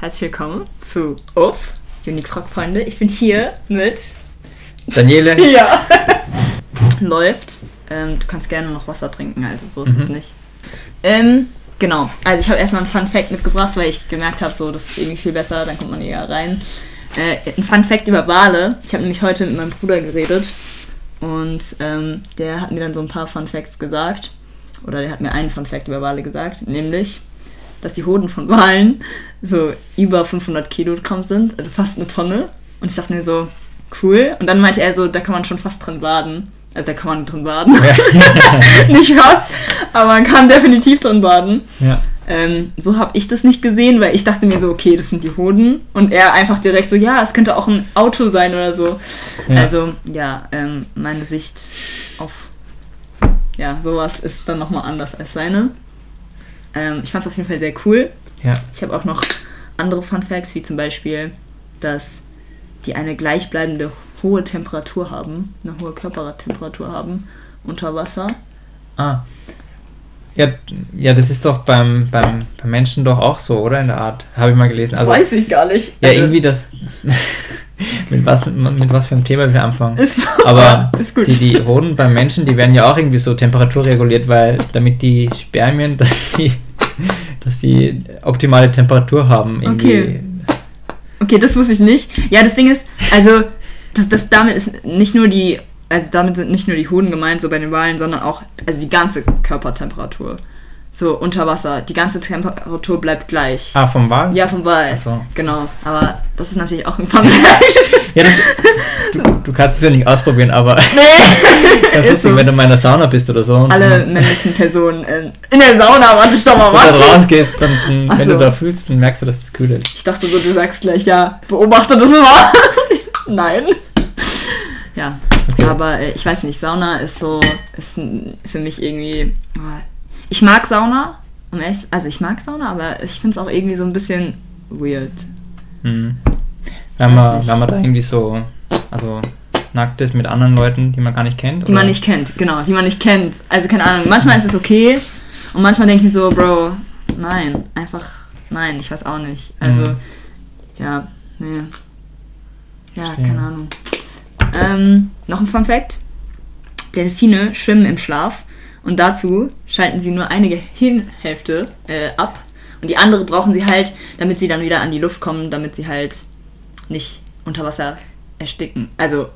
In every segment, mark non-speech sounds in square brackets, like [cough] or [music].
herzlich willkommen zu UF, Unique Frog Freunde. Ich bin hier mit Daniele. [laughs] ja. [laughs] Läuft. Ähm, du kannst gerne noch Wasser trinken, also so ist es Mhm. nicht. Ähm, genau. Also ich habe erstmal einen Fun Fact mitgebracht, weil ich gemerkt habe, so das ist irgendwie viel besser, dann kommt man eher rein. Äh, ein Fun Fact über Wale. Ich habe nämlich heute mit meinem Bruder geredet und ähm, der hat mir dann so ein paar Fun Facts gesagt. Oder der hat mir einen Fun Fact über Wale gesagt, nämlich, dass die Hoden von Walen so über 500 Kilogramm sind, also fast eine Tonne. Und ich dachte mir so, cool. Und dann meinte er so, da kann man schon fast drin baden. Also da kann man drin baden. [laughs] nicht fast, aber man kann definitiv drin baden. ja. Ähm, so habe ich das nicht gesehen, weil ich dachte mir so, okay, das sind die Hoden. Und er einfach direkt so, ja, es könnte auch ein Auto sein oder so. Ja. Also, ja, ähm, meine Sicht auf ja, sowas ist dann nochmal anders als seine. Ähm, ich fand es auf jeden Fall sehr cool. ja. Ich habe auch noch andere Fun Facts, wie zum Beispiel, dass die eine gleichbleibende hohe Temperatur haben, eine hohe Körpertemperatur haben unter Wasser. Ah. Ja, ja, das ist doch beim, beim, beim Menschen doch auch so, oder? In der Art. Habe ich mal gelesen. Also, Weiß ich gar nicht. ja, Also, irgendwie das. [laughs] mit, was, mit was für einem Thema wir anfangen. Ist so, Aber [laughs] ist gut. Die, die Hoden beim Menschen, die werden ja auch irgendwie so temperaturreguliert, weil damit die Spermien, [laughs] dass die, [laughs] dass die optimale Temperatur haben. Irgendwie. Okay. Okay, das wusste ich nicht. Ja, das Ding ist, also, das, das damit ist nicht nur die, also damit sind nicht nur die Hoden gemeint, so bei den Walen, sondern auch, also die ganze Körpertemperatur. So unter Wasser. Die ganze Temperatur bleibt gleich. Ah, vom Wal? Ja, vom Wal. Ach so. Genau. Aber das ist natürlich auch ein Fun [laughs] Fact. Ja, das, du, du kannst es ja nicht ausprobieren, aber [laughs] nee. [laughs] das Ist ist so. wenn du mal in der Sauna bist oder so. Alle männlichen Personen in, in der Sauna, warte ich doch mal dann was. rausgeht, dann, dann, Ach wenn so. du da fühlst, dann merkst du, dass es kühl ist. Ich dachte so, du sagst gleich, ja, beobachte das mal. Nein. Ja, Okay. aber äh, ich weiß nicht, Sauna ist so, ist für mich irgendwie. oh, Ich mag Sauna, um ehrlich, also ich mag Sauna, aber ich finde es auch irgendwie so ein bisschen weird. Mhm. Wenn man, wenn man da irgendwie so, also nackt ist mit anderen Leuten, die man gar nicht kennt. Die man oder? nicht kennt, genau, die man nicht kennt. Also keine Ahnung, manchmal ist es okay und manchmal denke ich mir so, Bro, nein, einfach, nein, ich weiß auch nicht. Also, Mhm. ja, nee. Ja, Verstehe. keine Ahnung. Ähm, noch ein Fun Fact. Delfine schwimmen im Schlaf und dazu schalten sie nur eine Gehirnhälfte äh, ab und die andere brauchen sie halt, damit sie dann wieder an die Luft kommen, damit sie halt nicht unter Wasser ersticken. Also,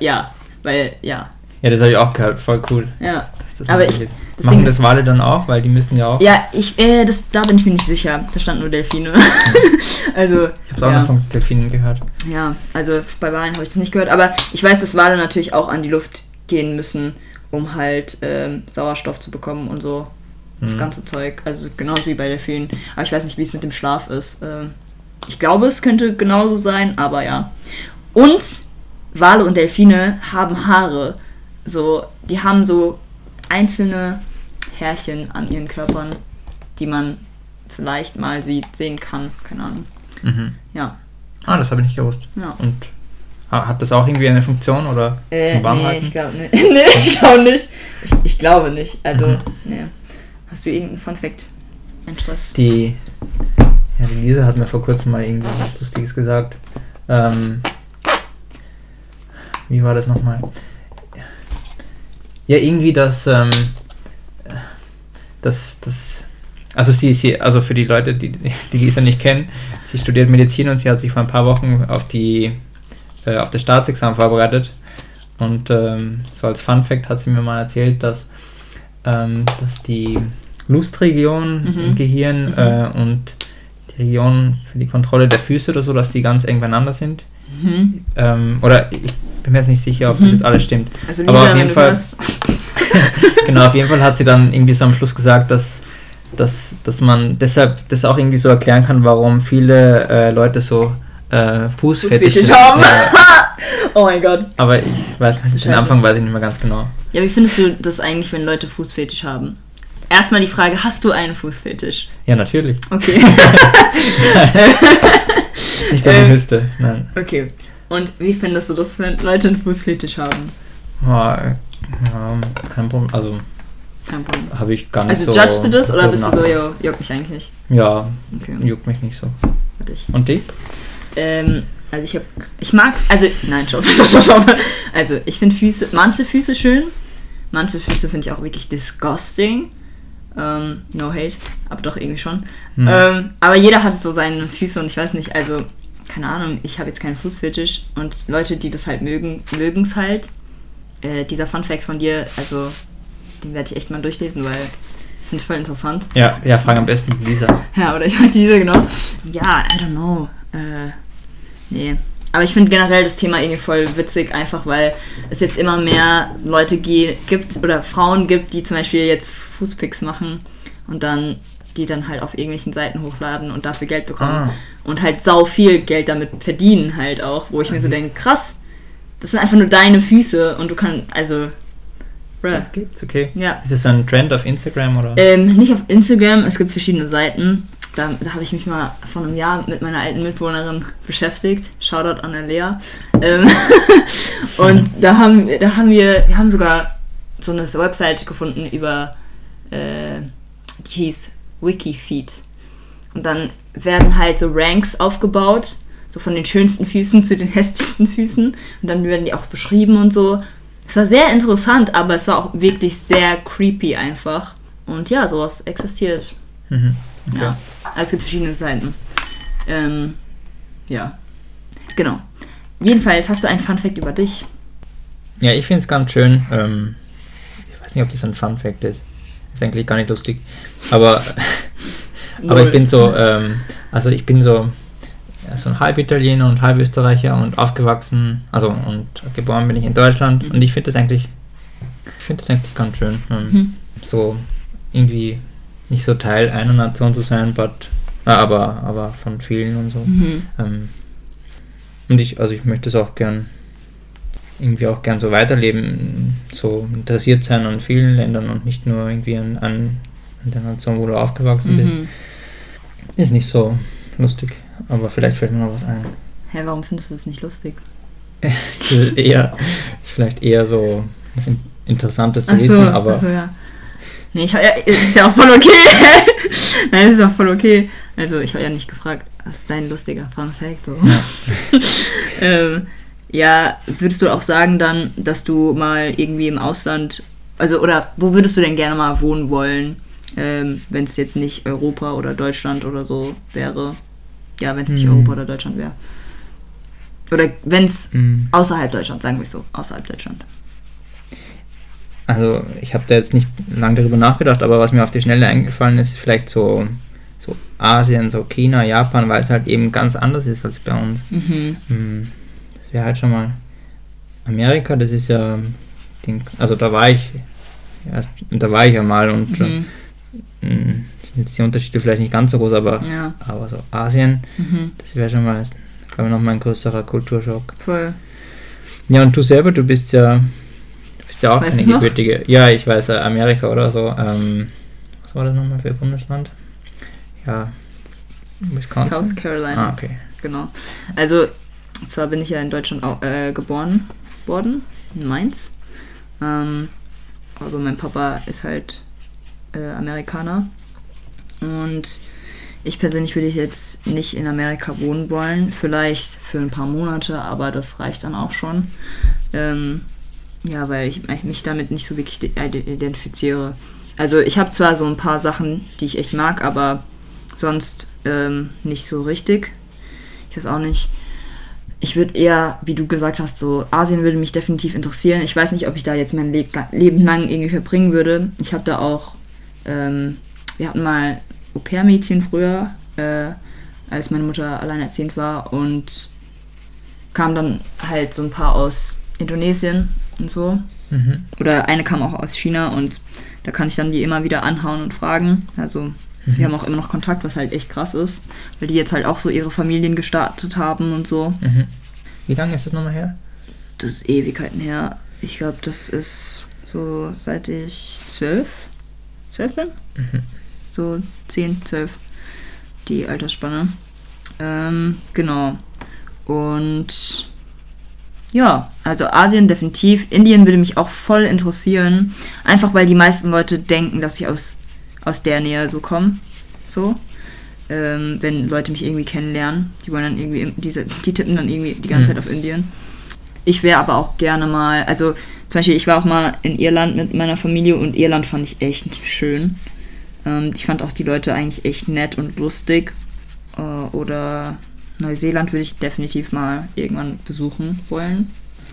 ja, weil, ja, Ja, das habe ich auch gehört, voll cool. ja. das Aber ich- das Machen Ding das Wale dann auch, weil die müssen ja auch. Ja, ich, äh, das, da bin ich mir nicht sicher. Da stand nur Delfine. [laughs] also, Ich habe auch ja. noch von Delfinen gehört. ja, also bei Walen habe ich das nicht gehört. Aber ich weiß, dass Wale natürlich auch an die Luft gehen müssen, um halt ähm, Sauerstoff zu bekommen und so. Das Mhm. ganze Zeug. Also genauso wie bei Delfinen. Aber ich weiß nicht, wie es mit dem Schlaf ist. Ähm, ich glaube, es könnte genauso sein, aber ja. Und Wale und Delfine haben Haare. So, die haben so einzelne Härchen an ihren Körpern, die man vielleicht mal sieht, sehen kann. Keine Ahnung. Mhm. Ja. Ah, das habe ich nicht gewusst. Ja. Und hat das auch irgendwie eine Funktion oder Äh, zum nee, Warmhalten? ich glaube nicht. [laughs] nee, ich glaube nicht. Ich, ich glaube nicht. Also, Mhm. nee. Hast du irgendeinen Fun Fact? Ein Stress. Die, ja, die Lisa hat mir vor kurzem mal irgendwie was Lustiges gesagt. Ähm, wie war das nochmal? Ja, irgendwie das, ähm, das, das, also sie, sie, also für die Leute, die die Lisa nicht kennen, sie studiert Medizin und sie hat sich vor ein paar Wochen auf die, äh, auf das Staatsexamen vorbereitet. Und ähm, so als Fun Fact hat sie mir mal erzählt, dass, ähm, dass die Lustregion Mhm. im Gehirn Mhm. äh, und die Region für die Kontrolle der Füße oder so, dass die ganz eng beieinander sind. Mhm. Ähm, oder ich bin mir jetzt nicht sicher, ob Mhm. das jetzt alles stimmt. Also, Aber auf jeden Fall- [laughs] genau, auf jeden Fall hat sie dann irgendwie so am Schluss gesagt, dass, dass, dass man deshalb das auch irgendwie so erklären kann, warum viele äh, Leute so äh, Fußfetisch haben. [laughs] Oh mein Gott. aber ich weiß nicht, den. Anfang weiß ich nicht mehr ganz genau. Ja, wie findest du das eigentlich, wenn Leute Fußfetisch haben? Erstmal die Frage, hast du einen Fußfetisch? Ja, natürlich. Okay. [laughs] Nicht, dass ich Ähm. wüsste. Nein. okay. Und wie findest du das, wenn Leute einen Fußfetisch haben? Ja, äh, ja, kein Problem. Also Kein Problem. habe ich gar nicht Also so. judgst du das oder bist du so, yo, juckt mich eigentlich nicht? Ja, Okay. juckt mich nicht so. Und die? Ähm, also ich habe, ich mag, also nein, stopp, [laughs] stopp, stopp, stopp. Also ich finde Füße, manche Füße schön, manche Füße finde ich auch wirklich disgusting. Ähm, no hate, aber doch irgendwie schon. Hm. Ähm, aber jeder hat so seine Füße und ich weiß nicht, also keine Ahnung, ich habe jetzt keinen Fußfetisch und Leute, die das halt mögen, mögen es halt. Äh, dieser Fun Fact von dir, also den werde ich echt mal durchlesen, weil ich finde voll interessant. Ja, ja, frag am besten Lisa. Ja, oder ich mag diese, genau. Ja, I don't know. Äh, nee. Aber ich finde generell das Thema irgendwie voll witzig, einfach weil es jetzt immer mehr Leute gibt oder Frauen gibt, die zum Beispiel jetzt Fußpicks machen und dann die dann halt auf irgendwelchen Seiten hochladen und dafür Geld bekommen Ah. und halt sau viel Geld damit verdienen halt auch, wo ich mir so denke, krass, das sind einfach nur deine Füße und du kannst, also, bruh. Das gibt's, okay. Ja. Ist es so ein Trend auf Instagram oder? Ähm, nicht auf Instagram, es gibt verschiedene Seiten. Da, da habe ich mich mal vor einem Jahr mit meiner alten Mitbewohnerin beschäftigt. Shoutout an Alea. Ähm, [laughs] und da haben, da haben wir, wir haben sogar so eine Website gefunden über, äh, die hieß Wikifeed. Und dann werden halt so Ranks aufgebaut, so von den schönsten Füßen zu den [laughs] hässlichsten Füßen. Und dann werden die auch beschrieben und so. Es war sehr interessant, aber es war auch wirklich sehr creepy einfach. Und ja, sowas existiert. Mhm. Okay. Ja. Also es gibt verschiedene Seiten. Ähm, ja. Genau. Jedenfalls hast du einen Fun Fact über dich. Ja, ich finde es ganz schön. Ähm, ich weiß nicht, ob das ein Fun Fact ist. Ist eigentlich gar nicht lustig. Aber, [laughs] aber ich bin so, ähm, also ich bin so, ja, so ein halb Italiener und halb Österreicher und aufgewachsen, also und geboren bin ich in Deutschland Mhm. und ich finde das eigentlich, ich finde das eigentlich ganz schön. Ähm, Mhm. So irgendwie nicht so Teil einer Nation zu sein, but, äh, aber, aber von vielen und so. Mhm. Ähm, und ich, also ich möchte es auch gern, irgendwie auch gern so weiterleben, so interessiert sein an vielen Ländern und nicht nur irgendwie an, an, der Nation, wo du aufgewachsen bist. Mhm. Ist nicht so lustig, aber vielleicht fällt mir noch was ein. Hä, warum findest du es nicht lustig? [laughs] Das ist eher, vielleicht eher so was In- Interessantes zu so, wissen, aber ach so, ja. Nee, ich hab, ja, ist ja auch voll okay. [laughs] Nein, ist auch voll okay. Also, ich habe ja nicht gefragt, was ist dein lustiger Fun Fact? So. [laughs] ähm, ja, würdest du auch sagen dann, dass du mal irgendwie im Ausland, also, oder wo würdest du denn gerne mal wohnen wollen, ähm, wenn es jetzt nicht Europa oder Deutschland oder so wäre? Ja, wenn es nicht Hm. Europa oder Deutschland wäre. Oder wenn es Mm, außerhalb Deutschland, sagen wir es so, außerhalb Deutschland. Also ich habe da jetzt nicht lange darüber nachgedacht, aber was mir auf die Schnelle eingefallen ist, vielleicht so, so Asien, so China, Japan, weil es halt eben ganz anders ist als bei uns. Mhm. Hm, Das wäre halt schon mal Amerika, das ist ja, also da war ich, erst, da war ich ja mal und Mhm. mh, sind jetzt die Unterschiede vielleicht nicht ganz so groß, aber, Ja. aber so Asien, Mhm. das wäre schon mal, glaube ich, noch mal ein größerer Kulturschock. Voll. Ja, und du selber, du bist ja, du bist ja auch Weißt keine du's noch? gebürtige. Ja, ich weiß, äh, Amerika oder so. Ähm, was war das nochmal für Bundesland? Ja, Wisconsin. South Carolina. Ah, okay. Genau. Also, zwar bin ich ja in Deutschland au- äh, geboren worden, in Mainz. Ähm, aber mein Papa ist halt äh, Amerikaner. Und ich persönlich würde jetzt nicht in Amerika wohnen wollen. Vielleicht für ein paar Monate, aber das reicht dann auch schon. Ähm, ja, weil ich mich damit nicht so wirklich de- äh, identifiziere. Also ich habe zwar so ein paar Sachen, die ich echt mag, aber sonst ähm, nicht so richtig. Ich weiß auch nicht. Ich würde eher, wie du gesagt hast, so Asien würde mich definitiv interessieren. Ich weiß nicht, ob ich da jetzt mein Le Leben lang irgendwie verbringen würde. Ich habe da auch, ähm, wir hatten mal Au-pair-Mädchen früher, äh, als meine Mutter alleinerziehend war und kamen dann halt so ein paar aus Indonesien und so. Mhm. Oder eine kam auch aus China und da kann ich dann die immer wieder anhauen und fragen. Also wir haben auch immer noch Kontakt, was halt echt krass ist, weil die jetzt halt auch so ihre Familien gestartet haben und so. Mhm. Wie lange ist das nochmal her? Das ist Ewigkeiten her. Ich glaube, das ist so seit ich zwölf, zwölf bin. Mhm. So zehn, zwölf, die Altersspanne. Ähm, genau. Und ja, also Asien definitiv. Indien würde mich auch voll interessieren. Einfach weil die meisten Leute denken, dass ich aus, aus der Nähe so komme. So. ähm, wenn Leute mich irgendwie kennenlernen. Die wollen dann irgendwie, diese, die tippen dann irgendwie die ganze Mhm. Zeit auf Indien. Ich wäre aber auch gerne mal, also zum Beispiel, ich war auch mal in Irland mit meiner Familie und Irland fand ich echt schön. Ähm, ich fand auch die Leute eigentlich echt nett und lustig. Äh, oder Neuseeland würde ich definitiv mal irgendwann besuchen wollen.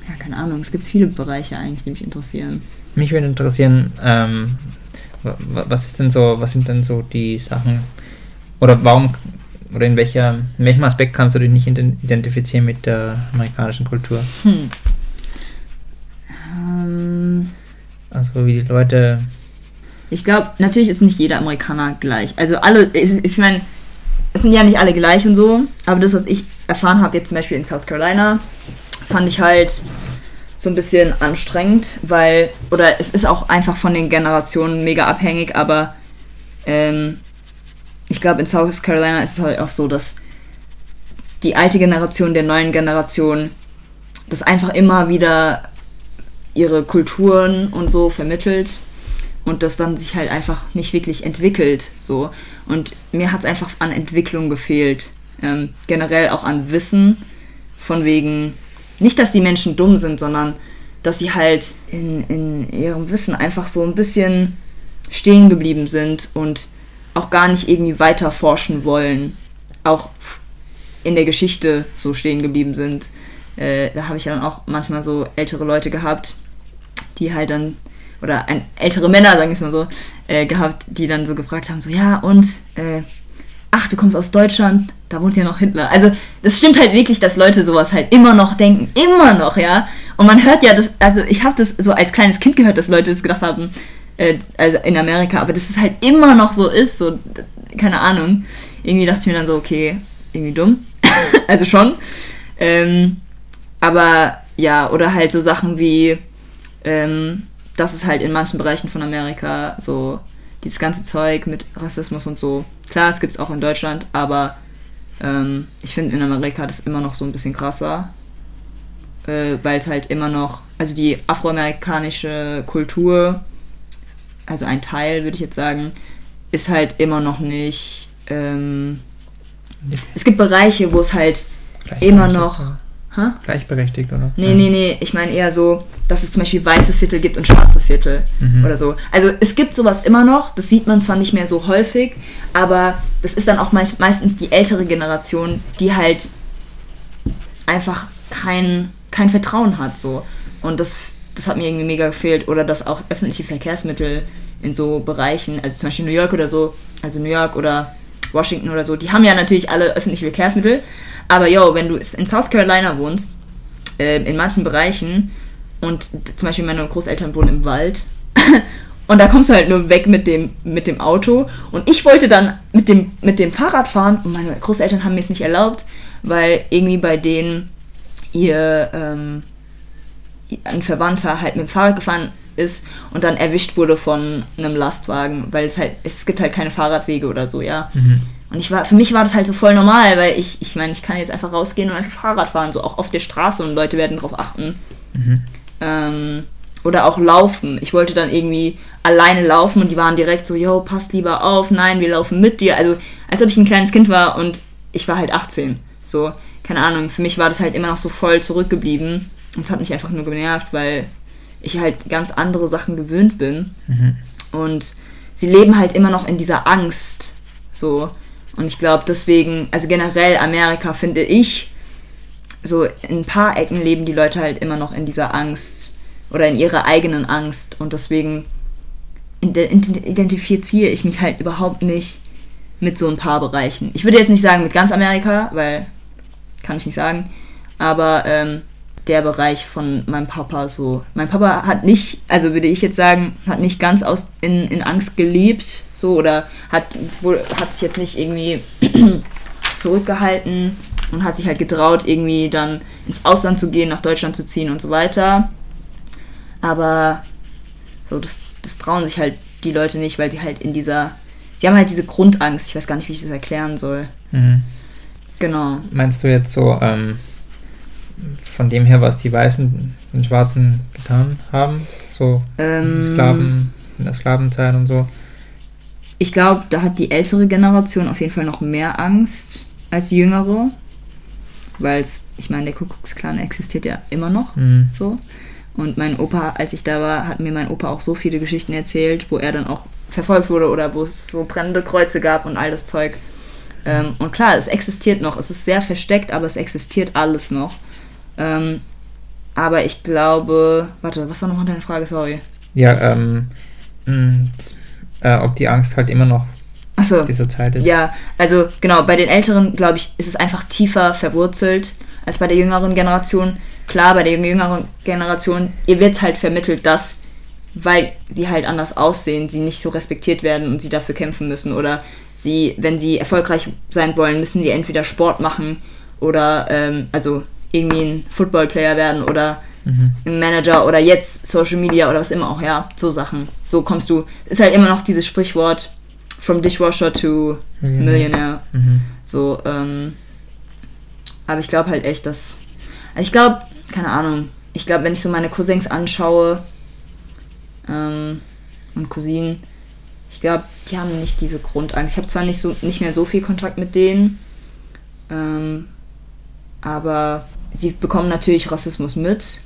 Ja, keine Ahnung, es gibt viele Bereiche eigentlich, die mich interessieren. Mich würde interessieren, ähm, wa- wa- was ist denn so, was sind denn so die Sachen, oder warum, oder in welcher, in welchem Aspekt kannst du dich nicht ident- identifizieren mit der amerikanischen Kultur? Hm. Ähm, Also wie die Leute, Ich glaube, natürlich ist nicht jeder Amerikaner gleich. Also alle, ich, ich meine, es sind ja nicht alle gleich und so, aber das, was ich erfahren habe, jetzt zum Beispiel in South Carolina, fand ich halt so ein bisschen anstrengend, weil, oder es ist auch einfach von den Generationen mega abhängig, aber ähm, ich glaube, in South Carolina ist es halt auch so, dass die alte Generation der neuen Generation das einfach immer wieder ihre Kulturen und so vermittelt und das dann sich halt einfach nicht wirklich entwickelt so und mir hat es einfach an Entwicklung gefehlt. Ähm, generell auch an Wissen von wegen nicht dass die Menschen dumm sind sondern dass sie halt in, in ihrem Wissen einfach so ein bisschen stehen geblieben sind und auch gar nicht irgendwie weiter forschen wollen. Auch in der Geschichte so stehen geblieben sind. Äh, da habe ich dann auch manchmal so ältere Leute gehabt die halt dann, oder ein, ältere Männer, sagen wir es mal so, äh, gehabt, die dann so gefragt haben, so, ja, und, äh, ach, du kommst aus Deutschland, da wohnt ja noch Hitler. Also, das stimmt halt wirklich, dass Leute sowas halt immer noch denken, immer noch, ja. Und man hört ja, das, also ich habe das so als kleines Kind gehört, dass Leute das gedacht haben, äh, also in Amerika, aber dass es halt immer noch so ist, so, keine Ahnung. Irgendwie dachte ich mir dann so, okay, irgendwie dumm. [laughs] also schon. Ähm, aber ja, oder halt so Sachen wie, ähm, dass es halt in manchen Bereichen von Amerika so dieses ganze Zeug mit Rassismus und so, klar, es gibt es auch in Deutschland, aber ähm, ich finde in Amerika das immer noch so ein bisschen krasser, äh, weil es halt immer noch, also die afroamerikanische Kultur, also ein Teil würde ich jetzt sagen, ist halt immer noch nicht, ähm, es gibt Bereiche, wo es halt immer noch, hä? gleichberechtigt, oder? Nee, nee, nee, ich meine eher so, dass es zum Beispiel weiße Viertel gibt und schwarze Viertel Mhm. oder so. Also es gibt sowas immer noch, das sieht man zwar nicht mehr so häufig, aber das ist dann auch meist, meistens die ältere Generation, die halt einfach kein, kein Vertrauen hat so. Und das, das hat mir irgendwie mega gefehlt. Oder dass auch öffentliche Verkehrsmittel in so Bereichen, also zum Beispiel New York oder so, also New York oder Washington oder so, die haben ja natürlich alle öffentliche Verkehrsmittel. Aber yo, wenn du in South Carolina wohnst, äh, in manchen Bereichen und zum Beispiel meine Großeltern wohnen im Wald [laughs] und da kommst du halt nur weg mit dem, mit dem Auto und ich wollte dann mit dem, mit dem Fahrrad fahren und meine Großeltern haben mir es nicht erlaubt, weil irgendwie bei denen ihr ähm, ein Verwandter halt mit dem Fahrrad gefahren ist und dann erwischt wurde von einem Lastwagen, weil es halt, es gibt halt keine Fahrradwege oder so, ja. Mhm. Und ich war, für mich war das halt so voll normal, weil ich, ich meine, ich kann jetzt einfach rausgehen und einfach Fahrrad fahren, so auch auf der Straße und Leute werden drauf achten. Mhm. Ähm, oder auch laufen. Ich wollte dann irgendwie alleine laufen und die waren direkt so, yo, passt lieber auf, nein, wir laufen mit dir. Also, als ob ich ein kleines Kind war und ich war halt 18. So, keine Ahnung, für mich war das halt immer noch so voll zurückgeblieben. Und es hat mich einfach nur genervt, weil ich halt ganz andere Sachen gewöhnt bin. Mhm. Und sie leben halt immer noch in dieser Angst. So. Und ich glaube, deswegen, also generell Amerika finde ich, so in ein paar Ecken leben die Leute halt immer noch in dieser Angst oder in ihrer eigenen Angst. Und deswegen ide- identifiziere ich mich halt überhaupt nicht mit so ein paar Bereichen. Ich würde jetzt nicht sagen mit ganz Amerika, weil kann ich nicht sagen. Aber ähm, der Bereich von meinem Papa so. Mein Papa hat nicht, also würde ich jetzt sagen, hat nicht ganz aus in, in Angst gelebt, so oder hat, wo, hat sich jetzt nicht irgendwie [clears throat] zurückgehalten und hat sich halt getraut, irgendwie dann ins Ausland zu gehen, nach Deutschland zu ziehen und so weiter. Aber so, das, das trauen sich halt die Leute nicht, weil sie halt in dieser. Sie haben halt diese Grundangst. Ich weiß gar nicht, wie ich das erklären soll. Mhm. Genau. Meinst du jetzt so, ähm, von dem her, was die Weißen den Schwarzen getan haben? So Ähm, Sklaven, in der Sklavenzeit und so? ich glaube, da hat die ältere Generation auf jeden Fall noch mehr Angst als die jüngere. Weil es, ich meine, der Kuckucksklan existiert ja immer noch. Mhm. So. Und mein Opa, als ich da war, hat mir mein Opa auch so viele Geschichten erzählt, wo er dann auch verfolgt wurde oder wo es so brennende Kreuze gab und all das Zeug. Ähm, und klar, es existiert noch. Es ist sehr versteckt, aber es existiert alles noch. Ähm, aber ich glaube. Warte, was war nochmal deine Frage? Sorry. Ja, ähm, mh, das, äh, ob die Angst halt immer noch Achso. dieser Zeit ist. Ja, also genau, bei den Älteren, glaube ich, ist es einfach tiefer verwurzelt als bei der jüngeren Generation. Klar, bei der jüngeren Generation, ihr wird halt vermittelt, dass, weil sie halt anders aussehen, sie nicht so respektiert werden und sie dafür kämpfen müssen. Oder sie, wenn sie erfolgreich sein wollen, müssen sie entweder Sport machen oder, ähm, also irgendwie ein Footballplayer werden oder Mhm. ein Manager oder jetzt Social Media oder was immer auch, ja, so Sachen. So kommst du, ist halt immer noch dieses Sprichwort from Dishwasher to Millionär. Millionaire. Mhm. So, ähm, aber ich glaube halt echt, dass, also ich glaube, keine Ahnung, ich glaube, wenn ich so meine Cousins anschaue ähm, und Cousinen, ich glaube, die haben nicht diese Grundangst. Ich habe zwar nicht so nicht mehr so viel Kontakt mit denen, ähm, aber sie bekommen natürlich Rassismus mit.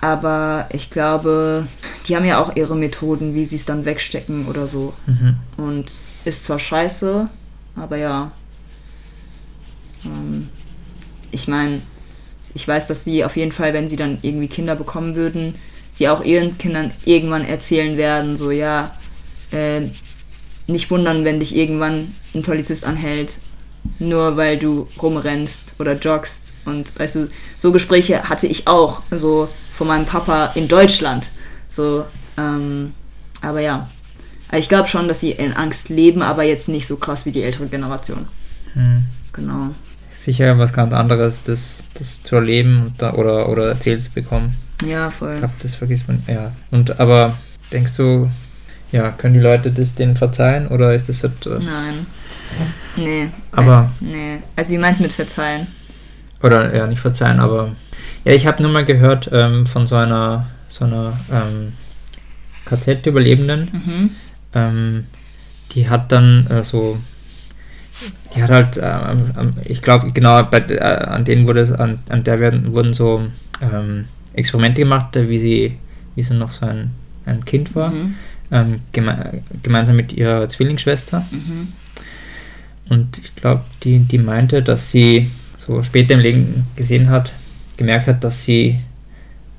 Aber ich glaube, die haben ja auch ihre Methoden, wie sie es dann wegstecken oder so. Mhm. Und ist zwar scheiße, aber ja. Ähm, ich meine, ich weiß, dass sie auf jeden Fall, wenn sie dann irgendwie Kinder bekommen würden, sie auch ihren Kindern irgendwann erzählen werden, so ja, äh, nicht wundern, wenn dich irgendwann ein Polizist anhält, nur weil du rumrennst oder joggst. Und weißt du, so Gespräche hatte ich auch, so von meinem Papa in Deutschland. So, ähm, aber ja. Ich glaube schon, dass sie in Angst leben, aber jetzt nicht so krass wie die ältere Generation. Mhm. Genau. Sicher was ganz anderes, das, das zu erleben da, oder, oder erzählt zu bekommen. Ja, Ich voll. glaube, das vergisst man. Ja. Und aber denkst du, ja, können die Leute das denen verzeihen oder ist das etwas? Nein. Nee. Aber- Nee. Also wie meinst du mit verzeihen? Oder ja, nicht verzeihen, aber ja, ich habe nur mal gehört ähm, von so einer so einer ähm, KZ-Überlebenden, Mhm. ähm, die hat dann äh, so, die hat halt, ähm, ähm, ich glaube, genau, bei, äh, an denen wurde es, an, an der werden, wurden so ähm, Experimente gemacht, äh, wie sie, wie sie noch so ein, ein Kind war, Mhm. geme gemeinsam mit ihrer Zwillingsschwester. Mhm. Und ich glaube, die, die meinte, dass sie so später im Leben gesehen hat, gemerkt hat, dass sie,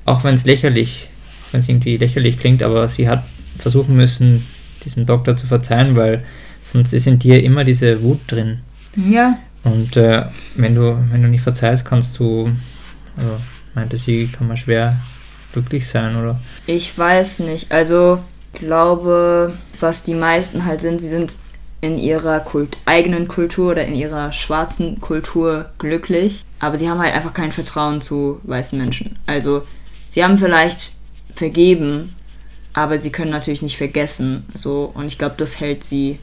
auch wenn es lächerlich, wenn es irgendwie lächerlich klingt, aber sie hat versuchen müssen, diesem Doktor zu verzeihen, weil sonst ist in dir immer diese Wut drin. Ja. Und äh, wenn du, wenn du nicht verzeihst, kannst du, also meinte sie, kann man schwer glücklich sein, oder? Ich weiß nicht. Also glaube, was die meisten halt sind, sie sind in ihrer Kult eigenen Kultur oder in ihrer schwarzen Kultur glücklich, aber sie haben halt einfach kein Vertrauen zu weißen Menschen. Also sie haben vielleicht vergeben, aber sie können natürlich nicht vergessen. So und ich glaube, das hält sie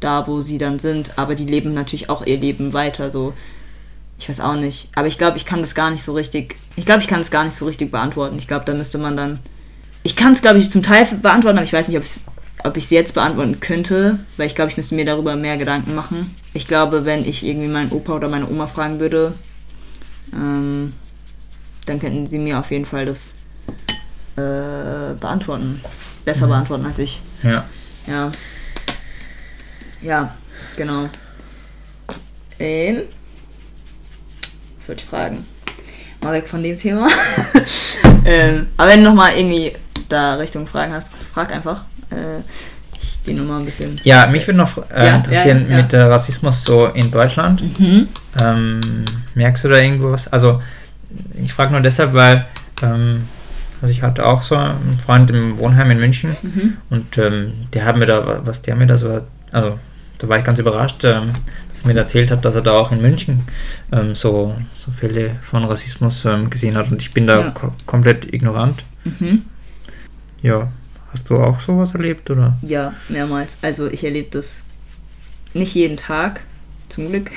da, wo sie dann sind. Aber die leben natürlich auch ihr Leben weiter. So ich weiß auch nicht. Aber ich glaube, ich kann das gar nicht so richtig. Ich glaube, ich kann es gar nicht so richtig beantworten. Ich glaube, da müsste man dann. Ich kann es, glaube ich, zum Teil beantworten, aber ich weiß nicht, ob ich ob ich es jetzt beantworten könnte, weil ich glaube, ich müsste mir darüber mehr Gedanken machen. Ich glaube, wenn ich irgendwie meinen Opa oder meine Oma fragen würde, ähm, dann könnten sie mir auf jeden Fall das äh, beantworten. Besser Mhm. beantworten als ich. Ja. Ja. Ja, genau. Ähm, was wollte ich fragen? Mal weg von dem Thema. [laughs] ähm, aber wenn du nochmal irgendwie da Richtung Fragen hast, frag einfach. Äh, ich gehe nochmal ein bisschen. Ja, mich würde noch äh, Ja, interessieren ja, ja. mit äh, Rassismus so in Deutschland. Mhm. Ähm, merkst du da irgendwas? Also, ich frage nur deshalb, weil ähm, also ich hatte auch so einen Freund im Wohnheim in München Mhm. und ähm, der hat mir da, was der mir da so, also da war ich ganz überrascht, ähm, dass er mir erzählt hat, dass er da auch in München ähm, so, so Fälle von Rassismus ähm, gesehen hat und ich bin da Ja. ko komplett ignorant. Mhm. Ja, hast du auch sowas erlebt oder? Ja, mehrmals. Also ich erlebe das nicht jeden Tag, zum Glück.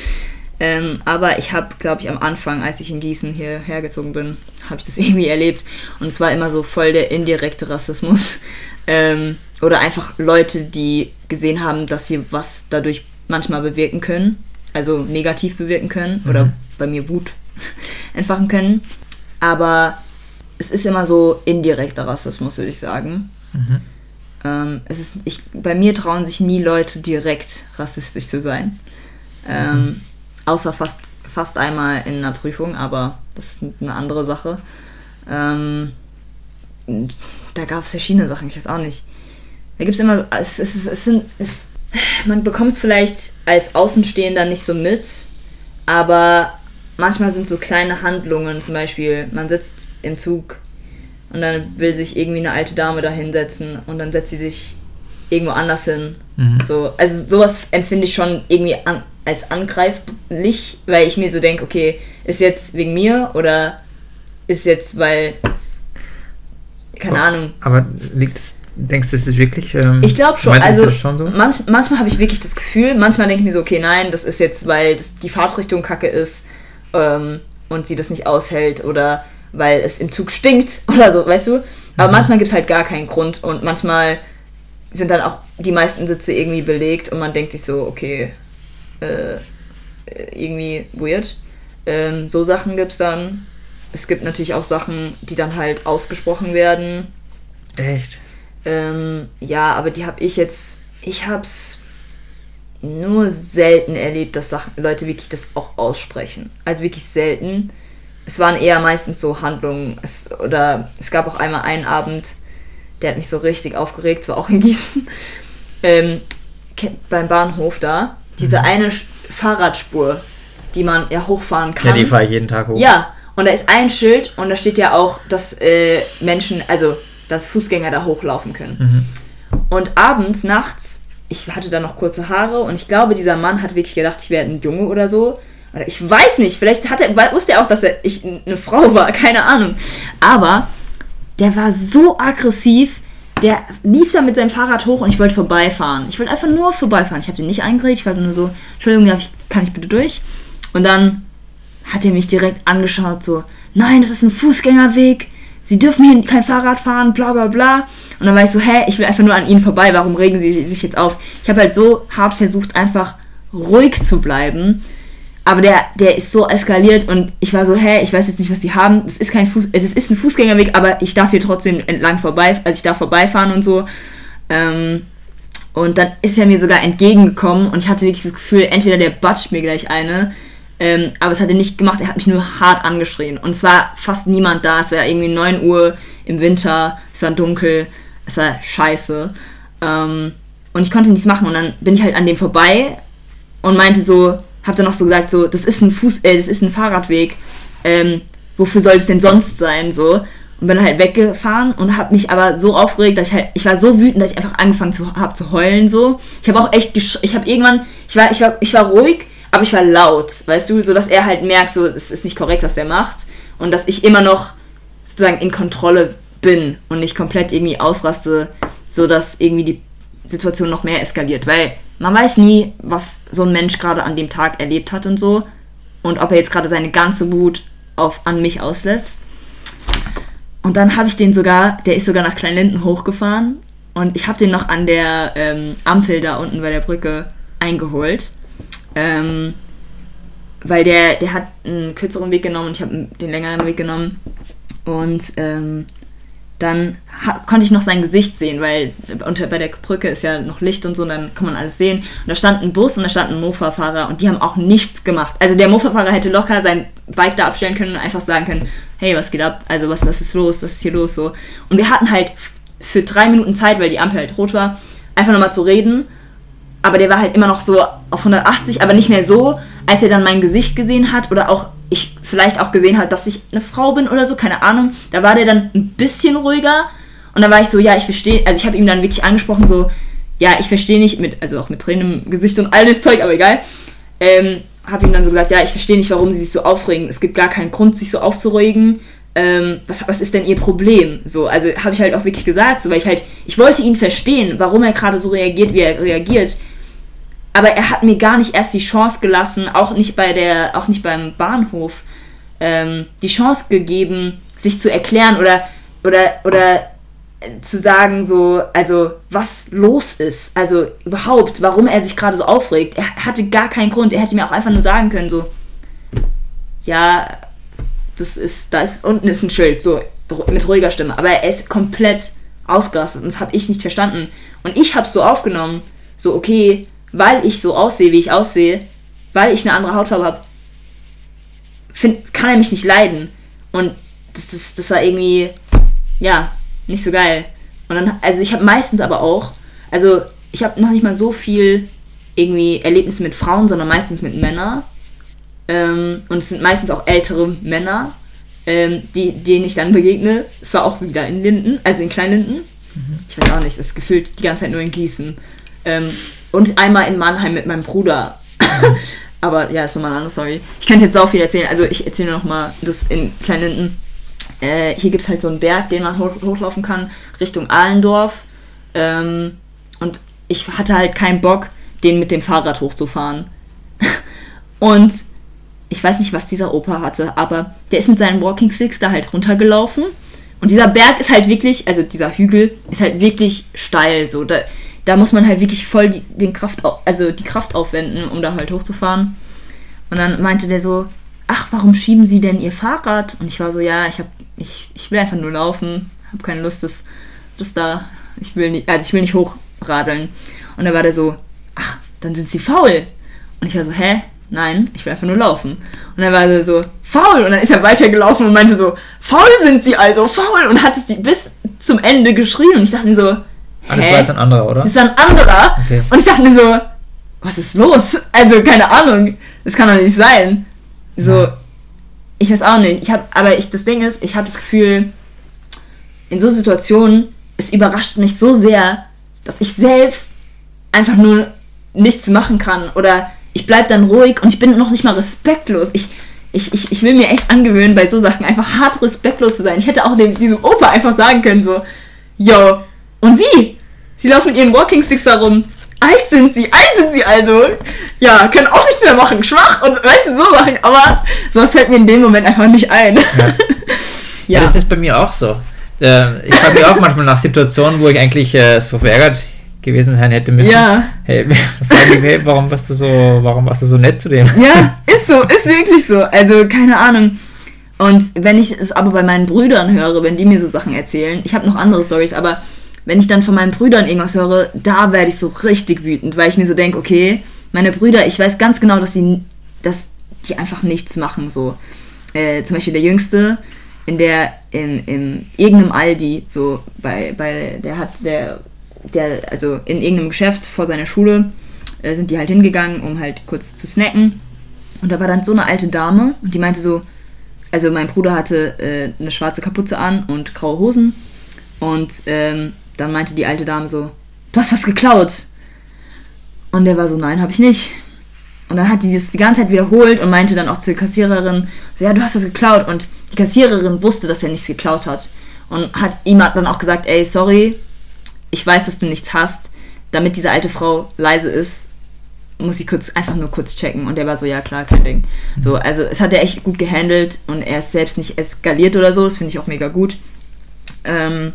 [laughs] ähm, aber ich habe, glaube ich, am Anfang, als ich in Gießen hierher gezogen bin, habe ich das [laughs] irgendwie erlebt. Und es war immer so voll der indirekte Rassismus. [laughs] Ähm, oder einfach Leute, die gesehen haben, dass sie was dadurch manchmal bewirken können, also negativ bewirken können Mhm. oder bei mir Wut entfachen können. Aber es ist immer so indirekter Rassismus, würde ich sagen. Mhm. Ähm, es ist, ich, bei mir trauen sich nie Leute direkt rassistisch zu sein. Ähm, außer fast, fast einmal in einer Prüfung, aber das ist eine andere Sache. Ähm, da gab es verschiedene Sachen, ich weiß auch nicht. Da gibt es immer, es, es, es, es sind, es, man bekommt es vielleicht als Außenstehender nicht so mit, aber manchmal sind so kleine Handlungen, zum Beispiel, man sitzt im Zug und dann will sich irgendwie eine alte Dame da hinsetzen und dann setzt sie sich irgendwo anders hin. Mhm. So, also sowas empfinde ich schon irgendwie an, als angreiflich, weil ich mir so denke, okay, ist jetzt wegen mir oder ist jetzt, weil, keine Oh. Ahnung. Aber liegt es, denkst du, es ist wirklich. Ähm, Ich glaube schon, also schon so? manch, manchmal habe ich wirklich das Gefühl, manchmal denke ich mir so, okay, nein, das ist jetzt, weil das, die Fahrtrichtung kacke ist ähm, und sie das nicht aushält oder weil es im Zug stinkt [laughs] oder so, weißt du? Aber Mhm. manchmal gibt es halt gar keinen Grund und manchmal sind dann auch die meisten Sitze irgendwie belegt und man denkt sich so, okay, äh, irgendwie weird. Ähm, so Sachen gibt es dann. Es gibt natürlich auch Sachen, die dann halt ausgesprochen werden. Echt? Ähm, ja, aber die habe ich jetzt. Ich hab's nur selten erlebt, dass Sachen, Leute wirklich das auch aussprechen. Also wirklich selten. Es waren eher meistens so Handlungen. Es, oder es gab auch einmal einen Abend, der hat mich so richtig aufgeregt, zwar auch in Gießen. [laughs] Ähm, beim Bahnhof da. Diese eine Sch- Fahrradspur, die man ja hochfahren kann. Ja, die fahre ich jeden Tag hoch. Ja, und da ist ein Schild und da steht ja auch, dass äh, Menschen, also dass Fußgänger da hochlaufen können. Mhm. Und abends, nachts, ich hatte da noch kurze Haare und ich glaube, dieser Mann hat wirklich gedacht, ich wäre ein Junge oder so. Oder ich weiß nicht, vielleicht hat er, wusste er auch, dass er, ich eine Frau war, [laughs] keine Ahnung. Aber der war so aggressiv, der lief da mit seinem Fahrrad hoch und ich wollte vorbeifahren. Ich wollte einfach nur vorbeifahren. Ich habe den nicht eingeredet, ich war nur so, Entschuldigung, darf ich, kann ich bitte durch? Und dann hat er mich direkt angeschaut, so, nein, das ist ein Fußgängerweg, sie dürfen hier kein Fahrrad fahren, bla bla bla. Und dann war ich so, hä, ich will einfach nur an ihnen vorbei, warum regen sie sich jetzt auf? Ich habe halt so hart versucht, einfach ruhig zu bleiben. Aber der, der ist so eskaliert und ich war so, hä, ich weiß jetzt nicht, was die haben. Das ist kein Fuß, das ist ein Fußgängerweg, aber ich darf hier trotzdem entlang vorbei, also ich darf vorbeifahren und so. Ähm, und dann ist er mir sogar entgegengekommen und ich hatte wirklich das Gefühl, entweder der batscht mir gleich eine, ähm, aber es hat er nicht gemacht, er hat mich nur hart angeschrien. Und es war fast niemand da, es war irgendwie 9 Uhr im Winter, es war dunkel, es war scheiße. Ähm, und ich konnte nichts machen und dann bin ich halt an dem vorbei und meinte so, hab dann noch so gesagt, so, das ist ein Fuß, äh, das ist ein Fahrradweg, ähm, wofür soll es denn sonst sein, so. Und bin halt weggefahren und hab mich aber so aufgeregt, dass ich halt, ich war so wütend, dass ich einfach angefangen zu, hab zu heulen, so. Ich habe auch echt, ich habe irgendwann, ich war, ich war, ich war ruhig, aber ich war laut, weißt du, so dass er halt merkt, so, es ist nicht korrekt, was der macht und dass ich immer noch sozusagen in Kontrolle bin und nicht komplett irgendwie ausraste, so dass irgendwie die Situation noch mehr eskaliert, weil man weiß nie, was so ein Mensch gerade an dem Tag erlebt hat und so und ob er jetzt gerade seine ganze Wut auf an mich auslässt. Und dann habe ich den sogar, der ist sogar nach Kleinlinden hochgefahren und ich habe den noch an der ähm, Ampel da unten bei der Brücke eingeholt. Ähm, weil der, der hat einen kürzeren Weg genommen und ich habe den längeren Weg genommen. Und ähm, dann konnte ich noch sein Gesicht sehen, weil unter, bei der Brücke ist ja noch Licht und so, und dann kann man alles sehen. Und da stand ein Bus und da stand ein Mofa-Fahrer und die haben auch nichts gemacht. Also der Mofa-Fahrer hätte locker sein Bike da abstellen können und einfach sagen können, hey, was geht ab? Also was, was ist los? Was ist hier los? So. Und wir hatten halt für drei Minuten Zeit, weil die Ampel halt rot war, einfach nochmal zu reden. Aber der war halt immer noch so auf 180, aber nicht mehr so, als er dann mein Gesicht gesehen hat oder auch ich vielleicht auch gesehen hat, dass ich eine Frau bin oder so, keine Ahnung. Da war der dann ein bisschen ruhiger und dann war ich so, ja, ich verstehe, also ich habe ihm dann wirklich angesprochen, so, ja, ich verstehe nicht, mit, also auch mit Tränen im Gesicht und all das Zeug, aber egal. Ähm, habe ihm dann so gesagt, ja, ich verstehe nicht, warum sie sich so aufregen. Es gibt gar keinen Grund, sich so aufzuregen. Ähm, was, was ist denn ihr Problem? So, also habe ich halt auch wirklich gesagt, so, weil ich halt, ich wollte ihn verstehen, warum er gerade so reagiert, wie er reagiert. Aber er hat mir gar nicht erst die Chance gelassen, auch nicht bei der, auch nicht beim Bahnhof, ähm, die Chance gegeben, sich zu erklären oder, oder, oder äh, zu sagen, so, also was los ist, also überhaupt, warum er sich gerade so aufregt. Er hatte gar keinen Grund. Er hätte mir auch einfach nur sagen können, so, ja, das ist, da ist unten ist ein Schild, so mit ruhiger Stimme. Aber er ist komplett ausgerastet und das habe ich nicht verstanden. Und ich habe es so aufgenommen, so okay, weil ich so aussehe, wie ich aussehe, weil ich eine andere Hautfarbe habe, kann er mich nicht leiden. Und das, das, das war irgendwie, ja, nicht so geil. Und dann, also ich habe meistens aber auch, also ich habe noch nicht mal so viel irgendwie Erlebnisse mit Frauen, sondern meistens mit Männern. Ähm, und es sind meistens auch ältere Männer, ähm, die, denen ich dann begegne. Es war auch wieder in Linden, also in Kleinlinden. Mhm. Ich weiß auch nicht, das ist gefühlt die ganze Zeit nur in Gießen. Ähm, und einmal in Mannheim mit meinem Bruder. [laughs] Aber ja, ist nochmal eine andere Story. Ich könnte jetzt auch viel erzählen. Also ich erzähle nochmal das in Kleinlinden. Äh, hier gibt es halt so einen Berg, den man hoch, hochlaufen kann, Richtung Ahlendorf. Ähm, und ich hatte halt keinen Bock, den mit dem Fahrrad hochzufahren. [laughs] und ich weiß nicht, was dieser Opa hatte, aber der ist mit seinen Walking Sticks da halt runtergelaufen. Und dieser Berg ist halt wirklich, also dieser Hügel ist halt wirklich steil. So, da, da muss man halt wirklich voll die, den Kraft, also die Kraft aufwenden, um da halt hochzufahren. Und dann meinte der so, ach, warum schieben Sie denn Ihr Fahrrad? Und ich war so, ja, ich hab, ich, ich will einfach nur laufen, habe keine Lust, das, das da, ich will nicht, also ich will nicht hochradeln. Und dann war der so, ach, dann sind Sie faul. Und ich war so, hä? Nein, ich will einfach nur laufen. Und dann war er so, faul. Und dann ist er weitergelaufen und meinte so, faul sind Sie also, faul. Und hat es bis zum Ende geschrien. Und ich dachte mir so, Ah, das war jetzt ein anderer, oder? Das war ein anderer. Okay. Und ich dachte mir so, was ist los? Also, keine Ahnung. Das kann doch nicht sein. So, ich weiß auch nicht. Ich hab, aber ich, das Ding ist, ich habe das Gefühl, in so Situationen, es überrascht mich so sehr, dass ich selbst einfach nur nichts machen kann. Oder ich bleibe dann ruhig und ich bin noch nicht mal respektlos. Ich, ich, ich, ich will mir echt angewöhnen, bei so Sachen einfach hart respektlos zu sein. Ich hätte auch dem, diesem Opa einfach sagen können, so, yo, und sie? Sie laufen mit ihren Walking Sticks herum. Alt sind sie, alt sind sie also. Ja, können auch nichts mehr machen, schwach und weißt du, so Sachen. Aber sowas fällt mir in dem Moment einfach nicht ein. Ja, [laughs] ja. das ist bei mir auch so. Äh, ich frage mich auch manchmal nach Situationen, wo ich eigentlich äh, so verärgert gewesen sein hätte müssen. Ja. Hey, [laughs] hey, warum warst du so, warum warst du so nett zu dem? Ja, [laughs] ist so, ist wirklich so. Also keine Ahnung. Und wenn ich es aber bei meinen Brüdern höre, wenn die mir so Sachen erzählen, ich habe noch andere Stories, aber wenn ich dann von meinen Brüdern irgendwas höre, da werde ich so richtig wütend, weil ich mir so denke, okay, meine Brüder, ich weiß ganz genau, dass sie, dass die einfach nichts machen. So, äh, zum Beispiel der Jüngste, in der in, in irgendeinem Aldi, so bei, bei, der hat der, der, also in irgendeinem Geschäft vor seiner Schule äh, sind die halt hingegangen, um halt kurz zu snacken. Und da war dann so eine alte Dame und die meinte so, also mein Bruder hatte äh, eine schwarze Kapuze an und graue Hosen und ähm, dann meinte die alte Dame so, du hast was geklaut. Und der war so, nein, habe ich nicht. Und dann hat die das die ganze Zeit wiederholt und meinte dann auch zur Kassiererin, so, ja, du hast was geklaut. Und die Kassiererin wusste, dass er nichts geklaut hat. Und hat ihm dann auch gesagt, ey, sorry, ich weiß, dass du nichts hast. Damit diese alte Frau leise ist, muss ich kurz, einfach nur kurz checken. Und der war so, ja klar, kein Ding. So, also es hat er echt gut gehandelt und er ist selbst nicht eskaliert oder so. Das finde ich auch mega gut. Ähm,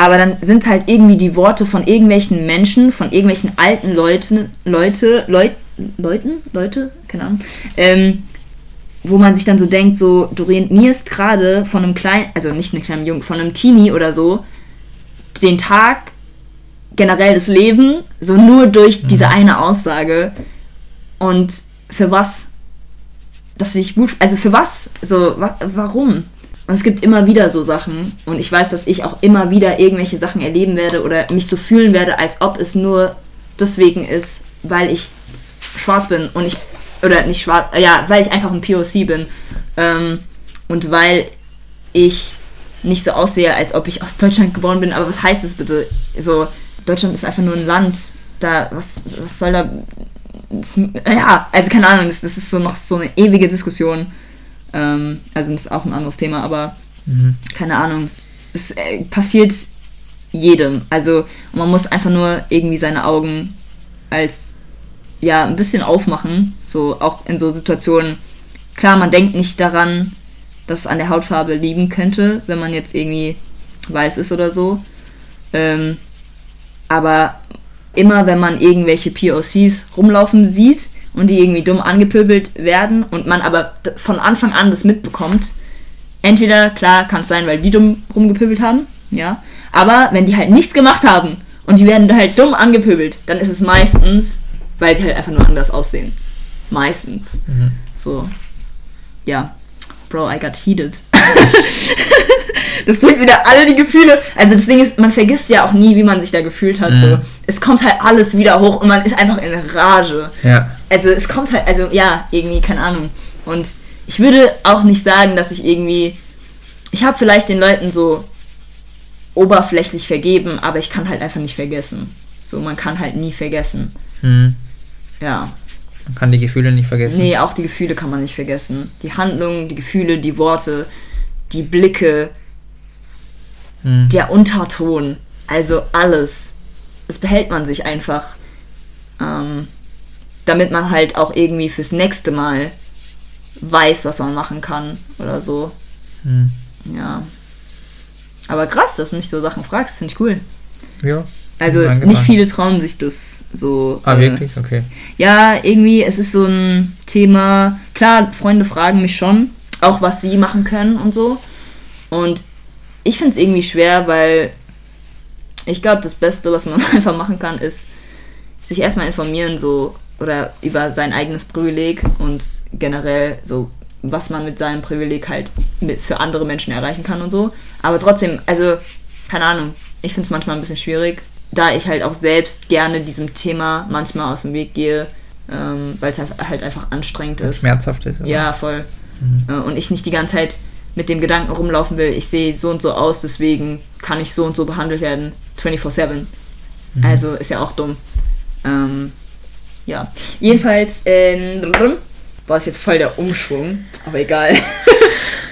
aber dann sind es halt irgendwie die Worte von irgendwelchen Menschen, von irgendwelchen alten Leuten, Leute, Leut, Leuten, Leute, keine Ahnung, ähm, wo man sich dann so denkt, so, du renierst gerade von einem kleinen, also nicht einem kleinen Jungen, von einem Teenie oder so, den Tag, generell das Leben, so nur durch mhm. diese eine Aussage. Und für was? Das finde ich gut. Also für was? So, wa warum? Und es gibt immer wieder so Sachen. Und ich weiß, dass ich auch immer wieder irgendwelche Sachen erleben werde oder mich so fühlen werde, als ob es nur deswegen ist, weil ich schwarz bin und ich, oder nicht schwarz, ja, weil ich einfach ein POC bin. Ähm, und weil ich nicht so aussehe, als ob ich aus Deutschland geboren bin. Aber was heißt es bitte? So, Deutschland ist einfach nur ein Land. Da, was, was soll da. Das, ja, also keine Ahnung, das, das ist so noch so eine ewige Diskussion. Ähm, also das ist auch ein anderes Thema, aber mhm. keine Ahnung. Es äh, passiert jedem. Also man muss einfach nur irgendwie seine Augen als ja ein bisschen aufmachen. So auch in so Situationen. Klar, man denkt nicht daran, dass es an der Hautfarbe liegen könnte, wenn man jetzt irgendwie weiß ist oder so. Ähm, aber immer wenn man irgendwelche POCs rumlaufen sieht und die irgendwie dumm angepöbelt werden und man aber von Anfang an das mitbekommt, entweder, klar, kann es sein, weil die dumm rumgepöbelt haben, ja, aber wenn die halt nichts gemacht haben und die werden halt dumm angepöbelt, dann ist es meistens, weil sie halt einfach nur anders aussehen. Meistens. Mhm. So. Ja. Bro, I got heated. [laughs] das bringt wieder alle die Gefühle. Also das Ding ist, man vergisst ja auch nie, wie man sich da gefühlt hat. Mhm. So. Es kommt halt alles wieder hoch und man ist einfach in Rage. Ja. Also es kommt halt, also ja, irgendwie, keine Ahnung. Und ich würde auch nicht sagen, dass ich irgendwie. Ich habe vielleicht den Leuten so oberflächlich vergeben, aber ich kann halt einfach nicht vergessen. So, man kann halt nie vergessen. Mhm. Ja. Man kann die Gefühle nicht vergessen. Nee, auch die Gefühle kann man nicht vergessen. Die Handlungen, die Gefühle, die Worte, die Blicke, Mhm. der Unterton, also alles. Das behält man sich einfach, ähm, damit man halt auch irgendwie fürs nächste Mal weiß, was man machen kann oder so. Mhm. Ja. Aber krass, dass du mich so Sachen fragst, finde ich cool. Ja. Also nicht viele trauen sich das so. Ah, äh, wirklich? Okay. Ja, irgendwie, es ist so ein Thema. Klar, Freunde fragen mich schon, auch was sie machen können und so. Und ich finde es irgendwie schwer, weil ich glaube, das Beste, was man [laughs] einfach machen kann, ist sich erstmal informieren, so oder über sein eigenes Privileg und generell so, was man mit seinem Privileg halt mit, für andere Menschen erreichen kann und so. Aber trotzdem, also, keine Ahnung, ich finde es manchmal ein bisschen schwierig, da ich halt auch selbst gerne diesem Thema manchmal aus dem Weg gehe, ähm, weil es halt halt einfach anstrengend ist. Schmerzhaft ist. oder? Ja, voll. Mhm. Äh, Und ich nicht die ganze Zeit mit dem Gedanken rumlaufen will, ich sehe so und so aus, deswegen kann ich so und so behandelt werden, 24-7. Mhm. Also ist ja auch dumm. Ähm, ja. Jedenfalls, ähm, war es jetzt voll der Umschwung, aber egal.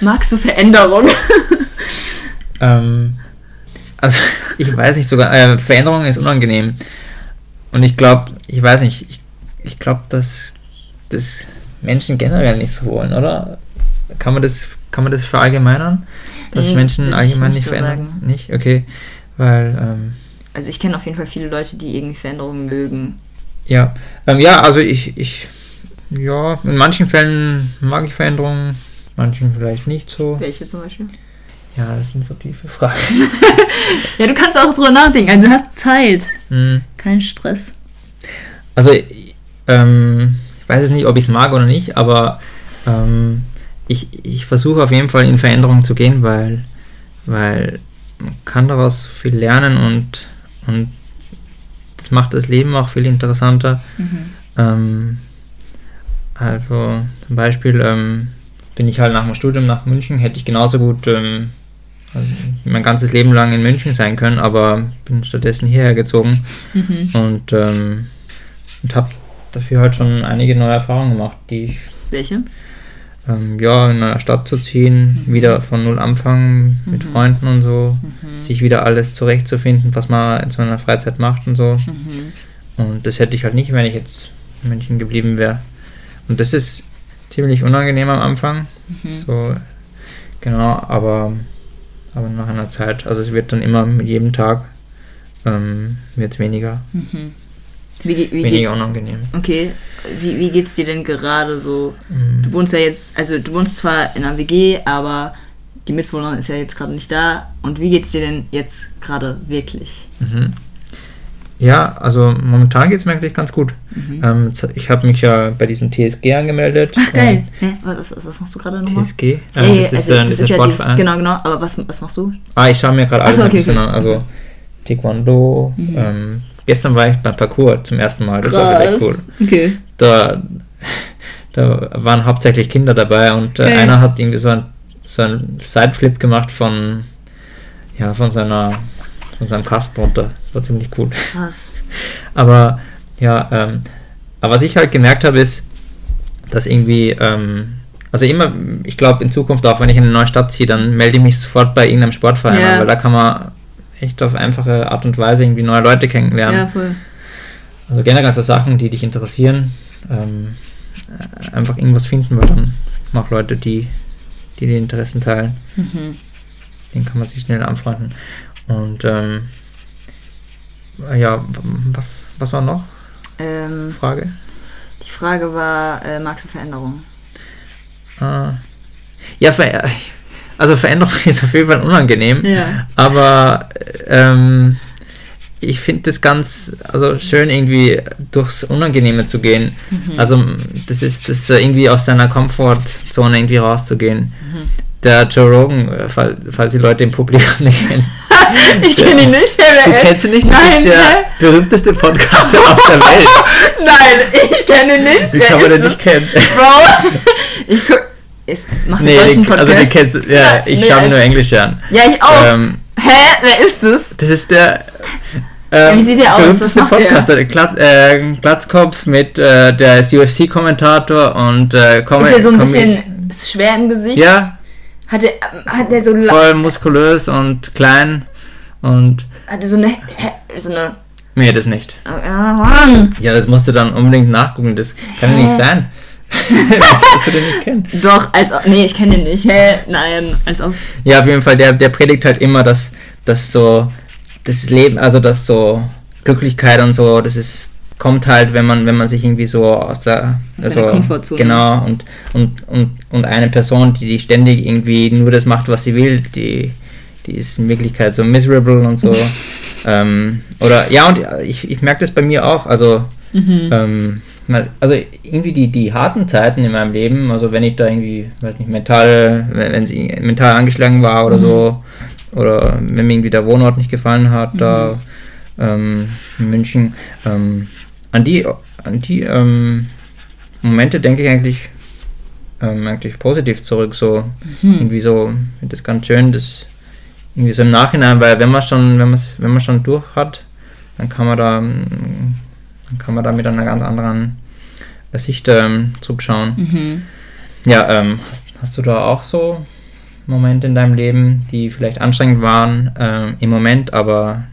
Magst du Veränderung? Ähm, also, ich weiß nicht sogar, äh, Veränderung ist unangenehm. Und ich glaube, ich weiß nicht, ich, ich glaube, dass das Menschen generell nicht so wollen, oder? Kann man das, kann man das verallgemeinern? Dass Nee, Menschen allgemein nicht nicht so verändern? sagen. Nicht? Okay. Weil, ähm, Also ich kenne auf jeden Fall viele Leute, die irgendwie Veränderungen mögen. Ja. Ähm, ja, also ich, ich, ja, in manchen Fällen mag ich Veränderungen, manchen vielleicht nicht so. Welche zum Beispiel? Ja, das sind so tiefe Fragen. [laughs] Ja, du kannst auch drüber nachdenken. Also du hast Zeit. Hm. Kein Stress. Also, ähm, ich weiß es nicht, ob ich es mag oder nicht, aber ähm, ich, ich versuche auf jeden Fall in Veränderung zu gehen, weil, weil man kann daraus viel lernen und, und das macht das Leben auch viel interessanter. Ähm, also zum Beispiel ähm, bin ich halt nach dem Studium nach München, hätte ich genauso gut ähm, also mein ganzes Leben lang in München sein können, aber bin stattdessen hierher gezogen Mhm. und, ähm, und habe dafür halt schon einige neue Erfahrungen gemacht, die ich, Welche? Ähm, ja, in einer Stadt zu ziehen, Mhm. wieder von null anfangen mit Mhm. Freunden und so, Mhm. sich wieder alles zurechtzufinden, was man in so einer Freizeit macht und so. Mhm. Und das hätte ich halt nicht, wenn ich jetzt in München geblieben wäre. Und das ist ziemlich unangenehm am Anfang. Mhm. So, genau, aber, aber nach einer Zeit, also es wird dann immer mit jedem Tag ähm, wird weniger, Mhm. Wie, wie weniger unangenehm. okay, wie, wie geht's dir denn gerade so? Mhm. Du wohnst ja jetzt, also du wohnst zwar in einer WG, aber die Mitbewohnerin ist ja jetzt gerade nicht da. Und wie geht's dir denn jetzt gerade wirklich? Mhm. Ja, also momentan geht es mir eigentlich ganz gut. Mhm. Ähm, ich habe mich ja bei diesem TSG angemeldet. Ach geil. Hä? Was, was, was machst du gerade Ähm, nochmal? TSG? Äh, Ja, ja, das ist also, äh, das ist ja dieses, Sportverein. genau, genau. Aber was, was machst du? Ah, ich schaue mir gerade alles so, ein okay, bisschen okay. an. Also Taekwondo. Mhm. Ähm, gestern war ich beim Parkour zum ersten Mal. Das war wirklich cool. Okay. Da, da waren hauptsächlich Kinder dabei und äh, Geil. einer hat irgendwie so ein, so ein Sideflip gemacht von, ja, von seiner von seinem Kasten runter. Das war ziemlich cool. Krass. Aber ja, ähm, aber was ich halt gemerkt habe, ist, dass irgendwie, ähm, also immer, ich glaube in Zukunft auch, wenn ich in eine neue Stadt ziehe, dann melde ich mich sofort bei irgendeinem Sportverein Ja. an, weil da kann man echt auf einfache Art und Weise irgendwie neue Leute kennenlernen. Ja, voll. Also generell so Sachen, die dich interessieren, ähm, äh, einfach irgendwas finden, weil dann auch Leute, die, die die Interessen teilen, Mhm. den kann man sich schnell anfreunden. Und ähm, ja, was, was war noch? Ähm, Frage? die Frage war, äh, magst du Veränderung? Ah. Ja, ver also Veränderung [laughs] ist auf jeden Fall unangenehm. Ja. Aber ähm, ich finde das ganz also schön, irgendwie durchs Unangenehme zu gehen. Mhm. Also das ist das äh, irgendwie aus seiner Komfortzone irgendwie rauszugehen. Mhm. Der Joe Rogan, äh, fall- falls die Leute im Publikum [laughs] nicht kennen. [laughs] Ich kenne ihn nicht. Wer Du kennst ihn nicht? Das Nein, ist der hä? berühmteste Podcaster auf der [laughs] Welt. Nein, ich kenne ihn nicht. Wie Wer kann man den nicht kennen? Bro, ich guck. Ist, macht Nee, deutschen den, also den kennst Ja, ich nee, schaue mir also- nur Englisch an. Ja, ich auch. Ähm, Hä? Wer ist es? Das ist der. Ja, Ähm, wie sieht der aus? Was berühmteste macht der? Podcaster, der Glat, äh, Glatzkopf mit, äh, der ist UFC-Kommentator und äh, Com Ist er so ein Com- bisschen schwer im Gesicht? Ja, Hat er, hat er so, voll muskulös und klein und. hat er so eine, so eine, Nee, das nicht. Mann. Ja, das musst du dann unbedingt nachgucken, das kann ja nicht sein. [laughs] Du den nicht kennen. Doch, als ob, nee, ich kenne den nicht. Hä? Nein, als ob. Ja, auf jeden Fall, der, der predigt halt immer, dass, dass so das Leben, also dass so Glücklichkeit und so, das ist kommt halt, wenn man wenn man sich irgendwie so aus der Aus also, Komfortzone. genau und, und und und eine Person, die die ständig irgendwie nur das macht, was sie will, die die ist in Wirklichkeit so miserable und so. [laughs] ähm, oder ja und ich, ich merke das bei mir auch, also Mhm. ähm, also irgendwie die, die harten Zeiten in meinem Leben, also wenn ich da irgendwie, weiß nicht, mental, wenn, wenn sie mental angeschlagen war oder Mhm. so, oder wenn mir irgendwie der Wohnort nicht gefallen hat, da ähm, in München, ähm, an die, an die ähm, Momente denke ich eigentlich, ähm, eigentlich positiv zurück, so Mhm. irgendwie so, finde das ganz schön, das irgendwie so im Nachhinein, weil wenn man schon, wenn man wenn man schon durch hat, dann kann man da, dann kann man da mit einer ganz anderen Sicht ähm, zurückschauen. Mhm. Ja, ähm, hast, hast du da auch so Momente in deinem Leben, die vielleicht anstrengend waren ähm, im Moment, aber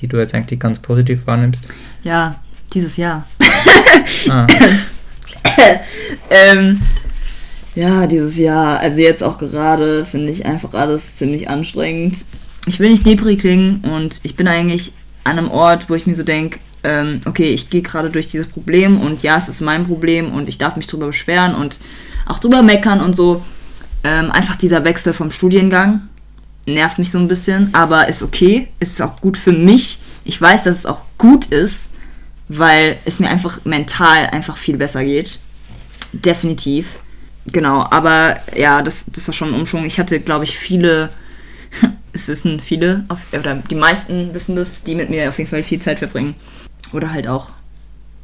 die du jetzt eigentlich ganz positiv wahrnimmst? Ja, dieses Jahr. Ah, [laughs] ähm, ja, dieses Jahr, also jetzt auch gerade, finde ich einfach alles ziemlich anstrengend. Ich will nicht Depri klingen und ich bin eigentlich an einem Ort, wo ich mir so denke, ähm, okay, ich gehe gerade durch dieses Problem und ja, es ist mein Problem und ich darf mich drüber beschweren und auch drüber meckern und so. Ähm, einfach dieser Wechsel vom Studiengang nervt mich so ein bisschen, aber ist okay. Ist auch gut für mich. Ich weiß, dass es auch gut ist, weil es mir einfach mental einfach viel besser geht. Definitiv. Genau, aber ja, das, das war schon ein Umschwung. Ich hatte, glaube ich, viele, [laughs] es wissen viele, oder die meisten wissen das, die mit mir auf jeden Fall viel Zeit verbringen. Oder halt auch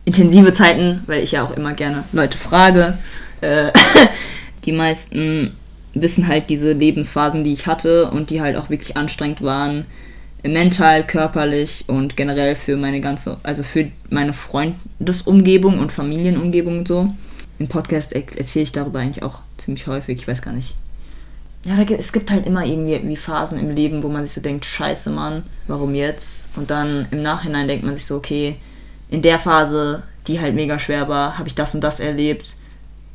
intensive Zeiten, weil ich ja auch immer gerne Leute frage. Äh, [laughs] die meisten wissen halt diese Lebensphasen, die ich hatte und die halt auch wirklich anstrengend waren. Mental, körperlich und generell für meine ganze, also für meine Freundesumgebung und Familienumgebung und so. Im Podcast er erzähle ich darüber eigentlich auch ziemlich häufig, ich weiß gar nicht. Ja, es gibt halt immer irgendwie wie Phasen im Leben, wo man sich so denkt, scheiße Mann, warum jetzt? Und dann im Nachhinein denkt man sich so, okay, in der Phase, die halt mega schwer war, habe ich das und das erlebt,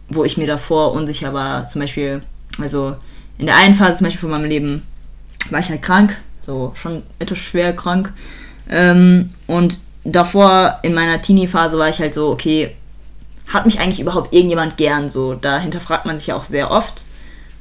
wo ich mir davor unsicher war. Zum Beispiel, also in der einen Phase zum Beispiel von meinem Leben war ich halt krank, so schon etwas schwer krank. Ähm, und davor in meiner Teenie-Phase war ich halt so, okay, hat mich eigentlich überhaupt irgendjemand gern? So, da hinterfragt man sich ja auch sehr oft.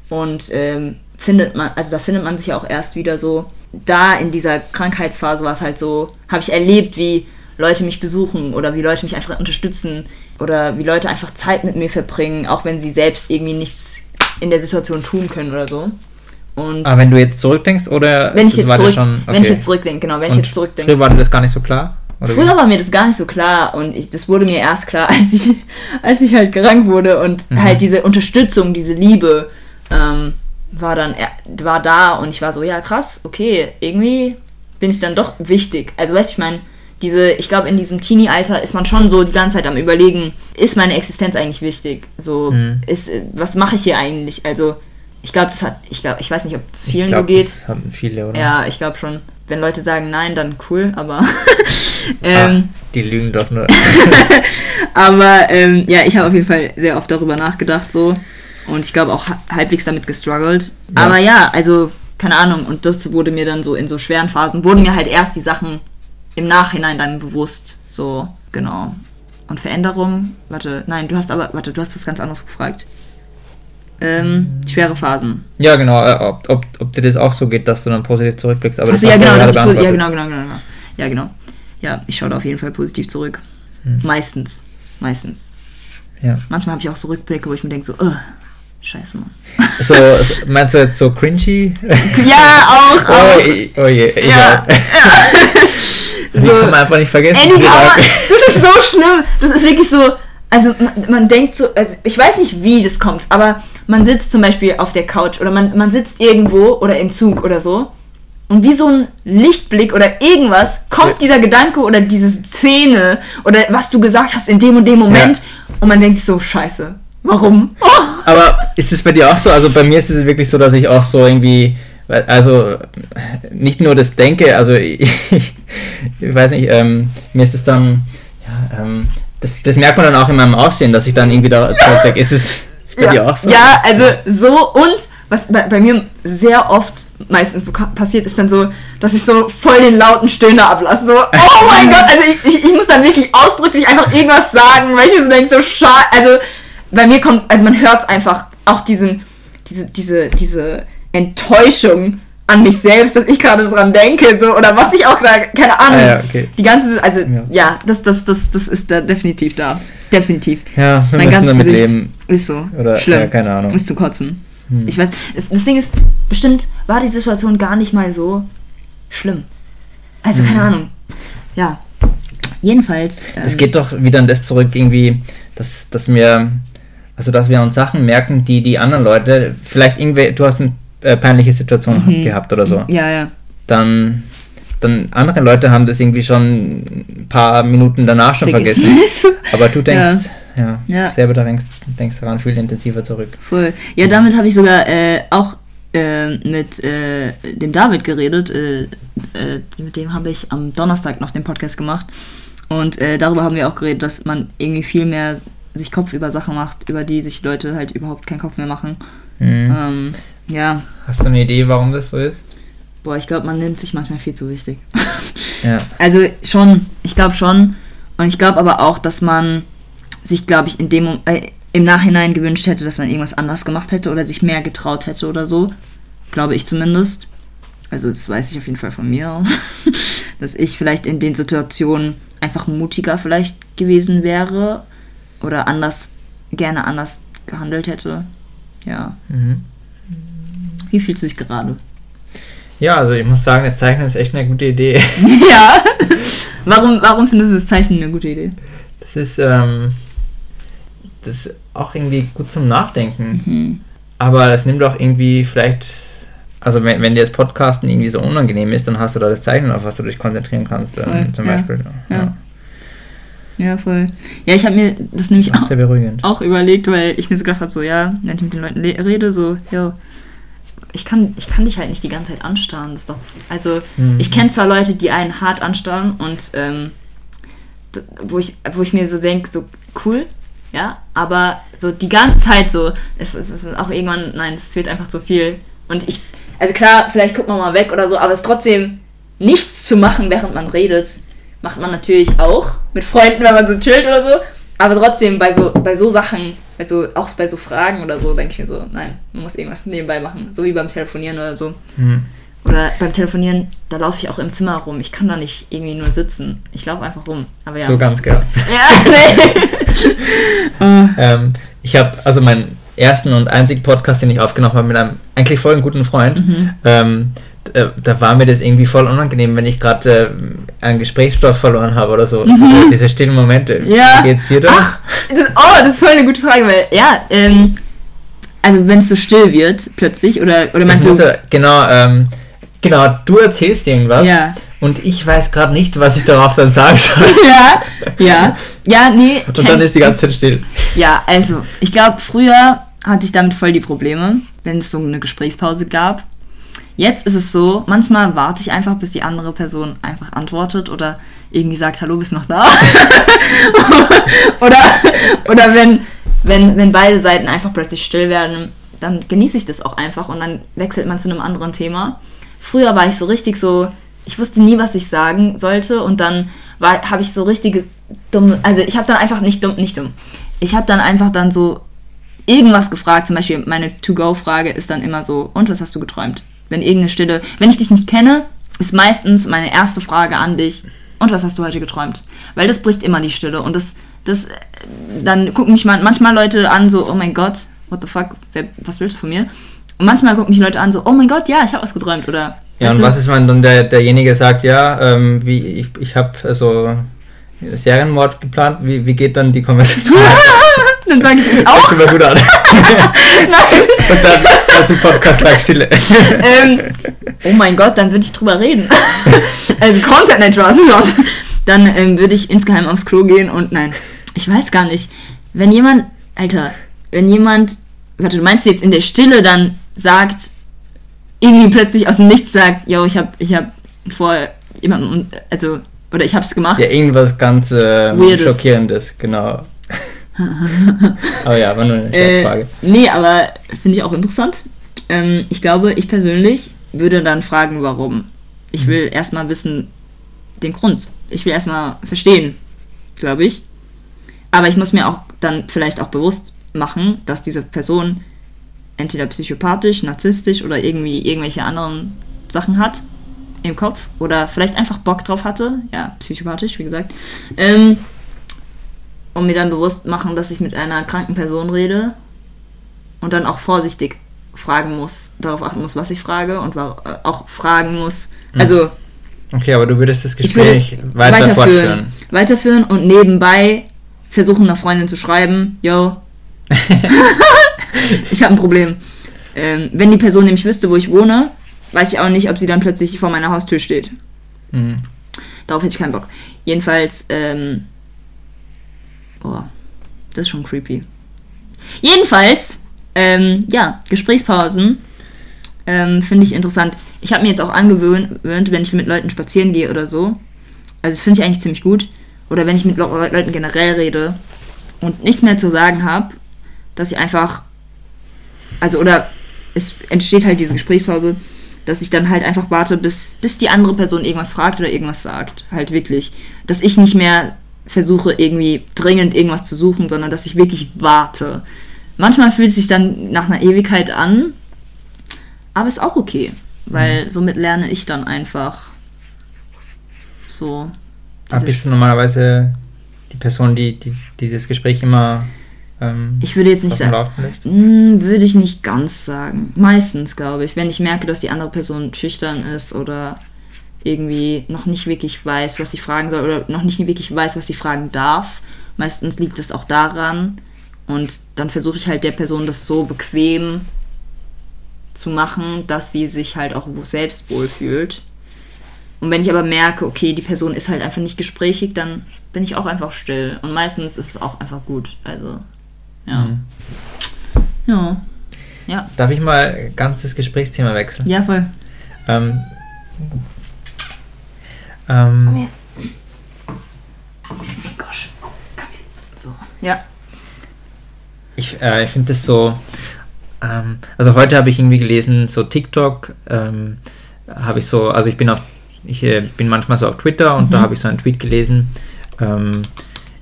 Und ähm, findet man, also da findet man sich ja auch erst wieder so. Da in dieser Krankheitsphase war es halt so, habe ich erlebt, wie Leute mich besuchen oder wie Leute mich einfach unterstützen oder wie Leute einfach Zeit mit mir verbringen, auch wenn sie selbst irgendwie nichts in der Situation tun können oder so. Und aber wenn du jetzt zurückdenkst oder wenn ich jetzt zurück, schon, wenn ich okay. jetzt zurückdenke, genau, wenn ich Und jetzt zurückdenke. Früher war dir das gar nicht so klar? Früher war mir das gar nicht so klar und ich, das wurde mir erst klar, [laughs] als ich, als ich halt krank wurde und Mhm. halt diese Unterstützung, diese Liebe ähm, war dann er- war da und ich war so, ja krass, okay, irgendwie bin ich dann doch wichtig. Also weißt du, ich meine, diese, ich glaube, in diesem Teenie-Alter ist man schon so die ganze Zeit am überlegen, ist meine Existenz eigentlich wichtig? So, Mhm. ist, äh, was mache ich hier eigentlich? Also, ich glaube, das hat, ich glaube, ich weiß nicht, ob das Ich vielen glaub, so geht. Das hatten viele, oder? Ja, ich glaube schon. Wenn Leute sagen nein, dann cool, aber. [laughs] Ah, ähm, die lügen doch nur. [laughs] aber ähm, ja, ich habe auf jeden Fall sehr oft darüber nachgedacht so. Und ich glaube auch ha- halbwegs damit gestruggelt. Ja. Aber ja, also, keine Ahnung. Und das wurde mir dann so in so schweren Phasen, wurden mir halt erst die Sachen im Nachhinein dann bewusst. So, genau. Und Veränderung, warte, nein, du hast aber, warte, du hast was ganz anderes gefragt. Ähm, schwere Phasen. Ja, genau, äh, ob, ob, ob dir das auch so geht, dass du dann positiv zurückblickst. Aber Achso, das ja, genau, das ist, ja, beantwortet. genau, genau, genau. Ja, genau. Ja, ich schaue da auf jeden Fall positiv zurück. Hm. Meistens. Meistens. Ja. Manchmal habe ich auch so Rückblicke, wo ich mir denke, so, oh, scheiße, Mann. So, so, meinst du jetzt so cringy? [laughs] ja, auch, auch. oh, je, oh je, ich Ja, [laughs] So. kann man einfach nicht vergessen. Ey, Leute. [laughs] das ist so schlimm. Das ist wirklich so. Also man, man denkt so, also ich weiß nicht, wie das kommt, aber man sitzt zum Beispiel auf der Couch oder man, man sitzt irgendwo oder im Zug oder so und wie so ein Lichtblick oder irgendwas kommt Ja. dieser Gedanke oder diese Szene oder was du gesagt hast in dem und dem Moment und man denkt so, scheiße, warum? Oh. [laughs] Aber ist es bei dir auch so? Also bei mir ist es wirklich so, dass ich auch so irgendwie, also nicht nur das denke, also ich, [laughs] ich weiß nicht, ähm, mir ist es dann, ja, ähm, das, das merkt man dann auch in meinem Aussehen, dass ich dann irgendwie da zurückdenke. Ist es ist bei ja. dir auch so? Ja, also so und was bei, bei mir sehr oft meistens passiert, ist dann so, dass ich so voll den lauten Stöhner ablasse. So, [laughs] oh mein Gott, also ich, ich, ich muss dann wirklich ausdrücklich einfach irgendwas sagen, weil ich mir so denke, so schade. Also bei mir kommt, also man hört es einfach, auch diesen, diese, diese, diese Enttäuschung an mich selbst, dass ich gerade dran denke, so, oder was ich auch gerade, keine Ahnung. Ah, ja, okay. Die ganze, also Ja. ja, das, das, das, das ist da definitiv da. Definitiv. Ja, wir Mein müssen ganzes damit Gesicht leben. ist so. Oder, Schlimm. ja, keine Ahnung. Ist zu kotzen. Hm. Ich weiß, das Ding ist, bestimmt war die Situation gar nicht mal so schlimm. Also Hm. keine Ahnung. Ja. Jedenfalls. Ähm, Es geht doch wieder an das zurück, irgendwie, dass, dass wir, also dass wir uns Sachen merken, die die anderen Leute, vielleicht irgendwie, du hast eine äh, peinliche Situation Mhm. gehabt oder so, Ja, ja. dann, dann andere Leute haben das irgendwie schon ein paar Minuten danach schon vergessen. [laughs] Aber du denkst, ja, Ja. selber da denkst, denkst daran viel intensiver zurück. Voll. Ja, damit habe ich sogar äh, auch äh, mit äh, dem David geredet. Äh, äh, mit dem habe ich am Donnerstag noch den Podcast gemacht. Und darüber haben wir auch geredet, dass man irgendwie viel mehr sich Kopf über Sachen macht, über die sich Leute halt überhaupt keinen Kopf mehr machen. Mhm. Ähm, ja, Hast du eine Idee, warum das so ist? boah, ich glaube, man nimmt sich manchmal viel zu wichtig. [laughs] Ja. Also schon, ich glaube schon. Und ich glaube aber auch, dass man sich, glaube ich, in dem äh, im Nachhinein gewünscht hätte, dass man irgendwas anders gemacht hätte oder sich mehr getraut hätte oder so. Glaube ich zumindest. Also das weiß ich auf jeden Fall von mir. [laughs] dass ich vielleicht in den Situationen einfach mutiger vielleicht gewesen wäre oder anders, gerne anders gehandelt hätte. Ja. Mhm. Wie fühlst du dich gerade? Ja, also ich muss sagen, das Zeichnen ist echt eine gute Idee. [laughs] [laughs] ja. Warum, warum findest du das Zeichnen eine gute Idee? Das ist, ähm, das ist auch irgendwie gut zum Nachdenken. Mhm. Aber das nimmt auch irgendwie vielleicht, also wenn, wenn dir das Podcasten irgendwie so unangenehm ist, dann hast du da das Zeichnen, auf was du dich konzentrieren kannst. Voll, zum ja. Beispiel. Ja. Ja, voll. Ja, ich habe mir das nämlich Ja. auch, auch überlegt, weil ich mir so gedacht habe, so, ja, wenn ich mit den Leuten le- rede, so, ja, ich kann, ich kann dich halt nicht die ganze Zeit anstarren. Das ist doch, also, Mhm. ich kenne zwar Leute, die einen hart anstarren und, ähm, wo ich, wo ich mir so denke, so, cool, ja, aber so die ganze Zeit so, es, es ist auch irgendwann, nein, es wird einfach zu viel. Und ich, also klar, vielleicht guckt man mal weg oder so, aber es ist trotzdem nichts zu machen, während man redet, macht man natürlich auch mit Freunden, wenn man so chillt oder so. Aber trotzdem bei so, bei so Sachen, also auch bei so Fragen oder so, denke ich mir so, nein, man muss irgendwas nebenbei machen. So wie beim Telefonieren oder so. Mhm. Oder beim Telefonieren, da laufe ich auch im Zimmer rum. Ich kann da nicht irgendwie nur sitzen. Ich laufe einfach rum. Aber ja. So ganz gehabt. ja, nee. [laughs] Oh. Ähm, ich habe also meinen ersten und einzigen Podcast, den ich aufgenommen habe, mit einem eigentlich voll guten Freund. Mhm. Ähm, äh, da war mir das irgendwie voll unangenehm, wenn ich gerade äh, einen Gesprächsstoff verloren habe oder so. Mhm. Diese stillen Momente. Ja. Wie geht's dir da? Ach, das, oh, das ist voll eine gute Frage, weil, ja, ähm, also wenn es so still wird, plötzlich, oder, oder meinst du... ja, genau, ähm, genau, du erzählst irgendwas Ja. und ich weiß gerade nicht, was ich darauf dann sagen soll. [laughs] ja, ja, ja, nee. Und dann ist die ganze Zeit still. Ja, also, ich glaube, früher hatte ich damit voll die Probleme, wenn es so eine Gesprächspause gab. Jetzt ist es so, manchmal warte ich einfach, bis die andere Person einfach antwortet oder irgendwie sagt, hallo, bist noch da? [laughs] oder oder wenn, wenn, wenn beide Seiten einfach plötzlich still werden, dann genieße ich das auch einfach und dann wechselt man zu einem anderen Thema. Früher war ich so richtig so, ich wusste nie, was ich sagen sollte und dann habe ich so richtige dumme, also ich habe dann einfach nicht dumm, nicht dumm. Ich habe dann einfach dann so irgendwas gefragt, zum Beispiel meine To-Go-Frage ist dann immer so, und was hast du geträumt? Wenn irgendeine Stille, wenn ich dich nicht kenne, ist meistens meine erste Frage an dich, und was hast du heute geträumt? Weil das bricht immer die Stille und das, das, dann gucken mich manchmal Leute an so, oh mein Gott, what the fuck, wer, was willst du von mir? Und manchmal gucken mich Leute an so, oh mein Gott, ja, ich habe was geträumt oder. Ja, und du? was ist, wenn dann der, derjenige sagt, ja, ähm, wie ich, ich habe also Serienmord geplant, wie, wie geht dann die Konversation? [laughs] dann sage ich mich auch. Das gut an. [laughs] Nein. Und dann als im Podcast lag Stille. ähm, oh mein Gott, dann würde ich drüber reden. [laughs] also Content etwas. Dann ähm, würde ich insgeheim aufs Klo gehen und nein, ich weiß gar nicht. Wenn jemand, Alter, wenn jemand, warte, du meinst jetzt in der Stille dann sagt, irgendwie plötzlich aus dem Nichts sagt, yo, ich habe ich hab vor jemandem, also, oder ich habe es gemacht. Ja, irgendwas ganz äh, Schockierendes, genau. [laughs] aber ja, war nur eine Scherzfrage. Äh, nee, aber finde ich auch interessant. Ähm, ich glaube, ich persönlich würde dann fragen, warum. Ich will mhm. erstmal wissen, den Grund. Ich will erstmal verstehen, glaube ich. Aber ich muss mir auch dann vielleicht auch bewusst machen, dass diese Person entweder psychopathisch, narzisstisch oder irgendwie irgendwelche anderen Sachen hat im Kopf oder vielleicht einfach Bock drauf hatte. Ja, psychopathisch, wie gesagt. Ähm, und mir dann bewusst machen, dass ich mit einer kranken Person rede und dann auch vorsichtig fragen muss, darauf achten muss, was ich frage und auch fragen muss. Hm. Also. Okay, aber du würdest das Gespräch weiter weiterführen, fortführen. Weiterführen und nebenbei versuchen, einer Freundin zu schreiben: Yo, [laughs] [laughs] ich habe ein Problem. Ähm, wenn die Person nämlich wüsste, wo ich wohne, weiß ich auch nicht, ob sie dann plötzlich vor meiner Haustür steht. Mhm. Darauf hätte ich keinen Bock. Jedenfalls, ähm, boah, das ist schon creepy. Jedenfalls, ähm, ja, Gesprächspausen ähm, finde ich interessant. Ich habe mir jetzt auch angewöhnt, wenn ich mit Leuten spazieren gehe oder so. Also das finde ich eigentlich ziemlich gut. Oder wenn ich mit Leuten generell rede und nichts mehr zu sagen habe, dass ich einfach, also oder es entsteht halt diese Gesprächspause, dass ich dann halt einfach warte, bis, bis die andere Person irgendwas fragt oder irgendwas sagt. Halt wirklich. Dass ich nicht mehr versuche, irgendwie dringend irgendwas zu suchen, sondern dass ich wirklich warte. Manchmal fühlt es sich dann nach einer Ewigkeit an, aber ist auch okay, weil mhm. somit lerne ich dann einfach so. Aber bist du normalerweise die Person, die, die dieses Gespräch immer ähm, ich würde jetzt nicht sagen. Hm, würde ich nicht ganz sagen. Meistens, glaube ich. Wenn ich merke, dass die andere Person schüchtern ist oder irgendwie noch nicht wirklich weiß, was sie fragen soll oder noch nicht wirklich weiß, was sie fragen darf. Meistens liegt es auch daran. Und dann versuche ich halt der Person das so bequem zu machen, dass sie sich halt auch selbst wohlfühlt. Und wenn ich aber merke, okay, die Person ist halt einfach nicht gesprächig, dann bin ich auch einfach still. Und meistens ist es auch einfach gut. Also ja. Mhm. Ja. ja. Darf ich mal ganz das Gesprächsthema wechseln? Ja, voll. Ähm, ähm, oh, ja. Gosh. So. Ja. Ich, äh, ich finde das so. Ähm, also heute habe ich irgendwie gelesen, so TikTok ähm, habe ich so, also ich bin auf, ich äh, bin manchmal so auf Twitter und mhm. da habe ich so einen Tweet gelesen ähm,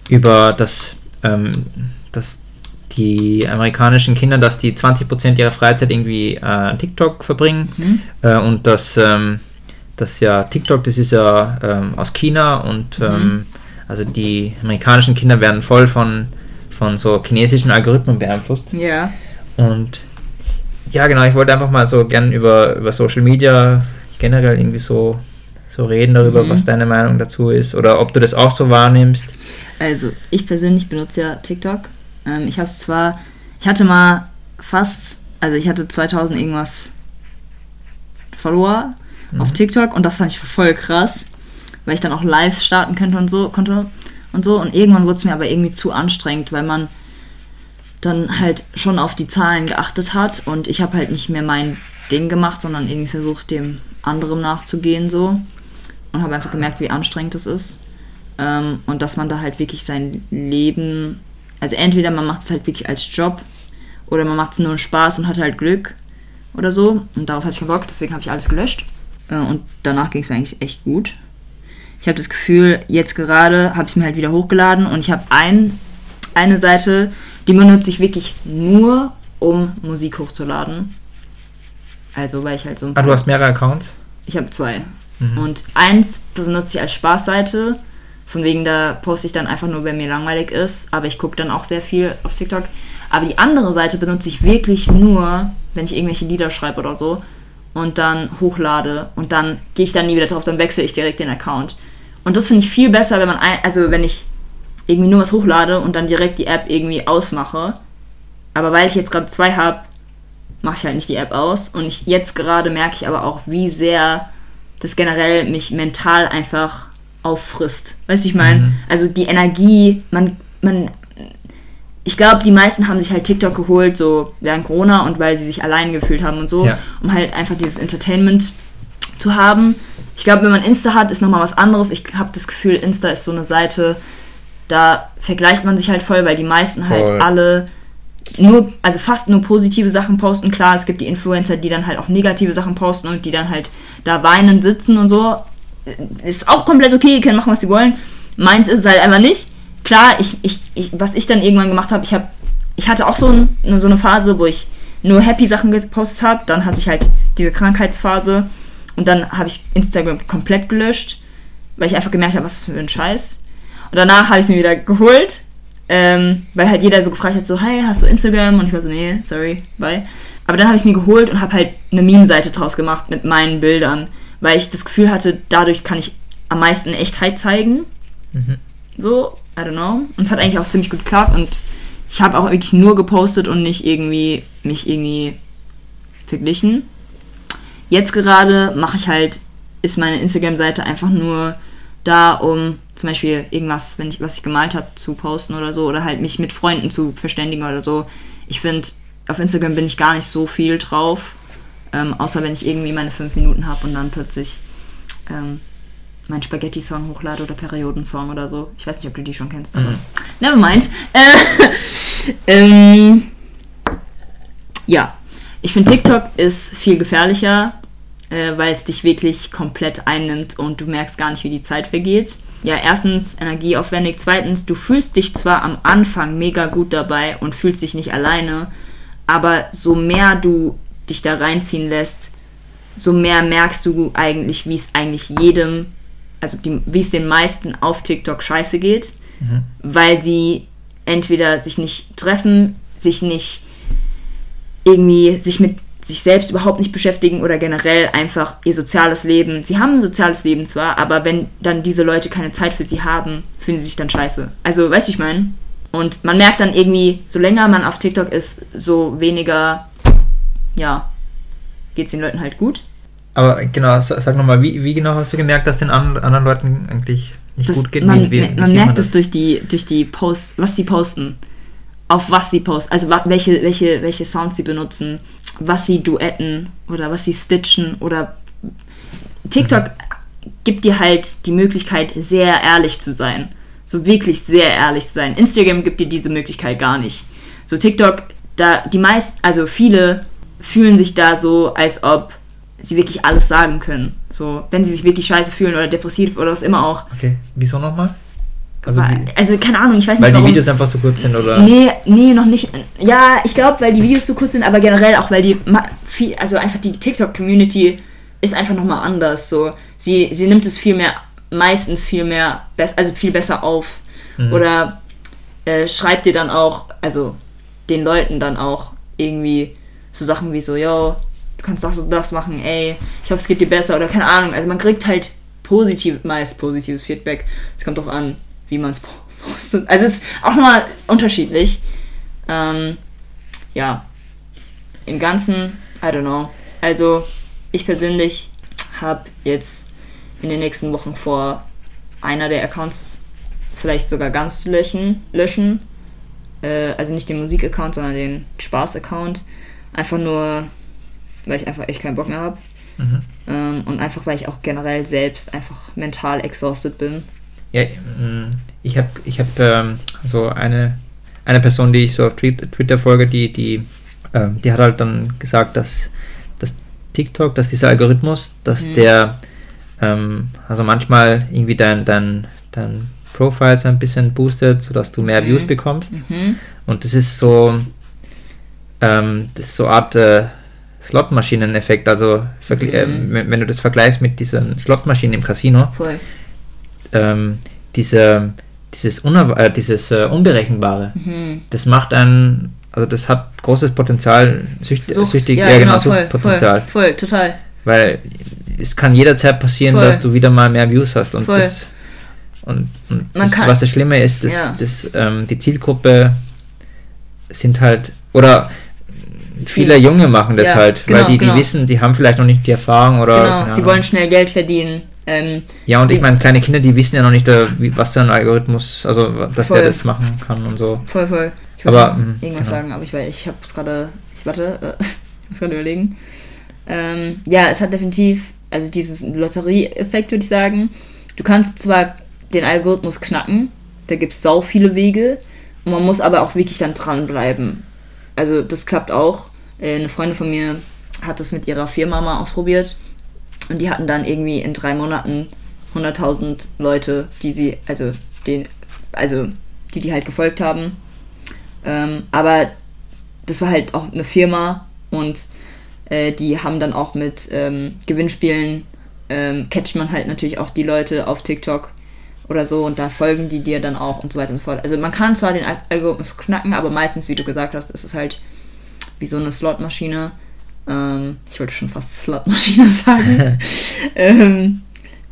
über das, ähm, das die amerikanischen Kinder, dass die 20% ihrer Freizeit irgendwie äh, TikTok verbringen mhm. äh, und dass, ähm, dass ja TikTok, das ist ja ähm, aus China und mhm. ähm, also die amerikanischen Kinder werden voll von, von so chinesischen Algorithmen beeinflusst. Ja. Und ja, genau, ich wollte einfach mal so gern über, über Social Media generell irgendwie so, so reden darüber, mhm. was deine Meinung dazu ist oder ob du das auch so wahrnimmst. Also, ich persönlich benutze ja TikTok ähm, ich habe es zwar, ich hatte mal fast, also ich hatte 2000 irgendwas Follower mhm. auf TikTok und das fand ich voll krass, weil ich dann auch Lives starten könnte und so konnte und so und irgendwann wurde es mir aber irgendwie zu anstrengend, weil man dann halt schon auf die Zahlen geachtet hat und ich habe halt nicht mehr mein Ding gemacht, sondern irgendwie versucht dem anderen nachzugehen so und habe einfach gemerkt, wie anstrengend es ist ähm, und dass man da halt wirklich sein Leben also entweder man macht es halt wirklich als Job oder man macht es nur Spaß und hat halt Glück oder so. Und darauf hatte ich keinen Bock, deswegen habe ich alles gelöscht. Äh, und danach ging es mir eigentlich echt gut. Ich habe das Gefühl, jetzt gerade habe ich es mir halt wieder hochgeladen und ich habe ein, eine Seite, die benutze ich wirklich nur, um Musik hochzuladen. Also, weil ich halt so ein Ah, du hast mehrere Accounts? Ich habe zwei. Mhm. Und eins benutze ich als Spaßseite. Von wegen, da poste ich dann einfach nur, wenn mir langweilig ist. Aber ich gucke dann auch sehr viel auf TikTok. Aber die andere Seite benutze ich wirklich nur, wenn ich irgendwelche Lieder schreibe oder so. Und dann hochlade. Und dann gehe ich dann nie wieder drauf. Dann wechsle ich direkt den Account. Und das finde ich viel besser, wenn man, ein, also wenn ich irgendwie nur was hochlade und dann direkt die App irgendwie ausmache. Aber weil ich jetzt gerade zwei habe, mache ich halt nicht die App aus. Und ich, jetzt gerade merke ich aber auch, wie sehr das generell mich mental einfach auffrisst. Weißt du, ich meine? Mhm. Also die Energie, man, man, ich glaube, die meisten haben sich halt TikTok geholt, so während Corona und weil sie sich allein gefühlt haben und so, Ja. um halt einfach dieses Entertainment zu haben. Ich glaube, wenn man Insta hat, ist nochmal was anderes. Ich habe das Gefühl, Insta ist so eine Seite, da vergleicht man sich halt voll, weil die meisten halt Voll. alle nur, also fast nur positive Sachen posten. Klar, es gibt die Influencer, die dann halt auch negative Sachen posten und die dann halt da weinend sitzen und so. Ist auch komplett okay, die können machen, was sie wollen. Meins ist es halt einfach nicht. Klar, ich, ich, ich, was ich dann irgendwann gemacht habe, ich habe, ich hatte auch so, ein, so eine Phase, wo ich nur happy Sachen gepostet habe. Dann hatte ich halt diese Krankheitsphase und dann habe ich Instagram komplett gelöscht, weil ich einfach gemerkt habe, was für ein Scheiß. Und danach habe ich es mir wieder geholt, ähm, weil halt jeder so gefragt hat, so, hey, hast du Instagram? Und ich war so, nee, sorry, bye. Aber dann habe ich es mir geholt und habe halt eine Meme-Seite draus gemacht mit meinen Bildern, weil ich das Gefühl hatte, dadurch kann ich am meisten Echtheit zeigen. Mhm. So, I don't know. Und es hat eigentlich auch ziemlich gut geklappt und ich habe auch wirklich nur gepostet und nicht irgendwie mich irgendwie verglichen. Jetzt gerade mache ich halt, ist meine Instagram-Seite einfach nur da, um zum Beispiel irgendwas, wenn ich, was ich gemalt habe, zu posten oder so, oder halt mich mit Freunden zu verständigen oder so. Ich finde, auf Instagram bin ich gar nicht so viel drauf, ähm, außer wenn ich irgendwie meine fünf Minuten habe und dann plötzlich ähm, meinen Spaghetti-Song hochlade oder Periodensong oder so. Ich weiß nicht, ob du die schon kennst, aber Mhm. never mind. Äh, [laughs] ähm, ja, ich finde TikTok ist viel gefährlicher, äh, weil es dich wirklich komplett einnimmt und du merkst gar nicht, wie die Zeit vergeht. Ja, erstens energieaufwendig, zweitens, du fühlst dich zwar am Anfang mega gut dabei und fühlst dich nicht alleine, aber so mehr du dich da reinziehen lässt, so mehr merkst du eigentlich, wie es eigentlich jedem, also die, wie es den meisten auf TikTok scheiße geht, Mhm. weil sie entweder sich nicht treffen, sich nicht irgendwie sich mit sich selbst überhaupt nicht beschäftigen oder generell einfach ihr soziales Leben. Sie haben ein soziales Leben zwar, aber wenn dann diese Leute keine Zeit für sie haben, fühlen sie sich dann scheiße. Also, weißt du, ich meine? Und man merkt dann irgendwie, so länger man auf TikTok ist, so weniger, ja, geht es den Leuten halt gut. Aber genau, sa- sag nochmal, wie, wie genau hast du gemerkt, dass den an, anderen Leuten eigentlich nicht Das, gut geht? man Wie- wie- man merkt es durch die, durch die Posts, was sie posten. Auf was sie posten. Also welche, welche, welche Sounds sie benutzen, was sie duetten oder was sie stitchen oder TikTok gibt dir halt die Möglichkeit, sehr ehrlich zu sein. So wirklich sehr ehrlich zu sein. Instagram gibt dir diese Möglichkeit gar nicht. So TikTok, da die meisten, also viele fühlen sich da so, als ob sie wirklich alles sagen können. So, wenn sie sich wirklich scheiße fühlen oder depressiv oder was immer auch. Okay, wieso nochmal? Also, Weil- also keine Ahnung, ich weiß weil nicht die warum. Videos einfach so kurz sind, oder? Nee, nee, noch nicht. Ja, ich glaube, weil die Videos so kurz sind, aber generell auch, weil die viel, also einfach die TikTok-Community ist einfach nochmal anders. So, sie, sie nimmt es viel mehr, meistens viel mehr, also viel besser auf. Mhm. Oder äh, schreibt dir dann auch, also den Leuten dann auch irgendwie so Sachen wie so, yo, du kannst das und das machen, ey, ich hoffe, es geht dir besser oder keine Ahnung. Also man kriegt halt positiv, meist positives Feedback. Es kommt auch an, wie man es postet. Also es ist auch nochmal unterschiedlich. Ähm, ja, im Ganzen, I don't know. Also ich persönlich habe jetzt in den nächsten Wochen vor, einer der Accounts vielleicht sogar ganz zu löschen. löschen. Äh, also nicht den Musik-Account, sondern den Spaß-Account. Einfach nur, weil ich einfach echt keinen Bock mehr habe. Mhm. Ähm, und einfach, weil ich auch generell selbst einfach mental exhausted bin. Ja, mm, ich habe ich hab, ähm, so eine, eine Person, die ich so auf Twi- Twitter folge, die, die, ähm, die hat halt dann gesagt, dass, dass TikTok, dass dieser Algorithmus, dass Mhm. der, ähm, also manchmal irgendwie dein, dein, dein Profile so ein bisschen boostet, sodass du mehr Mhm. Views bekommst. Mhm. Und das ist so, ähm, das ist so eine Art äh, Slotmaschinen-Effekt. Also vergl- Mhm. ähm, wenn, wenn du das vergleichst mit diesen Slotmaschinen im Casino, Voll. ähm, diese, dieses, Unerw äh, dieses äh, Unberechenbare, Mhm. das macht einen, also das hat großes Potenzial, sücht, Sucht, süchtig, ja, ja, genau, genau, voll, Suchtpotenzial. voll, voll, total. Weil es kann jederzeit passieren, Voll. dass du wieder mal mehr Views hast. Und Voll. das, und, und das, kann- was das Schlimme ist, dass, Ja. dass ähm, die Zielgruppe sind halt, oder viele Teens. Junge machen das Ja, halt, genau, weil die, die genau. wissen, die haben vielleicht noch nicht die Erfahrung oder. Genau, sie Ahnung. wollen schnell Geld verdienen. Ähm, Ja, und ich meine, kleine Kinder, die wissen ja noch nicht, äh, was für ein Algorithmus, also dass Voll. der das machen kann und so. Voll, voll. Ich wollte mh, irgendwas genau. sagen, aber ich weiß, ich habe es gerade. Ich warte, äh, [laughs] ich muss gerade überlegen. Ähm, ja, es hat definitiv, also dieses Lotterie-Effekt, würde ich sagen. Du kannst zwar den Algorithmus knacken, da gibt es sau viele Wege, und man muss aber auch wirklich dann dranbleiben. Also das klappt auch. Äh, eine Freundin von mir hat das mit ihrer Firma mal ausprobiert und die hatten dann irgendwie in drei Monaten 100.000 Leute, die sie, also den, also die die halt gefolgt haben. Ähm, aber das war halt auch eine Firma und äh, die haben dann auch mit ähm, Gewinnspielen ähm, catcht man halt natürlich auch die Leute auf TikTok oder so und da folgen die dir dann auch und so weiter und so fort. Also man kann zwar den Al- Algorithmus knacken, aber meistens, wie du gesagt hast, ist es halt wie so eine Slotmaschine. Ähm, ich wollte schon fast [laughs] Slotmaschine sagen. [laughs] ähm,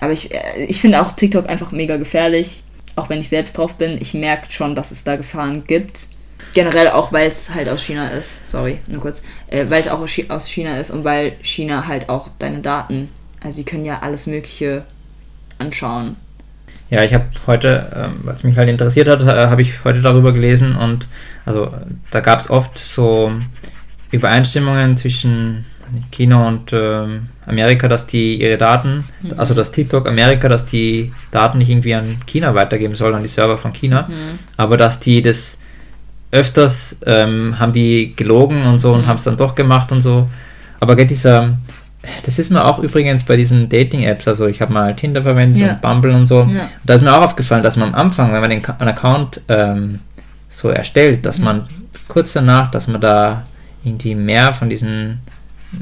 aber ich, äh, ich finde auch TikTok einfach mega gefährlich. Auch wenn ich selbst drauf bin, ich merke schon, dass es da Gefahren gibt. Generell auch, weil es halt aus China ist. Sorry, nur kurz. Äh, weil es auch aus China ist und weil China halt auch deine Daten, also sie können ja alles Mögliche anschauen. Ja, ich habe heute, ähm, was mich halt interessiert hat, äh, habe ich heute darüber gelesen und also da gab es oft so Übereinstimmungen zwischen China und ähm, Amerika, dass die ihre Daten, Mhm. also das TikTok Amerika, dass die Daten nicht irgendwie an China weitergeben soll, an die Server von China, Mhm. aber dass die das öfters ähm, haben die gelogen und so und Mhm. haben es dann doch gemacht und so. Aber geht dieser, das ist mir auch übrigens bei diesen Dating-Apps, also ich habe mal Tinder verwendet Ja. und Bumble und so. Ja. Da ist mir auch aufgefallen, dass man am Anfang, wenn man den einen Account ähm, so erstellt, dass man kurz danach, dass man da irgendwie mehr von diesen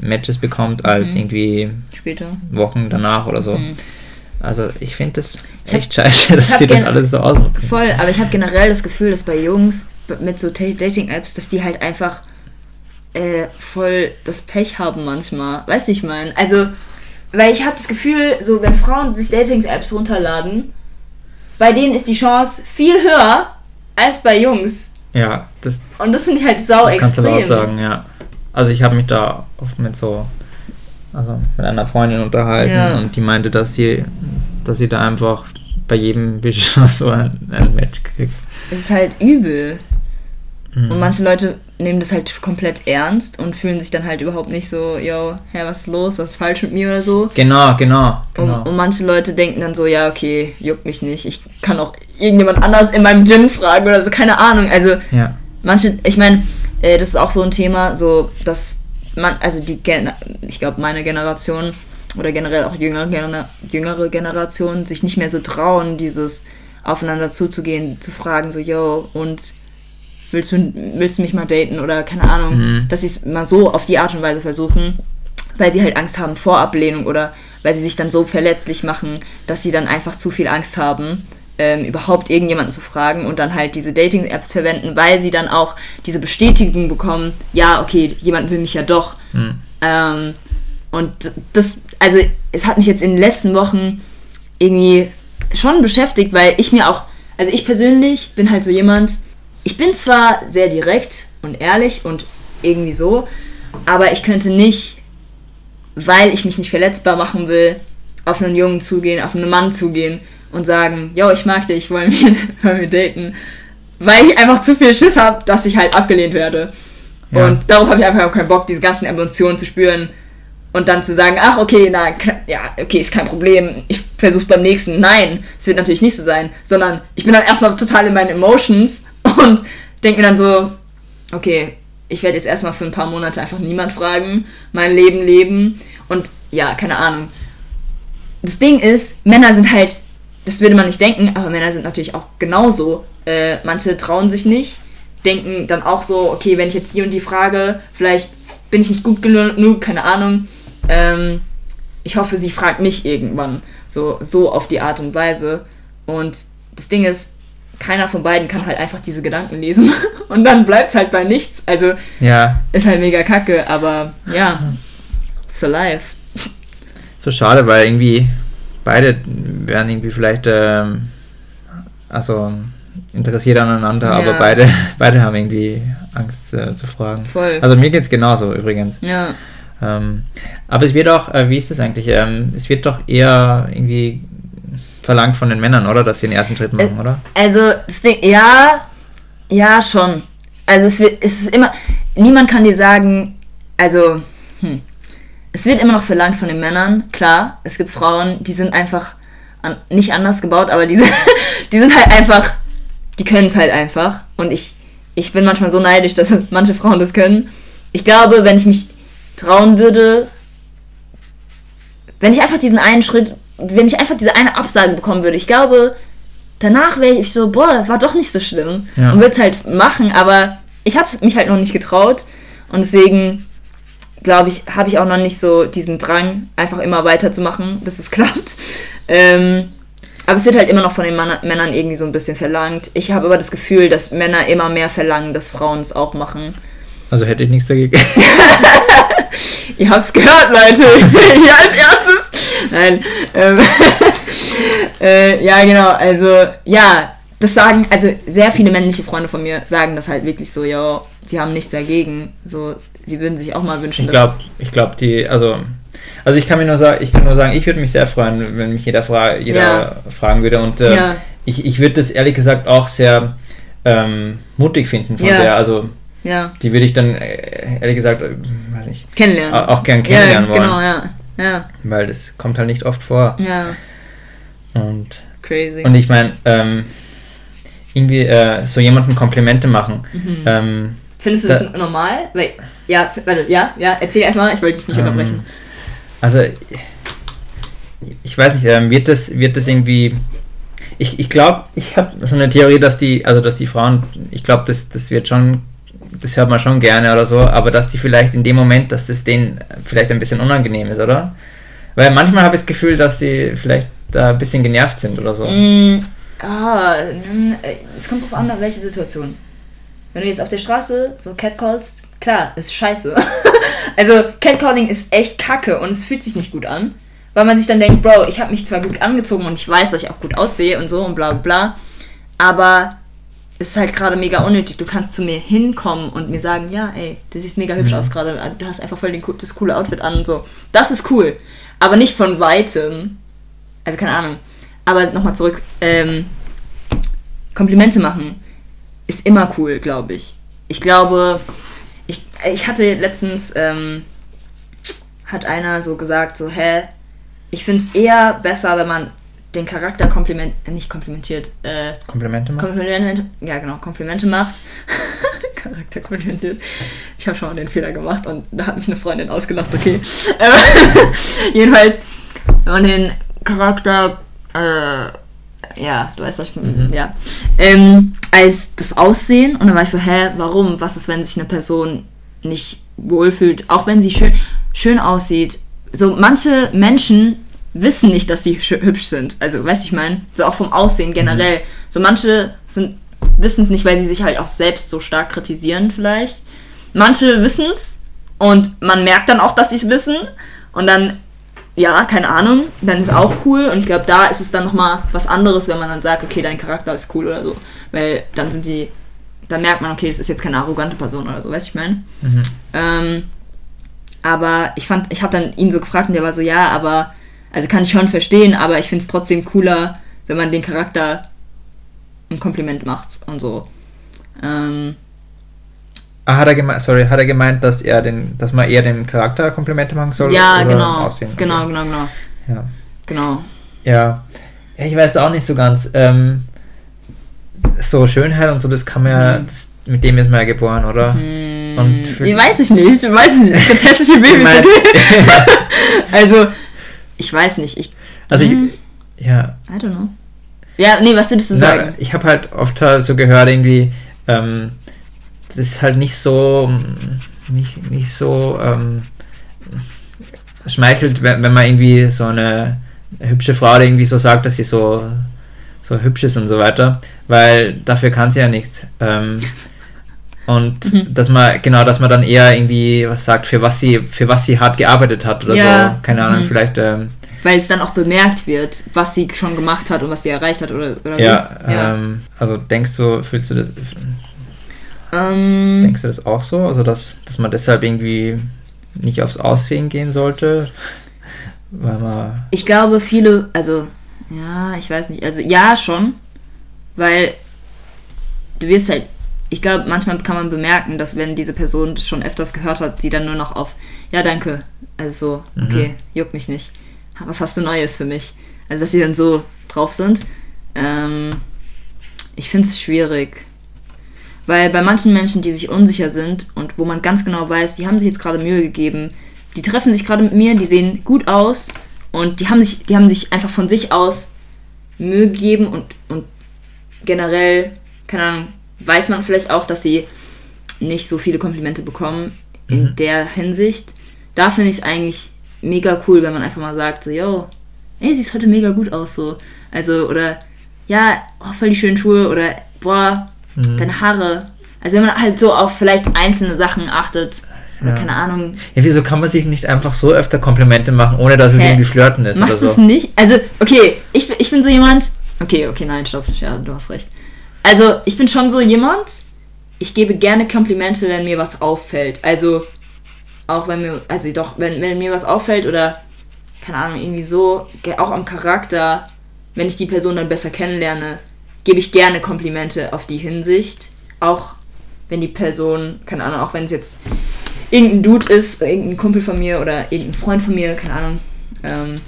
Matches bekommt als Mhm. irgendwie Später. Wochen danach oder so. Mhm. Also ich finde das Ich hab- echt scheiße, [laughs] dass hab die das alles so ausnutzen. Voll, aber ich habe generell das Gefühl, dass bei Jungs mit so Dating-Apps, dass die halt einfach äh, voll das Pech haben manchmal. Weißt du, ich meine? Also, weil ich habe das Gefühl, so wenn Frauen sich Dating-Apps runterladen, bei denen ist die Chance viel höher als bei Jungs. Ja, das, Und das ich halt sau das kannst du extrem. aber auch sagen, ja. Also ich habe mich da oft mit so, also mit einer Freundin unterhalten Ja. und die meinte, dass die, dass sie da einfach bei jedem Wisch [laughs] so ein, ein Match kriegt. Es ist halt übel. Mhm. Und manche Leute nehmen das halt komplett ernst und fühlen sich dann halt überhaupt nicht so, yo, hä, was ist los, was ist falsch mit mir oder so. Genau, genau, Und, genau. und manche Leute denken dann so, ja, okay, juckt mich nicht. Ich kann auch irgendjemand anders in meinem Gym fragen oder so, keine Ahnung. Also ja. manche, ich meine, äh, das ist auch so ein Thema, so dass man, also die, Gen ich glaube, meine Generation oder generell auch jüngere, Gener- jüngere Generationen sich nicht mehr so trauen, dieses aufeinander zuzugehen, zu fragen, so, yo, und willst du, willst du mich mal daten oder keine Ahnung, Mhm. dass sie es mal so auf die Art und Weise versuchen, weil sie halt Angst haben vor Ablehnung oder weil sie sich dann so verletzlich machen, dass sie dann einfach zu viel Angst haben, ähm, überhaupt irgendjemanden zu fragen und dann halt diese Dating-Apps verwenden, weil sie dann auch diese Bestätigung bekommen, ja, okay, jemand will mich ja doch. Mhm. Ähm, und das, also es hat mich jetzt in den letzten Wochen irgendwie schon beschäftigt, weil ich mir auch, also ich persönlich bin halt so jemand, ich bin zwar sehr direkt und ehrlich und irgendwie so, aber ich könnte nicht, weil ich mich nicht verletzbar machen will, auf einen Jungen zugehen, auf einen Mann zugehen und sagen, yo, ich mag dich, wollen wir, [laughs] wollen wir daten, weil ich einfach zu viel Schiss habe, dass ich halt abgelehnt werde. Ja. Und darauf habe ich einfach keinen Bock, diese ganzen Emotionen zu spüren und dann zu sagen, ach okay, na, ja, okay, ist kein Problem, ich versuch's beim nächsten. Nein, es wird natürlich nicht so sein, sondern ich bin dann erstmal total in meinen Emotions und denke mir dann so, okay, ich werde jetzt erstmal für ein paar Monate einfach niemand fragen, mein Leben leben und ja, keine Ahnung. Das Ding ist, Männer sind halt, das würde man nicht denken, aber Männer sind natürlich auch genauso. Äh, manche trauen sich nicht, denken dann auch so, okay, wenn ich jetzt die und die frage, vielleicht bin ich nicht gut genug, keine Ahnung. Ähm, ich hoffe, sie fragt mich irgendwann. So, so auf die Art und Weise. Und das Ding ist, keiner von beiden kann halt einfach diese Gedanken lesen. [laughs] Und dann bleibt es halt bei nichts. Also Ja, ist halt mega kacke, aber ja, it's alive. so schade, weil irgendwie beide wären irgendwie vielleicht, ähm, also interessiert aneinander, Ja. aber beide, [laughs] beide haben irgendwie Angst äh, zu fragen. Voll. Also mir geht's genauso übrigens. ja. Ähm, aber es wird auch, äh, wie ist das eigentlich? Ähm, es wird doch eher irgendwie verlangt von den Männern, oder? Dass sie den ersten Schritt machen, Äh, oder? Also, das Ding, ja, ja, schon. Also, es, wird, es ist immer, niemand kann dir sagen, also, hm, es wird immer noch verlangt von den Männern, klar. Es gibt Frauen, die sind einfach an, nicht anders gebaut, aber die [laughs] sind, die sind halt einfach, die können es halt einfach. Und ich, ich bin manchmal so neidisch, dass [laughs] manche Frauen das können. Ich glaube, wenn ich mich trauen würde, wenn ich einfach diesen einen Schritt, wenn ich einfach diese eine Absage bekommen würde, ich glaube, danach wäre ich so, boah, war doch nicht so schlimm. Ja. Und würde es halt machen, aber ich habe mich halt noch nicht getraut. Und deswegen, glaube ich, habe ich auch noch nicht so diesen Drang, einfach immer weiterzumachen, bis es [laughs] klappt. Ähm, aber es wird halt immer noch von den Mann Männern irgendwie so ein bisschen verlangt. Ich habe aber das Gefühl, dass Männer immer mehr verlangen, dass Frauen es auch machen. Also hätte ich nichts dagegen. [laughs] Ihr habt's gehört, Leute. [laughs] Hier als erstes. Nein. Ähm, [laughs] äh, ja, genau. Also, ja, das sagen, also sehr viele männliche Freunde von mir sagen das halt wirklich so, ja, sie haben nichts dagegen. So, sie würden sich auch mal wünschen, Ich glaube, ich glaube, die, also, also ich kann mir nur sagen, ich kann nur sagen, ich würde mich sehr freuen, wenn mich jeder, fra jeder Ja. fragen würde und äh, Ja. ich, ich würde das ehrlich gesagt auch sehr ähm, mutig finden von Ja. der, also ja, die würde ich dann äh, ehrlich gesagt, äh, weiß nicht, kennenlernen. au- auch gern ja, kennenlernen wollen, genau, ja. Ja, weil das kommt halt nicht oft vor ja, und crazy. und ich meine, ähm, irgendwie äh, so jemanden Komplimente machen, Mhm. ähm, Findest du das normal? Weil, ja, warte, ja, ja, erzähl erstmal, ich wollte dich nicht Ähm, unterbrechen. Also, ich weiß nicht, ähm, wird das, wird das irgendwie. Ich, ich glaube, ich habe so eine Theorie, dass die, also dass die Frauen, ich glaube, das, das wird schon, das hört man schon gerne oder so, aber dass die vielleicht in dem Moment, dass das denen vielleicht ein bisschen unangenehm ist, oder? Weil manchmal habe ich das Gefühl, dass sie vielleicht da ein bisschen genervt sind oder so. Mm, ah, mm, äh, es kommt drauf an, auf welche Situation. Wenn du jetzt auf der Straße so catcallst, klar, ist scheiße. [laughs] also Catcalling ist echt kacke und es fühlt sich nicht gut an. Weil man sich dann denkt, Bro, ich habe mich zwar gut angezogen und ich weiß, dass ich auch gut aussehe und so und bla bla bla, aber ist halt gerade mega unnötig. Du kannst zu mir hinkommen und mir sagen, ja, ey, du siehst mega hübsch aus gerade, du hast einfach voll den, das coole Outfit an und so. Das ist cool. Aber nicht von weitem. Also keine Ahnung. Aber nochmal zurück. Ähm, Komplimente machen ist immer cool, glaube ich. Ich glaube, ich, ich hatte letztens, ähm, hat einer so gesagt, so, hä, ich finde es eher besser, wenn man den Charakter kompliment, äh, nicht komplimentiert, äh, Komplimente machen? Komplimente, ja genau, Komplimente macht. [laughs] Charakter komplimentiert. Ich habe schon mal den Fehler gemacht und da hat mich eine Freundin ausgelacht, okay. [laughs] Jedenfalls, man den Charakter, äh, ja, du weißt, was ich, Mhm. ja, ähm, als das Aussehen und dann weißt du, hä, warum? Was ist, wenn sich eine Person nicht wohlfühlt, auch wenn sie schön, schön aussieht? So, manche Menschen wissen nicht, dass die schö- hübsch sind. Also, weißt du, ich meine, so auch vom Aussehen generell. So, manche sind wissen es nicht, weil sie sich halt auch selbst so stark kritisieren, vielleicht. Manche wissen es und man merkt dann auch, dass sie es wissen. Und dann, ja, keine Ahnung, dann ist auch cool. Und ich glaube, da ist es dann nochmal was anderes, wenn man dann sagt, okay, dein Charakter ist cool oder so. Weil dann sind die, dann merkt man, okay, das ist jetzt keine arrogante Person oder so, weißt du, ich meine? Mhm. Ähm, aber ich fand, ich habe dann ihn so gefragt und der war so, ja, aber, also kann ich schon verstehen, aber ich finde es trotzdem cooler, wenn man den Charakter ein Kompliment macht und so. Ähm, Ah, hat er gemeint, sorry, hat er gemeint, dass er den, dass man eher dem Charakter Komplimente machen soll? ja, genau, genau, genau, genau, Ja. genau. Ja. ja, ich weiß auch nicht so ganz. Ähm, so Schönheit und so, das kann man ja, Mhm. das, mit dem ist man ja geboren, oder? Hm, Und nee, weiß ich nicht, weiß ich nicht. Es gibt hässliche Babys, [laughs] [laughs] also, ich weiß nicht. Ich, Also Mhm. ich, ja, I don't know. Ja, nee, was würdest du Na, sagen? ich habe halt oft halt so gehört, irgendwie, ähm, das ist halt nicht so, nicht, nicht so ähm, schmeichelt, wenn, wenn man irgendwie so eine hübsche Frau irgendwie so sagt, dass sie so, so hübsch ist und so weiter, weil dafür kann sie ja nichts. Ähm, und Mhm. dass man, genau, dass man dann eher irgendwie was sagt, für was sie, für was sie hart gearbeitet hat oder Ja. so. Keine Ahnung, Mhm. vielleicht, ähm, Weil es dann auch bemerkt wird, was sie schon gemacht hat und was sie erreicht hat oder, oder ja, ja. Ähm, also denkst du, fühlst du das, Ähm, Denkst du das auch so? Also, dass, dass man deshalb irgendwie nicht aufs Aussehen gehen sollte? Weil man. Ich glaube, viele, also, ja, ich weiß nicht, also ja, schon, weil du wirst halt, ich glaube, manchmal kann man bemerken, dass wenn diese Person das schon öfters gehört hat, sie dann nur noch auf, ja, danke, also so, Mhm. okay, juckt mich nicht. Was hast du Neues für mich? Also, dass sie dann so drauf sind. Ähm, ich finde es schwierig. Weil bei manchen Menschen, die sich unsicher sind und wo man ganz genau weiß, die haben sich jetzt gerade Mühe gegeben, die treffen sich gerade mit mir, die sehen gut aus und die haben sich, die haben sich einfach von sich aus Mühe gegeben und, und generell, keine Ahnung, weiß man vielleicht auch, dass sie nicht so viele Komplimente bekommen in Mhm. der Hinsicht. Da finde ich es eigentlich mega cool, wenn man einfach mal sagt, so, yo, ey, siehst heute mega gut aus, so. Also, oder, ja, oh, voll die schönen Schuhe, oder, boah, Mhm. deine Haare. Also, wenn man halt so auf vielleicht einzelne Sachen achtet, oder Ja. keine Ahnung, Ja, wieso kann man sich nicht einfach so öfter Komplimente machen, ohne dass es Hä? irgendwie flirten ist Machst du oder es so? nicht? Also, okay, ich, bin- ich bin so jemand. Okay, okay, nein, stopp. Ja, du hast recht. Also, ich bin schon so jemand. Ich gebe gerne Komplimente, wenn mir was auffällt. Also, auch wenn mir, also doch, wenn, wenn mir was auffällt oder, keine Ahnung, irgendwie so, auch am Charakter, wenn ich die Person dann besser kennenlerne, gebe ich gerne Komplimente auf die Hinsicht. Auch wenn die Person, keine Ahnung, auch wenn es jetzt irgendein Dude ist, irgendein Kumpel von mir oder irgendein Freund von mir, keine Ahnung, ähm,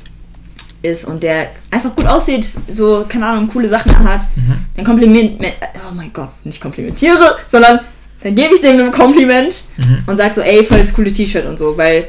ist und der einfach gut aussieht, so, keine Ahnung, coole Sachen hat, Mhm. dann kompliment, oh mein Gott, nicht komplimentiere, sondern dann gebe ich dem ein Kompliment Mhm. und sage so, ey, voll das coole T-Shirt und so, weil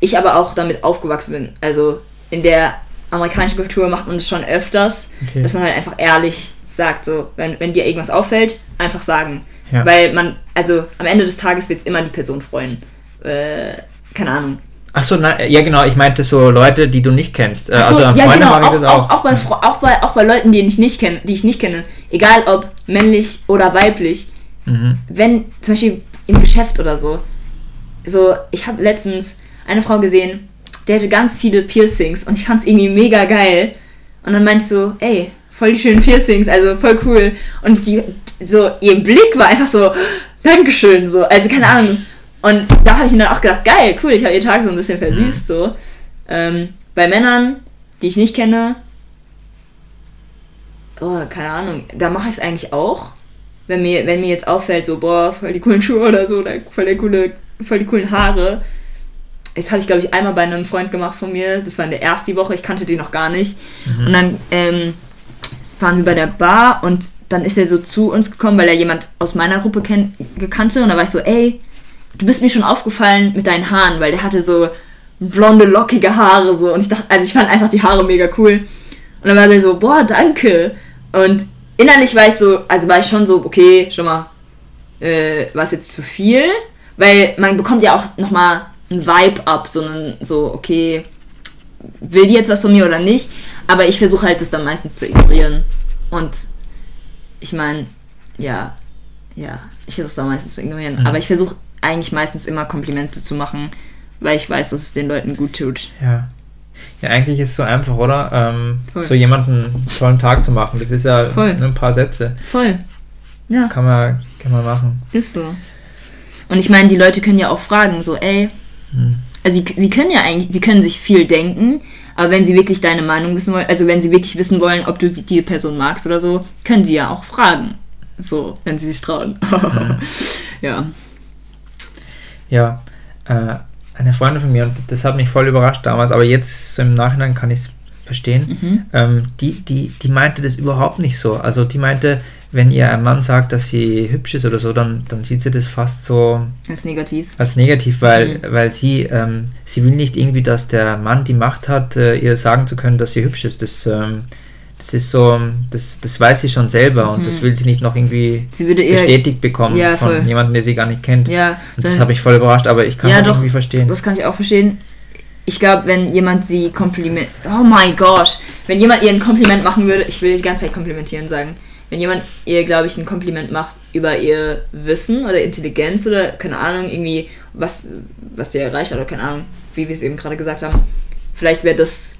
ich aber auch damit aufgewachsen bin. Also in der amerikanischen Kultur macht man das schon öfters, Okay. dass man halt einfach ehrlich sagt, so, wenn, wenn dir irgendwas auffällt, einfach sagen. Ja. Weil man, also am Ende des Tages wird es immer die Person freuen. Äh, keine Ahnung. Achso, ja genau, ich meinte so Leute, die du nicht kennst. Äh, Ach so, also ja, Freunde genau, mag ich auch, das auch, auch. auch, bei, auch, bei, auch bei Leuten, die ich nicht kenne, die ich nicht kenne, egal ob männlich oder weiblich, Mhm. wenn zum Beispiel im Geschäft oder so, so, ich habe letztens eine Frau gesehen, die hatte ganz viele Piercings und ich fand es irgendwie mega geil. Und dann meinte ich so, ey, voll die schönen Piercings, also voll cool. Und die, so, ihr Blick war einfach so, Dankeschön, so, also keine Ahnung. Und da habe ich mir dann auch gedacht, geil, cool, ich habe ihr Tag so ein bisschen versüßt, so. Ähm, bei Männern, die ich nicht kenne, oh, keine Ahnung, da mache ich es eigentlich auch. Wenn mir, wenn mir jetzt auffällt, so, boah, voll die coolen Schuhe oder so, oder voll, der coole, voll die coolen Haare. Das habe ich, glaube ich, einmal bei einem Freund gemacht von mir. Das war in der ersten Woche, ich kannte den noch gar nicht. Und dann ähm, waren wir bei der Bar und dann ist er so zu uns gekommen, weil er jemand aus meiner Gruppe kenn gekannte. Und da war ich so, ey, du bist mir schon aufgefallen mit deinen Haaren, weil der hatte so blonde, lockige Haare so. Und ich dachte, also ich fand einfach die Haare mega cool. Und dann war er so, boah, danke. Und innerlich war ich so, also war ich schon so, okay, schon mal, äh, war es jetzt zu viel? Weil man bekommt ja auch nochmal ein Vibe ab, sondern so, okay, will die jetzt was von mir oder nicht? Aber ich versuche halt, das dann meistens zu ignorieren. Und ich meine, ja, ja, ich versuche es dann meistens zu ignorieren. Mhm. Aber ich versuche eigentlich meistens immer Komplimente zu machen, weil ich weiß, dass es den Leuten gut tut. Ja. Ja, eigentlich ist es so einfach, oder? Ähm, so jemanden einen tollen Tag zu machen. Das ist ja Voll. nur ein paar Sätze. Voll. Ja. Kann man, kann man machen. Ist so. Und ich meine, die Leute können ja auch fragen, so, ey, Hm. also sie, sie können ja eigentlich, sie können sich viel denken, aber wenn sie wirklich deine Meinung wissen wollen, also wenn sie wirklich wissen wollen, ob du sie- die Person magst oder so, können sie ja auch fragen. So, wenn sie sich trauen. [laughs] ja. Ja, äh, eine Freundin von mir, und das hat mich voll überrascht damals, aber jetzt so im Nachhinein kann ich es verstehen. Mhm. Ähm, die, die, die meinte das überhaupt nicht so. Also die meinte, wenn ihr ein Mann sagt, dass sie hübsch ist oder so, dann, dann sieht sie das fast so Als negativ. als negativ, weil, Mhm. weil sie, ähm, sie will nicht irgendwie, dass der Mann die Macht hat, äh, ihr sagen zu können, dass sie hübsch ist. Das, ähm, das ist so, das, das weiß sie schon selber und Mhm. das will sie nicht noch irgendwie bestätigt bekommen Ja, von voll. jemandem, der sie gar nicht kennt. Ja, und das habe ich voll überrascht, aber ich kann Ja, es doch, irgendwie verstehen. Das kann ich auch verstehen. Ich glaube, wenn jemand sie Kompliment. Oh mein Gott! Wenn jemand ihr ein Kompliment machen würde, ich will die ganze Zeit komplimentieren sagen. Wenn jemand ihr, glaube ich, ein Kompliment macht über ihr Wissen oder Intelligenz oder keine Ahnung, irgendwie, was, was sie erreicht oder keine Ahnung, wie wir es eben gerade gesagt haben, vielleicht wäre das.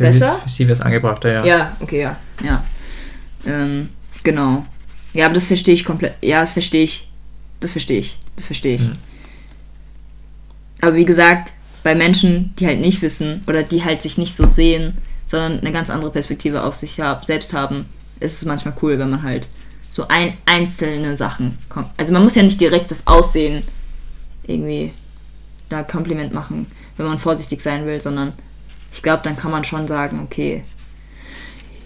Für, besser? Für sie wäre es angebrachter, ja. Ja, okay, ja. Ja. Ähm, genau. Ja, aber das verstehe ich komplett. Ja, das verstehe ich. Das verstehe ich. Das verstehe ich. Mhm. Aber wie gesagt, bei Menschen, die halt nicht wissen oder die halt sich nicht so sehen, sondern eine ganz andere Perspektive auf sich hab, selbst haben, ist es manchmal cool, wenn man halt so ein, einzelne Sachen kommt. Also man muss ja nicht direkt das Aussehen irgendwie da Kompliment machen, wenn man vorsichtig sein will, sondern ich glaube, dann kann man schon sagen, okay,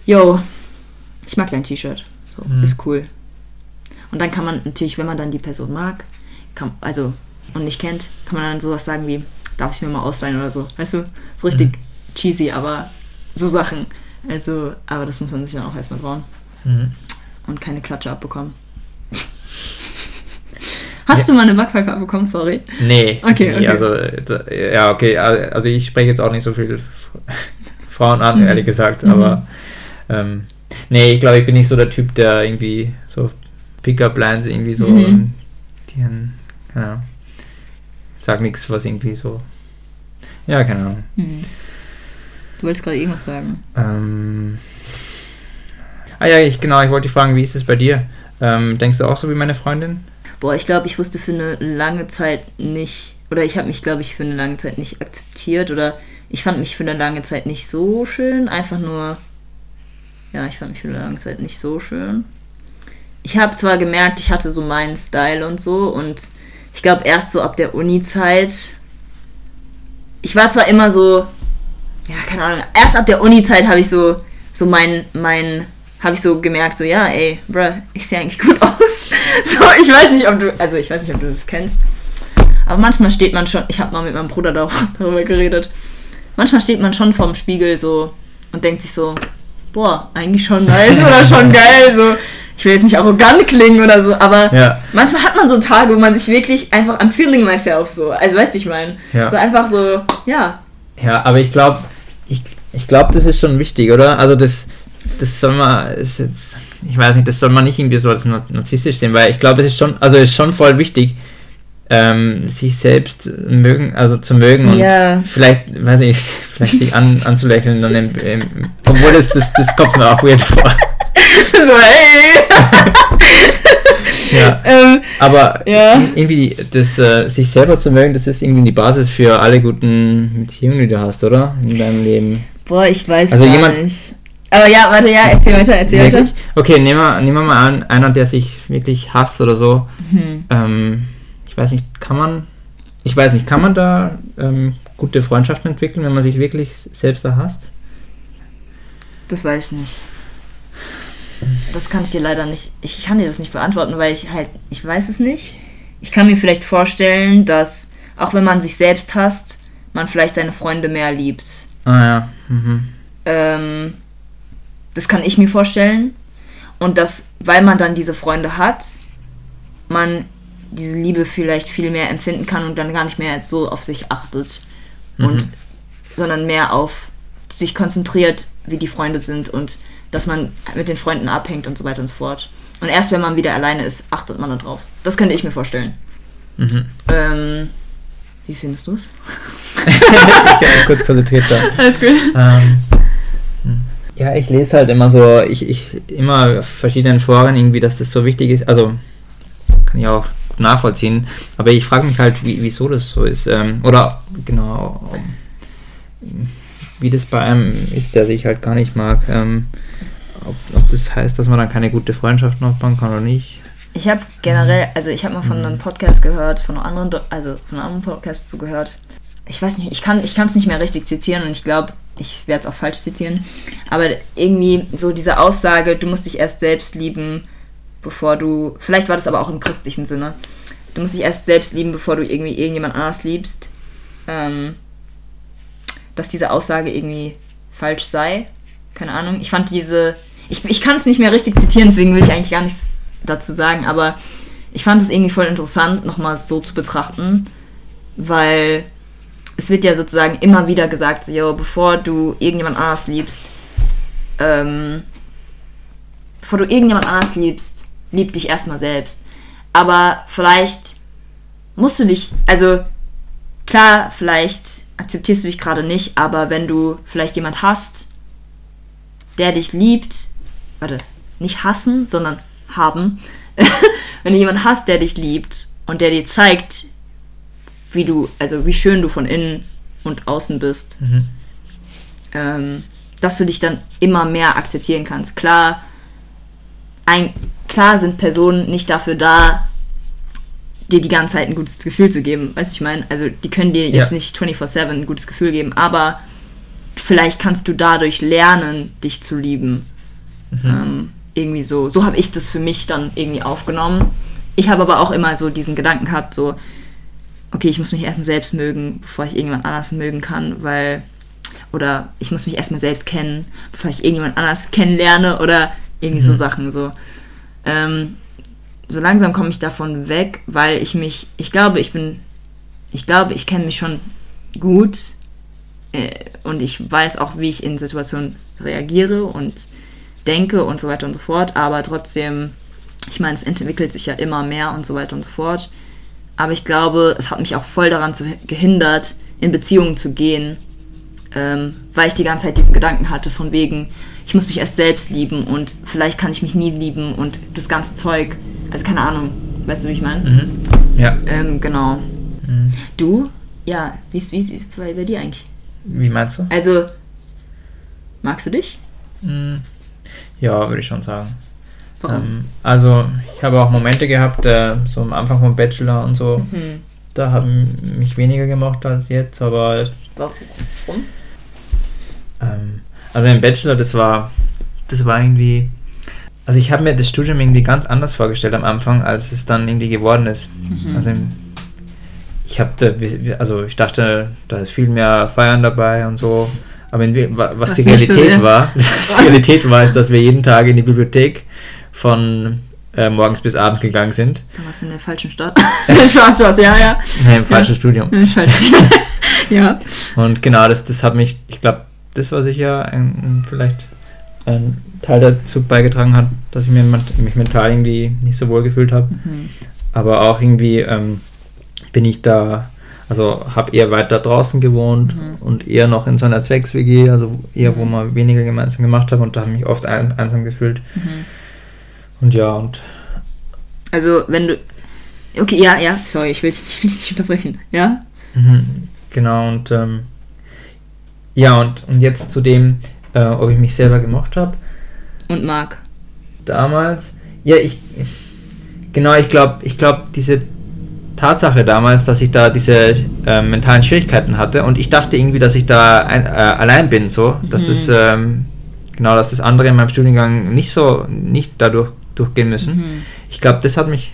yo, ich mag dein T-Shirt. So, Mhm. ist cool. Und dann kann man natürlich, wenn man dann die Person mag, kann, also und nicht kennt, kann man dann sowas sagen wie, darf ich mir mal ausleihen oder so. Weißt du? So richtig Mhm. cheesy, aber so Sachen. Also, aber das muss man sich dann auch erstmal trauen Mhm. und keine Klatsche abbekommen. Hast du mal eine Backpfeife abbekommen? Sorry. Nee. Okay, nee, okay. Also, ja, okay. Also ich spreche jetzt auch nicht so viel [laughs] Frauen an, Mhm. ehrlich gesagt, Mhm. aber ähm, nee, ich glaube, ich bin nicht so der Typ, der irgendwie so Pickup-Lines irgendwie so, Mhm. die, keine Ahnung, sag nichts, was irgendwie so, ja, keine Ahnung. Hm. Du wolltest gerade irgendwas sagen. Ähm, ah ja, ich, genau, ich wollte dich fragen, wie ist es bei dir? Ähm, denkst du auch so wie meine Freundin? Boah, ich glaube, ich wusste für eine lange Zeit nicht, oder ich habe mich, glaube ich, für eine lange Zeit nicht akzeptiert, oder ich fand mich für eine lange Zeit nicht so schön, einfach nur, ja, ich fand mich für eine lange Zeit nicht so schön. Ich habe zwar gemerkt, ich hatte so meinen Style und so, und ich glaube, erst so ab der Uni-Zeit, ich war zwar immer so, ja, keine Ahnung, erst ab der Uni-Zeit habe ich so, so mein, mein, habe ich so gemerkt, so, ja, ey, bruh, ich sehe eigentlich [laughs] gut aus. [laughs] So, ich weiß nicht, ob du, also ich weiß nicht, ob du das kennst. Aber manchmal steht man schon, ich habe mal mit meinem Bruder dar- [laughs] darüber geredet, manchmal steht man schon vorm Spiegel so und denkt sich so, boah, eigentlich schon nice oder schon [laughs] geil, so. Ich will jetzt nicht arrogant klingen oder so, aber Ja. manchmal hat man so Tage, wo man sich wirklich einfach am feeling myself so, also weißt du, ich meine, Ja. so einfach so, ja, Ja, aber ich glaube, ich, ich glaube, das ist schon wichtig, oder? Also das, das man, ist jetzt, ich weiß nicht, das soll man nicht irgendwie so als nar- narzisstisch sehen, weil ich glaube, es ist schon, also es ist schon voll wichtig, ähm, sich selbst mögen, also zu mögen und Ja. vielleicht, weiß ich, [laughs] vielleicht sich an, anzulächeln, dann im, im, obwohl das, das, das kommt mir auch weird vor. [laughs] so, hey. Ja. ähm, Aber Ja. irgendwie das äh, sich selber zu mögen, das ist irgendwie die Basis für alle guten Beziehungen, die du hast, oder? In deinem Leben. boah, ich weiß Also gar jemand- nicht. Aber ja, warte, ja, erzähl weiter, erzähl weiter. Okay, nehmen wir, nehmen wir mal an, einer, der sich wirklich hasst oder so. Hm. Ähm, ich weiß nicht, kann man, ich weiß nicht, kann man da ähm, gute Freundschaften entwickeln, wenn man sich wirklich selbst da hasst? Das weiß ich nicht. Das kann ich dir leider nicht. Ich kann dir das nicht beantworten, weil ich halt. Ich weiß es nicht. Ich kann mir vielleicht vorstellen, dass auch wenn man sich selbst hasst, man vielleicht seine Freunde mehr liebt. Ah ja. Mhm. Ähm, das kann ich mir vorstellen. Und dass, weil man dann diese Freunde hat, man diese Liebe vielleicht viel mehr empfinden kann und dann gar nicht mehr so auf sich achtet. Und Mhm. sondern mehr auf sich konzentriert, wie die Freunde sind und dass man mit den Freunden abhängt und so weiter und so fort. Und erst wenn man wieder alleine ist, achtet man darauf. Das könnte ich mir vorstellen. Mhm. Ähm, wie findest du es? [laughs] ich habe kurz konzentriert da. Alles gut. Ähm, hm. Ja, ich lese halt immer so, ich, ich immer auf verschiedenen Foren irgendwie, dass das so wichtig ist. Also kann ich auch nachvollziehen. Aber ich frage mich halt, wie, wieso das so ist. Ähm, oder genau, wie das bei einem ist, der sich halt gar nicht mag. Ähm, ob, ob das heißt, dass man dann keine gute Freundschaft aufbauen kann oder nicht. Ich habe generell, also ich habe mal von einem Podcast gehört, von einem anderen, also von einem anderen Podcast so gehört. Ich weiß nicht, ich kann ich kann es nicht mehr richtig zitieren und ich glaube, ich werde es auch falsch zitieren, aber irgendwie so diese Aussage, du musst dich erst selbst lieben, bevor du, vielleicht war das aber auch im christlichen Sinne, du musst dich erst selbst lieben, bevor du irgendwie irgendjemand anders liebst, ähm, dass diese Aussage irgendwie falsch sei. Keine Ahnung. Ich fand diese, ich, ich kann es nicht mehr richtig zitieren, deswegen will ich eigentlich gar nichts dazu sagen, aber ich fand es irgendwie voll interessant, nochmal so zu betrachten, weil es wird ja sozusagen immer wieder gesagt, so, yo, bevor du irgendjemand anders liebst, ähm, bevor du irgendjemand anders liebst, lieb dich erstmal selbst. Aber vielleicht musst du dich, also klar, vielleicht akzeptierst du dich gerade nicht, aber wenn du vielleicht jemand hast, der dich liebt, warte, nicht hassen, sondern haben, [laughs] wenn du jemand hast, der dich liebt und der dir zeigt, wie du, also wie schön du von innen und außen bist, mhm. ähm, dass du dich dann immer mehr akzeptieren kannst. Klar, ein, klar sind Personen nicht dafür da, dir die ganze Zeit ein gutes Gefühl zu geben. Weißt du, ich meine? Also, die können dir jetzt ja. nicht 24-7 ein gutes Gefühl geben, aber vielleicht kannst du dadurch lernen, dich zu lieben. Mhm. Ähm, irgendwie so. So habe ich das für mich dann irgendwie aufgenommen. Ich habe aber auch immer so diesen Gedanken gehabt, so, okay, ich muss mich erstmal selbst mögen, bevor ich irgendjemand anders mögen kann, weil, oder ich muss mich erstmal selbst kennen, bevor ich irgendjemand anders kennenlerne oder irgendwie mhm. so Sachen so. Ähm, so langsam komme ich davon weg, weil ich mich, ich glaube, ich bin, ich glaube, ich kenne mich schon gut äh, und ich weiß auch, wie ich in Situationen reagiere und denke und so weiter und so fort, aber trotzdem, ich meine, es entwickelt sich ja immer mehr und so weiter und so fort. Aber ich glaube, es hat mich auch voll daran zu, gehindert, in Beziehungen zu gehen, ähm, weil ich die ganze Zeit diesen Gedanken hatte, von wegen, ich muss mich erst selbst lieben und vielleicht kann ich mich nie lieben und das ganze Zeug. Also keine Ahnung, weißt du, wie ich meine? Mhm. Ja. Ähm, genau. Mhm. Du? Ja, wie ist wie bei, bei dir eigentlich? Wie meinst du? Also, magst du dich? Mhm. Ja, würde ich schon sagen. Warum? Ähm, also, ich habe auch Momente gehabt, äh, so am Anfang vom Bachelor und so, mhm. da haben mich weniger gemocht als jetzt, aber. Warum? Ähm, also im Bachelor, das war, das war irgendwie. Also ich habe mir das Studium irgendwie ganz anders vorgestellt am Anfang, als es dann irgendwie geworden ist. Mhm. Also ich habe, also ich dachte, da ist viel mehr Feiern dabei und so. Aber in, was, was die Realität war, [laughs] was die Realität war, ist, dass wir jeden Tag in die Bibliothek von äh, morgens bis abends gegangen sind. Da warst du in der falschen Stadt. [laughs] Spaß, Spaß, ja, ja. Nein, im falschen ja. Studium. Im falschen [laughs] ja. Und genau, das, das hat mich, ich glaube, das war sicher ein, vielleicht ein Teil dazu beigetragen hat, dass ich mir, mich mental irgendwie nicht so wohl gefühlt habe. Mhm. Aber auch irgendwie ähm, bin ich da also habe eher weiter draußen gewohnt mhm. und eher noch in so einer Zwecks-WG, also eher, mhm. wo man weniger gemeinsam gemacht haben und da habe ich mich oft ein, einsam gefühlt. Und ja, und. Also, wenn du. Okay, ja, ja, sorry, ich will dich nicht unterbrechen, ja? Mhm. Genau, und. Ähm, ja, und, und jetzt zu dem, äh, ob ich mich selber gemocht habe. Und mag. Damals. Ja, ich. Genau, ich glaube, ich glaube, diese Tatsache damals, dass ich da diese äh, mentalen Schwierigkeiten hatte und ich dachte irgendwie, dass ich da ein, äh, allein bin, so, dass mhm. das ähm, genau, dass das andere in meinem Studiengang nicht so, nicht dadurch durchgehen müssen. Mhm. Ich glaube, das hat mich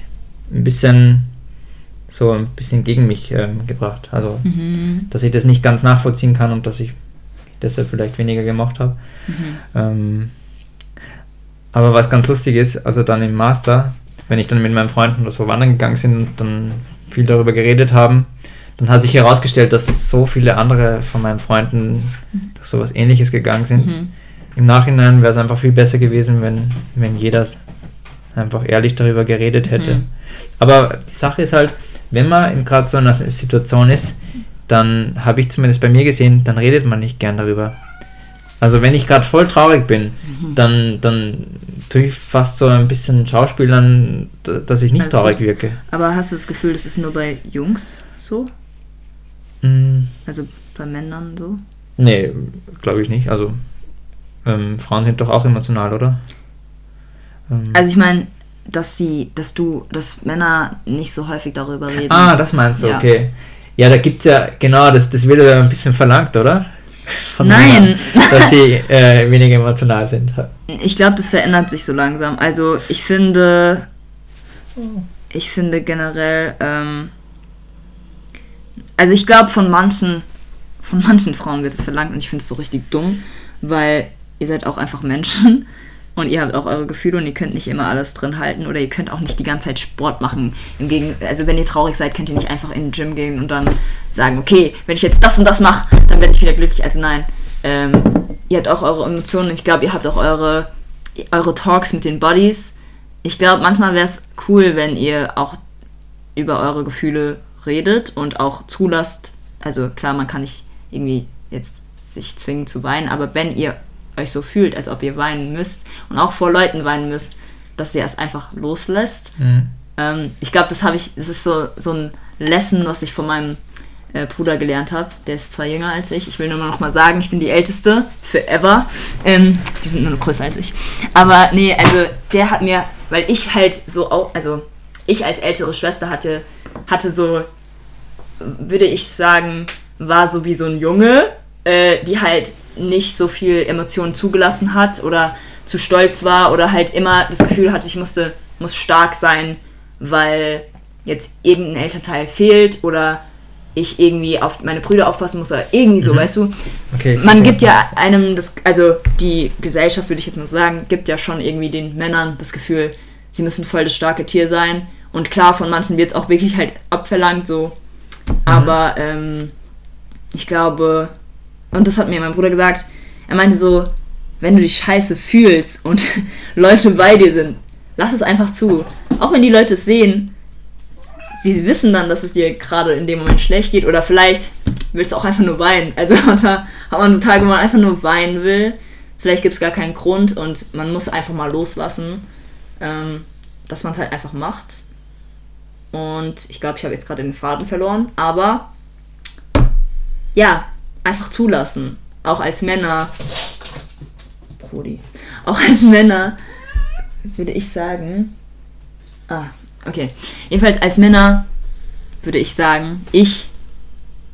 ein bisschen so ein bisschen gegen mich ähm, gebracht. Also, mhm. dass ich das nicht ganz nachvollziehen kann und dass ich deshalb vielleicht weniger gemocht habe. Mhm. Ähm, aber was ganz lustig ist, also dann im Master, wenn ich dann mit meinen Freunden oder so wandern gegangen bin und dann viel darüber geredet haben, dann hat sich herausgestellt, dass so viele andere von meinen Freunden durch sowas ähnliches gegangen sind. Mhm. Im Nachhinein wäre es einfach viel besser gewesen, wenn, wenn jeder einfach ehrlich darüber geredet hätte. Mhm. Aber die Sache ist halt, wenn man in gerade so einer Situation ist, dann habe ich zumindest bei mir gesehen, dann redet man nicht gern darüber. Also wenn ich gerade voll traurig bin, mhm. dann, dann tue ich fast so ein bisschen Schauspielern, dass ich nicht Alles traurig gut. wirke. Aber hast du das Gefühl, das ist nur bei Jungs so? Mhm. Also bei Männern so? Nee, glaube ich nicht. Also ähm, Frauen sind doch auch emotional, oder? Ähm. Also ich meine, dass sie, dass du, dass Männer nicht so häufig darüber reden. Ah, das meinst du, ja. okay. Ja, da gibt es ja, genau, das, das wird ja ein bisschen verlangt, oder? von Nein. Männern, dass sie [laughs] äh, weniger emotional sind. Ich glaube, das verändert sich so langsam. Also ich finde, ich finde generell, ähm, also ich glaube von manchen, von manchen Frauen wird es verlangt und ich finde es so richtig dumm, weil ihr seid auch einfach Menschen und ihr habt auch eure Gefühle und ihr könnt nicht immer alles drin halten oder ihr könnt auch nicht die ganze Zeit Sport machen. Im Gegen also wenn ihr traurig seid, könnt ihr nicht einfach in den Gym gehen und dann sagen, okay, wenn ich jetzt das und das mache, dann werde ich wieder glücklich. Also nein, ähm, ihr habt auch eure Emotionen und ich glaube, ihr habt auch eure, eure Talks mit den Buddies. Ich glaube, manchmal wäre es cool, wenn ihr auch über eure Gefühle redet und auch zulasst. Also klar, man kann nicht irgendwie jetzt sich zwingen zu weinen, aber wenn ihr euch so fühlt, als ob ihr weinen müsst und auch vor Leuten weinen müsst, dass ihr es einfach loslässt. Mhm. Ähm, ich glaube, das habe ich, das ist so, so ein Lesson, was ich von meinem äh, Bruder gelernt habe. Der ist zwar jünger als ich. Ich will nur noch mal sagen, ich bin die Älteste forever. Ähm, die sind nur noch größer als ich. Aber nee, also der hat mir, weil ich halt so auch, also ich als ältere Schwester hatte, hatte so, würde ich sagen, war so wie so ein Junge, äh, die halt nicht so viel Emotionen zugelassen hat oder zu stolz war oder halt immer das Gefühl hatte, ich musste, muss stark sein, weil jetzt irgendein Elternteil fehlt oder ich irgendwie auf meine Brüder aufpassen muss oder irgendwie so, Mhm. weißt du? Okay. Man gibt ja einem das, also die Gesellschaft, würde ich jetzt mal sagen, gibt ja schon irgendwie den Männern das Gefühl, sie müssen voll das starke Tier sein. Und klar, von manchen wird es auch wirklich halt abverlangt, so. Aber ähm, ich glaube, und das hat mir mein Bruder gesagt, er meinte so, wenn du dich scheiße fühlst und [laughs] Leute bei dir sind, lass es einfach zu. Auch wenn die Leute es sehen, sie wissen dann, dass es dir gerade in dem Moment schlecht geht oder vielleicht willst du auch einfach nur weinen. [laughs] Also er, hat man so Tage, wo man einfach nur weinen will. Vielleicht gibt es gar keinen Grund und man muss einfach mal loslassen, ähm, dass man es halt einfach macht. Und ich glaube, ich habe jetzt gerade den Faden verloren, aber ja, einfach zulassen. Auch als Männer. Brody. Auch als Männer würde ich sagen. Ah, okay. Jedenfalls als Männer würde ich sagen, ich.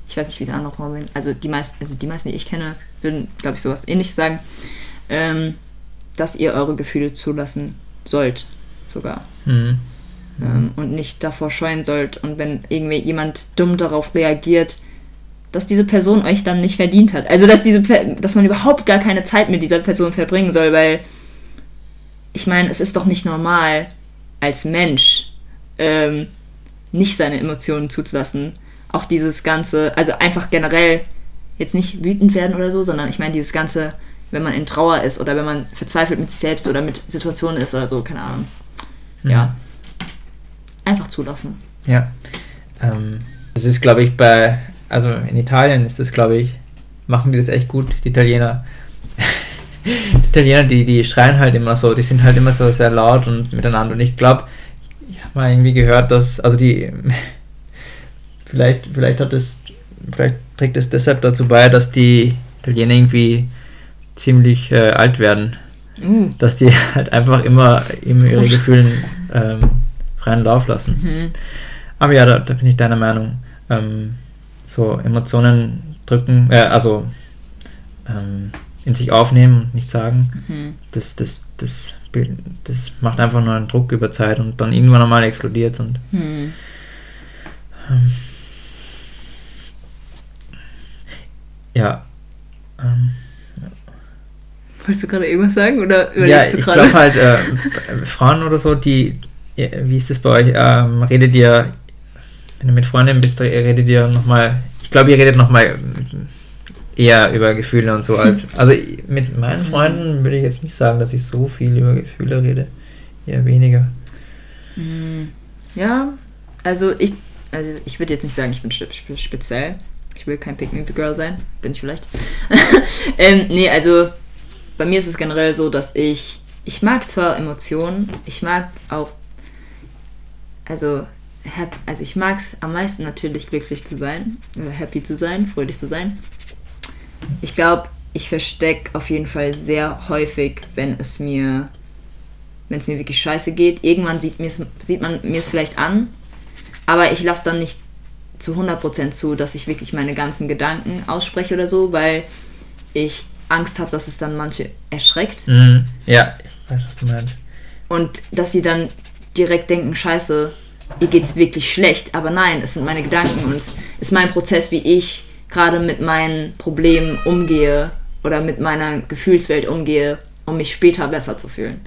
Ich weiß nicht, wie es andere Frauen sind. Also die meisten, also die meisten, die ich kenne, würden, glaube ich, sowas ähnliches sagen. Ähm, dass ihr eure Gefühle zulassen sollt. Sogar. Mhm. Ähm, und nicht davor scheuen sollt. Und wenn irgendwie jemand dumm darauf reagiert, dass diese Person euch dann nicht verdient hat. Also dass diese dass man überhaupt gar keine Zeit mit dieser Person verbringen soll, weil ich meine, es ist doch nicht normal als Mensch ähm, nicht seine Emotionen zuzulassen. Auch dieses ganze, also einfach generell jetzt nicht wütend werden oder so, sondern ich meine dieses ganze, wenn man in Trauer ist oder wenn man verzweifelt mit sich selbst oder mit Situationen ist oder so, keine Ahnung. Mhm. Ja. Einfach zulassen. Ja. Ähm, das ist, glaube ich, bei, also in Italien ist das, glaube ich, machen die das echt gut, die Italiener. [laughs] die Italiener, die, die schreien halt immer so, die sind halt immer so sehr laut und miteinander. Und ich glaube, ich habe mal irgendwie gehört, dass, also die, [laughs] vielleicht, vielleicht hat es, vielleicht trägt es deshalb dazu bei, dass die Italiener irgendwie ziemlich äh, alt werden. Uh. Dass die [laughs] halt einfach immer, immer ihre Gefühle ähm, freien Lauf lassen. Mhm. Aber ja, da, da bin ich deiner Meinung. Ähm, so Emotionen drücken, äh, also ähm, in sich aufnehmen und nicht sagen, Mhm. das, das, das, das macht einfach nur einen Druck über Zeit und dann irgendwann einmal explodiert und Hm. ähm, ja. Ähm, Wolltest du gerade irgendwas sagen oder ja, überlegst du ich gerade? glaube halt, äh, Frauen oder so, die, ja, wie ist das bei euch? Ähm, redet ihr, wenn du mit Freundinnen bist, redet ihr nochmal, ich glaube, ihr redet nochmal eher über Gefühle und so als, [laughs] also mit meinen Freunden würde ich jetzt nicht sagen, dass ich so viel über Gefühle rede, eher weniger. Hm. Ja, also ich, also ich würde jetzt nicht sagen, ich bin spe- spe- speziell. Ich will kein Pick-Me-Girl sein. Bin ich vielleicht. [laughs] ähm, nee, also bei mir ist es generell so, dass ich, ich mag zwar Emotionen, ich mag auch, also, hap, also ich mag es am meisten natürlich glücklich zu sein, oder happy zu sein, fröhlich zu sein. Ich glaube, ich verstecke auf jeden Fall sehr häufig, wenn es mir wenn es mir wirklich scheiße geht. Irgendwann sieht, mir's, sieht man mir es vielleicht an, aber ich lasse dann nicht zu 100% zu, dass ich wirklich meine ganzen Gedanken ausspreche oder so, weil ich Angst habe, dass es dann manche erschreckt. Mhm. Ja, ich weiß, was du meinst. Und dass sie dann direkt denken, scheiße, ihr geht's wirklich schlecht. Aber nein, es sind meine Gedanken und es ist mein Prozess, wie ich gerade mit meinen Problemen umgehe oder mit meiner Gefühlswelt umgehe, um mich später besser zu fühlen.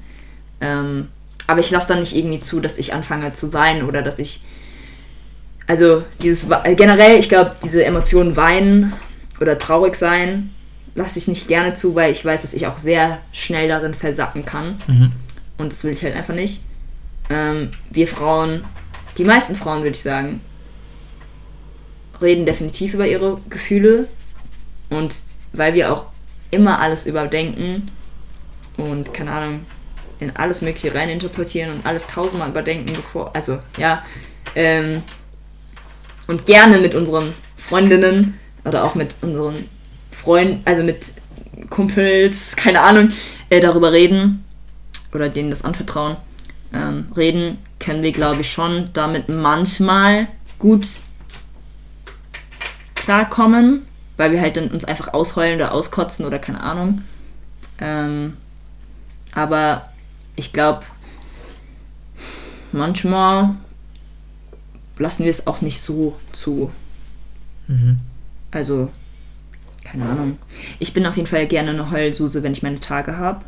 Ähm, aber ich lasse dann nicht irgendwie zu, dass ich anfange zu weinen oder dass ich. Also dieses generell, ich glaube, diese Emotionen weinen oder traurig sein, lasse ich nicht gerne zu, weil ich weiß, dass ich auch sehr schnell darin versacken kann. Mhm. Und das will ich halt einfach nicht. Ähm, wir Frauen, die meisten Frauen würde ich sagen, reden definitiv über ihre Gefühle. Und weil wir auch immer alles überdenken und keine Ahnung, in alles Mögliche reininterpretieren und alles tausendmal überdenken, bevor, also ja, ähm, und gerne mit unseren Freundinnen oder auch mit unseren Freunden, also mit Kumpels, keine Ahnung, äh, darüber reden oder denen das anvertrauen, ähm, reden, können wir, glaube ich, schon damit manchmal gut klarkommen, weil wir halt dann uns einfach ausheulen oder auskotzen oder keine Ahnung. Ähm, aber ich glaube, manchmal lassen wir es auch nicht so zu. Mhm. Also, keine Ahnung. Ich bin auf jeden Fall gerne eine Heulsuse, wenn ich meine Tage habe.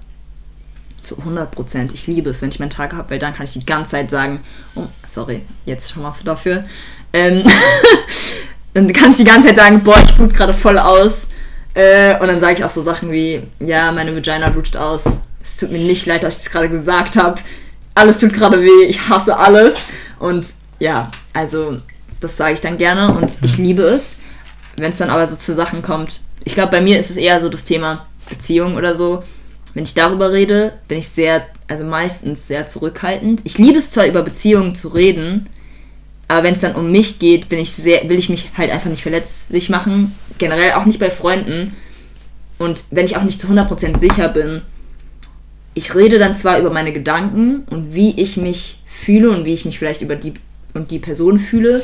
Zu 100 Prozent. Ich liebe es, wenn ich meine Tage habe, weil dann kann ich die ganze Zeit sagen, oh, sorry, jetzt schon mal dafür. Ähm, [laughs] dann kann ich die ganze Zeit sagen, boah, ich blut gerade voll aus. Äh, und dann sage ich auch so Sachen wie, ja, meine Vagina blutet aus. Es tut mir nicht leid, dass ich es gerade gesagt habe. Alles tut gerade weh, ich hasse alles. Und ja, also das sage ich dann gerne und ich liebe es. Wenn es dann aber so zu Sachen kommt, ich glaube, bei mir ist es eher so das Thema Beziehung oder so. Wenn ich darüber rede, bin ich sehr, also meistens sehr zurückhaltend. Ich liebe es zwar über Beziehungen zu reden, aber wenn es dann um mich geht, bin ich sehr, will ich mich halt einfach nicht verletzlich machen. Generell auch nicht bei Freunden. Und wenn ich auch nicht zu 100% sicher bin, ich rede dann zwar über meine Gedanken und wie ich mich fühle und wie ich mich vielleicht über die und die Person fühle,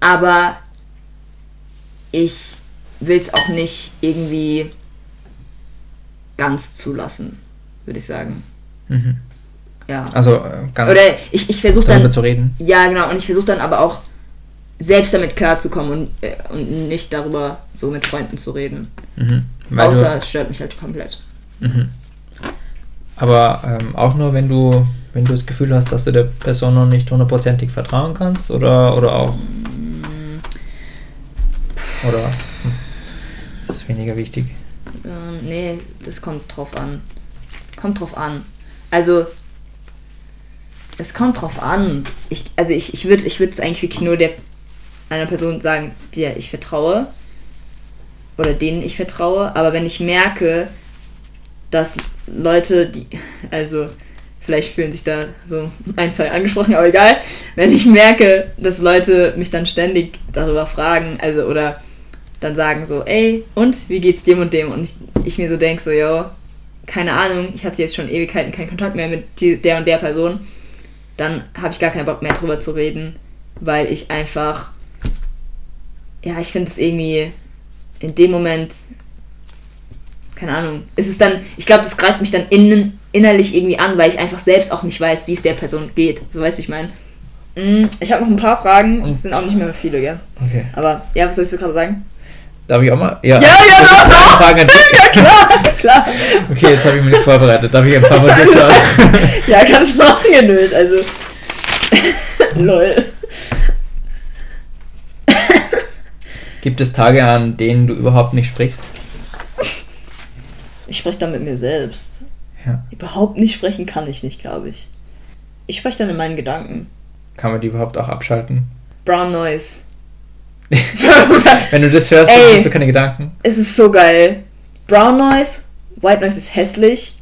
aber ich will es auch nicht irgendwie ganz zulassen, würde ich sagen. Mhm. Ja. Also äh, ganz Oder ich, ich versuche darüber dann. zu reden. Ja, genau. Und ich versuche dann aber auch selbst damit klarzukommen und, äh, und nicht darüber so mit Freunden zu reden. Mhm. Außer du, es stört mich halt komplett. mhm. Aber ähm, auch nur, wenn du, wenn du das Gefühl hast, dass du der Person noch nicht hundertprozentig vertrauen kannst oder, oder auch. Oder hm, das ist weniger wichtig. Ähm, nee, das kommt drauf an. Kommt drauf an. Also, es kommt drauf an. Ich, also ich, ich würde ich es eigentlich wirklich nur der einer Person sagen, der ich vertraue. Oder denen ich vertraue. Aber wenn ich merke, dass Leute, die. Also, vielleicht fühlen sich da so ein, zwei angesprochen, aber egal. Wenn ich merke, dass Leute mich dann ständig darüber fragen, also oder dann sagen so, ey, und wie geht's dem und dem? Und ich, ich mir so denke, so, yo, keine Ahnung, ich hatte jetzt schon Ewigkeiten keinen Kontakt mehr mit die, der und der Person, dann habe ich gar keinen Bock mehr drüber zu reden, weil ich einfach, ja, ich finde es irgendwie in dem Moment, keine Ahnung, ist es dann, ich glaube, das greift mich dann innen, innerlich irgendwie an, weil ich einfach selbst auch nicht weiß, wie es der Person geht. So weißt du, ich meine. Mm, Ich habe noch ein paar Fragen, es sind auch nicht mehr viele, gell? Okay. Aber ja, was sollst du gerade sagen? Darf ich auch mal? Ja, Ja, ja, du hast auch. Fragen an [laughs] dich. Ja, klar, klar. Okay, jetzt habe ich mir nichts vorbereitet. Darf ich ein paar von dir fragen? Ja, ganz [laughs] machen, genüllt, also. [laughs] Lol. Gibt es Tage, an denen du überhaupt nicht sprichst? Ich spreche dann mit mir selbst. Ja. Überhaupt nicht sprechen kann ich nicht, glaube ich. Ich spreche dann in meinen Gedanken. Kann man die überhaupt auch abschalten? Brown Noise. Wenn du das hörst, Ey. dann hast du keine Gedanken. Es ist so geil. Brown Noise, White Noise ist hässlich.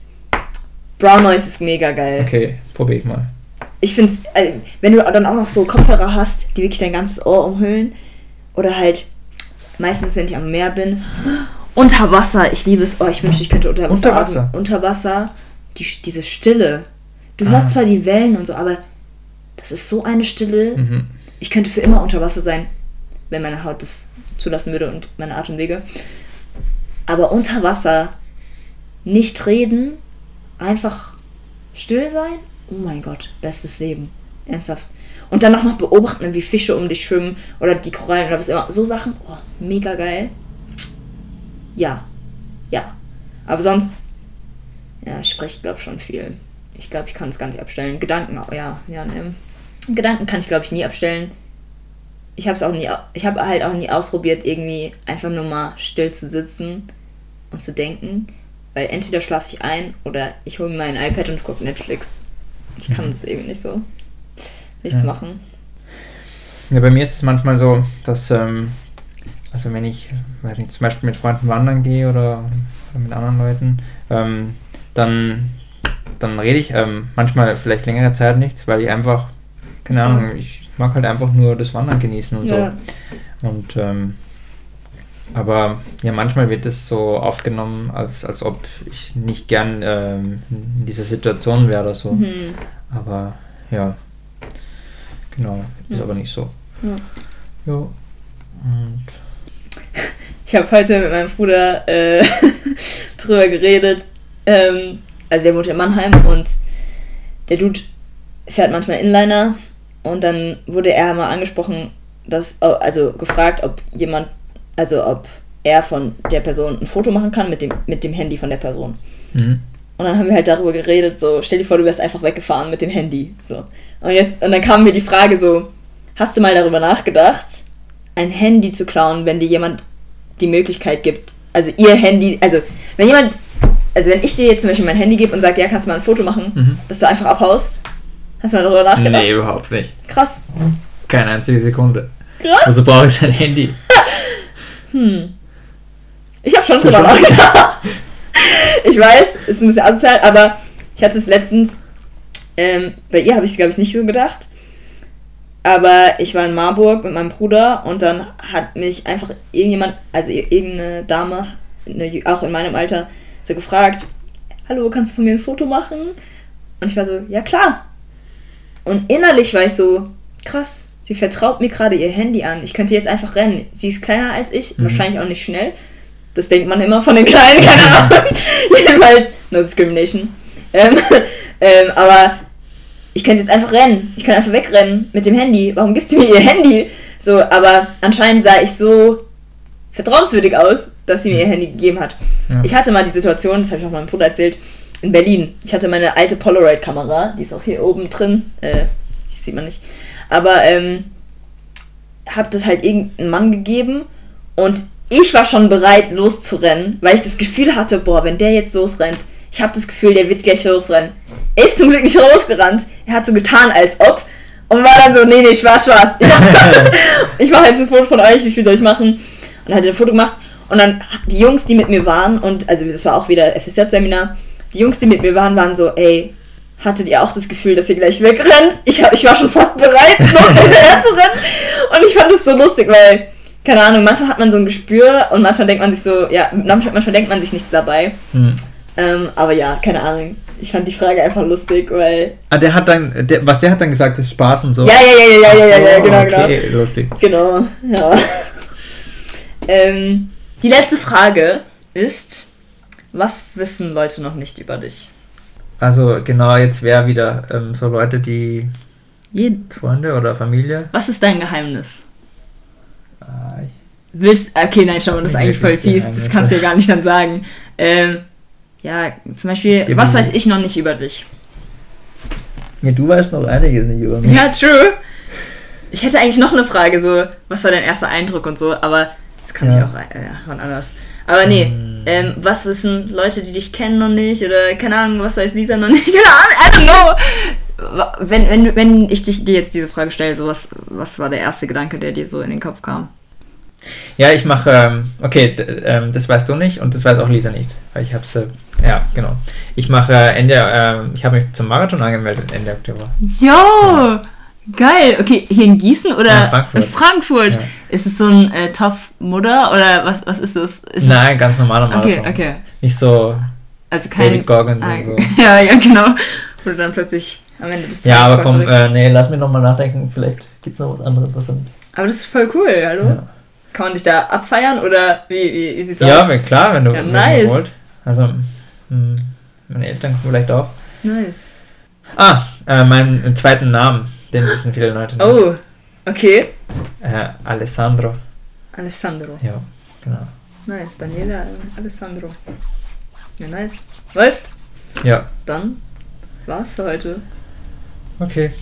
Brown Noise ist mega geil. Okay, probier ich mal. Ich finde es, äh, wenn du dann auch noch so Kopfhörer hast, die wirklich dein ganzes Ohr umhüllen. Oder halt, meistens, wenn ich am Meer bin, unter Wasser. Ich liebe es. Oh, ich wünschte, ich könnte unter Wasser. Unter Wasser? Unter Wasser. Die, diese Stille. Du Ah. hörst zwar die Wellen und so, aber das ist so eine Stille. Mhm. Ich könnte für immer unter Wasser sein, wenn meine Haut das zulassen würde und meine Atemwege. aber unter Wasser nicht reden, einfach still sein. Oh mein Gott, bestes Leben. Ernsthaft. Und dann auch noch beobachten, wie Fische um dich schwimmen oder die Korallen oder was immer. So Sachen, oh, mega geil. Ja. Ja. Aber sonst, ja, ich spreche, glaube schon viel. Ich glaube, ich kann es gar nicht abstellen. Gedanken, oh, ja, ja, ne. Gedanken kann ich, glaube ich, nie abstellen. Ich habe es auch nie, ich habe halt auch nie ausprobiert, irgendwie einfach nur mal still zu sitzen und zu denken. Weil entweder schlafe ich ein oder ich hole mir mein iPad und gucke Netflix. Ich kann das eben nicht so. Nichts Ja. machen. Ja, bei mir ist es manchmal so, dass, ähm, also wenn ich, weiß nicht, zum Beispiel mit Freunden wandern gehe oder, oder mit anderen Leuten, ähm, dann, dann rede ich ähm, manchmal vielleicht längere Zeit nicht, weil ich einfach, keine Ahnung, ich mag halt einfach nur das Wandern genießen und Ja. so. Und, ähm, aber ja, manchmal wird es so aufgenommen, als, als ob ich nicht gern ähm, in dieser Situation wäre oder so. Mhm. Aber ja, genau, ist Ja. aber nicht so. Ja. Ja. Und Ich habe heute mit meinem Bruder äh, [laughs] drüber geredet. Ähm, also der wohnt in Mannheim und der Dude fährt manchmal Inliner und dann wurde er mal angesprochen, dass, oh, also gefragt, ob jemand, also ob er von der Person ein Foto machen kann mit dem, mit dem Handy von der Person. mhm. Und dann haben wir halt darüber geredet, so, stell dir vor, du wärst einfach weggefahren mit dem Handy. So. Und jetzt, und dann kam mir die Frage so, hast du mal darüber nachgedacht, ein Handy zu klauen, wenn dir jemand die Möglichkeit gibt, also ihr Handy, also wenn jemand, also wenn ich dir jetzt zum Beispiel mein Handy gebe und sage, ja, kannst du mal ein Foto machen, Mhm. dass du einfach abhaust, hast du mal darüber nachgedacht? Nee, überhaupt nicht. Krass. Keine einzige Sekunde. Krass. Also brauche ich ein Handy. [laughs] Hm. Ich habe schon drüber nachgedacht. [laughs] ich weiß, es ist ein bisschen asozial, aber ich hatte es letztens, ähm, bei ihr habe ich es, glaube ich, nicht so gedacht. Aber ich war in Marburg mit meinem Bruder und dann hat mich einfach irgendjemand, also ir- irgendeine Dame, eine, auch in meinem Alter, so gefragt, hallo, kannst du von mir ein Foto machen? Und ich war so, ja klar. Und innerlich war ich so, krass, sie vertraut mir gerade ihr Handy an. Ich könnte jetzt einfach rennen. Sie ist kleiner als ich, Mhm. wahrscheinlich auch nicht schnell. Das denkt man immer von den Kleinen, [laughs] keine Ahnung. [laughs] Jedenfalls, no discrimination. Ähm, [laughs] ähm, aber ich könnte jetzt einfach rennen. Ich kann einfach wegrennen mit dem Handy. Warum gibt sie mir ihr Handy? So, aber anscheinend sah ich so vertrauenswürdig aus, dass sie mir ihr Handy gegeben hat. Ja. Ich hatte mal die Situation, das habe ich auch meinem Bruder erzählt, in Berlin. Ich hatte meine alte Polaroid-Kamera, die ist auch hier oben drin. Äh, die sieht man nicht. Aber ähm, habe das halt irgendeinem Mann gegeben und ich war schon bereit loszurennen, weil ich das Gefühl hatte, boah, wenn der jetzt losrennt, ich habe das Gefühl, der wird gleich losrennen. Er ist zum Glück nicht losgerannt. Er hat so getan, als ob. Und war dann so, nee, nee, Spaß, Spaß. [laughs] ich mache jetzt ein Foto von euch, wie viel soll ich machen? Und hat ein Foto gemacht. Und dann die Jungs, die mit mir waren, und also das war auch wieder FSJ-Seminar, die Jungs, die mit mir waren, waren so, ey, hattet ihr auch das Gefühl, dass ihr gleich wegrennt? Ich, hab, ich war schon fast bereit, noch [laughs] [laughs] hinterher zu rennen. Und ich fand es so lustig, weil, keine Ahnung, manchmal hat man so ein Gespür und manchmal denkt man sich so, ja, manchmal, manchmal denkt man sich nichts dabei. Hm. Ähm, aber ja, keine Ahnung. Ich fand die Frage einfach lustig, weil. Ah, der hat dann, der, was der hat dann gesagt, ist Spaß und so. Ja, ja, ja, ja, ja, ja, ja, ja, so, genau, okay, lustig. genau. Genau, ja. [laughs] ähm, die letzte Frage ist: Was wissen Leute noch nicht über dich? Also genau, jetzt wäre wieder ähm, so Leute, die Freunde oder Familie. Was ist dein Geheimnis? Ah, ich- Willst. Okay, nein, schau mal, das ist eigentlich voll fies. Das kannst du ja gar nicht dann sagen. Ähm, ja, zum Beispiel, Gib was weiß ich noch nicht über dich? Ja, du weißt noch einiges nicht über mich. Ja, true. Ich hätte eigentlich noch eine Frage, so, was war dein erster Eindruck und so, aber das kann ich Ja. auch äh, wann anders. Aber nee, Hm. Ähm, was wissen Leute, die dich kennen noch nicht? Oder keine Ahnung, was weiß Lisa noch nicht? [laughs] Keine Ahnung, I don't know. Wenn, wenn, wenn ich dich, dir jetzt diese Frage stelle, so was, was war der erste Gedanke, der dir so in den Kopf kam? Ja, ich mache, ähm, okay, ähm, das weißt du nicht und das weiß auch Lisa nicht, weil ich hab's, äh, ja, genau. Ich mache äh, Ende, ähm, ich habe mich zum Marathon angemeldet Ende Oktober. Jo, geil. Okay, hier in Gießen oder Ja, in Frankfurt. in Frankfurt? Ja. Ist es so ein äh, Topf-Mutter oder was, was ist das? Ist Nein, ganz normaler Marathon. Okay, okay. Nicht so also kein, David Gorgon ah, so. [laughs] ja, ja, genau. Wo du dann plötzlich am Ende des Tages. Ja, aber komm, äh, nee, lass mich nochmal nachdenken. Vielleicht gibt es noch was anderes. Was dann aber das ist voll cool, hallo? Ja. Kann man dich da abfeiern oder wie, wie, wie sieht's ja, aus? Ja, klar, wenn du, ja, nice. wollt. Also, mh, meine Eltern kommen vielleicht auch. Nice. Ah, äh, meinen zweiten Namen, den wissen viele Leute nicht. Oh. Okay. Äh, Alessandro. Alessandro. Ja, genau. Nice, Daniela Alessandro. Ja, nice. Läuft. Ja. Dann war's für heute. Okay.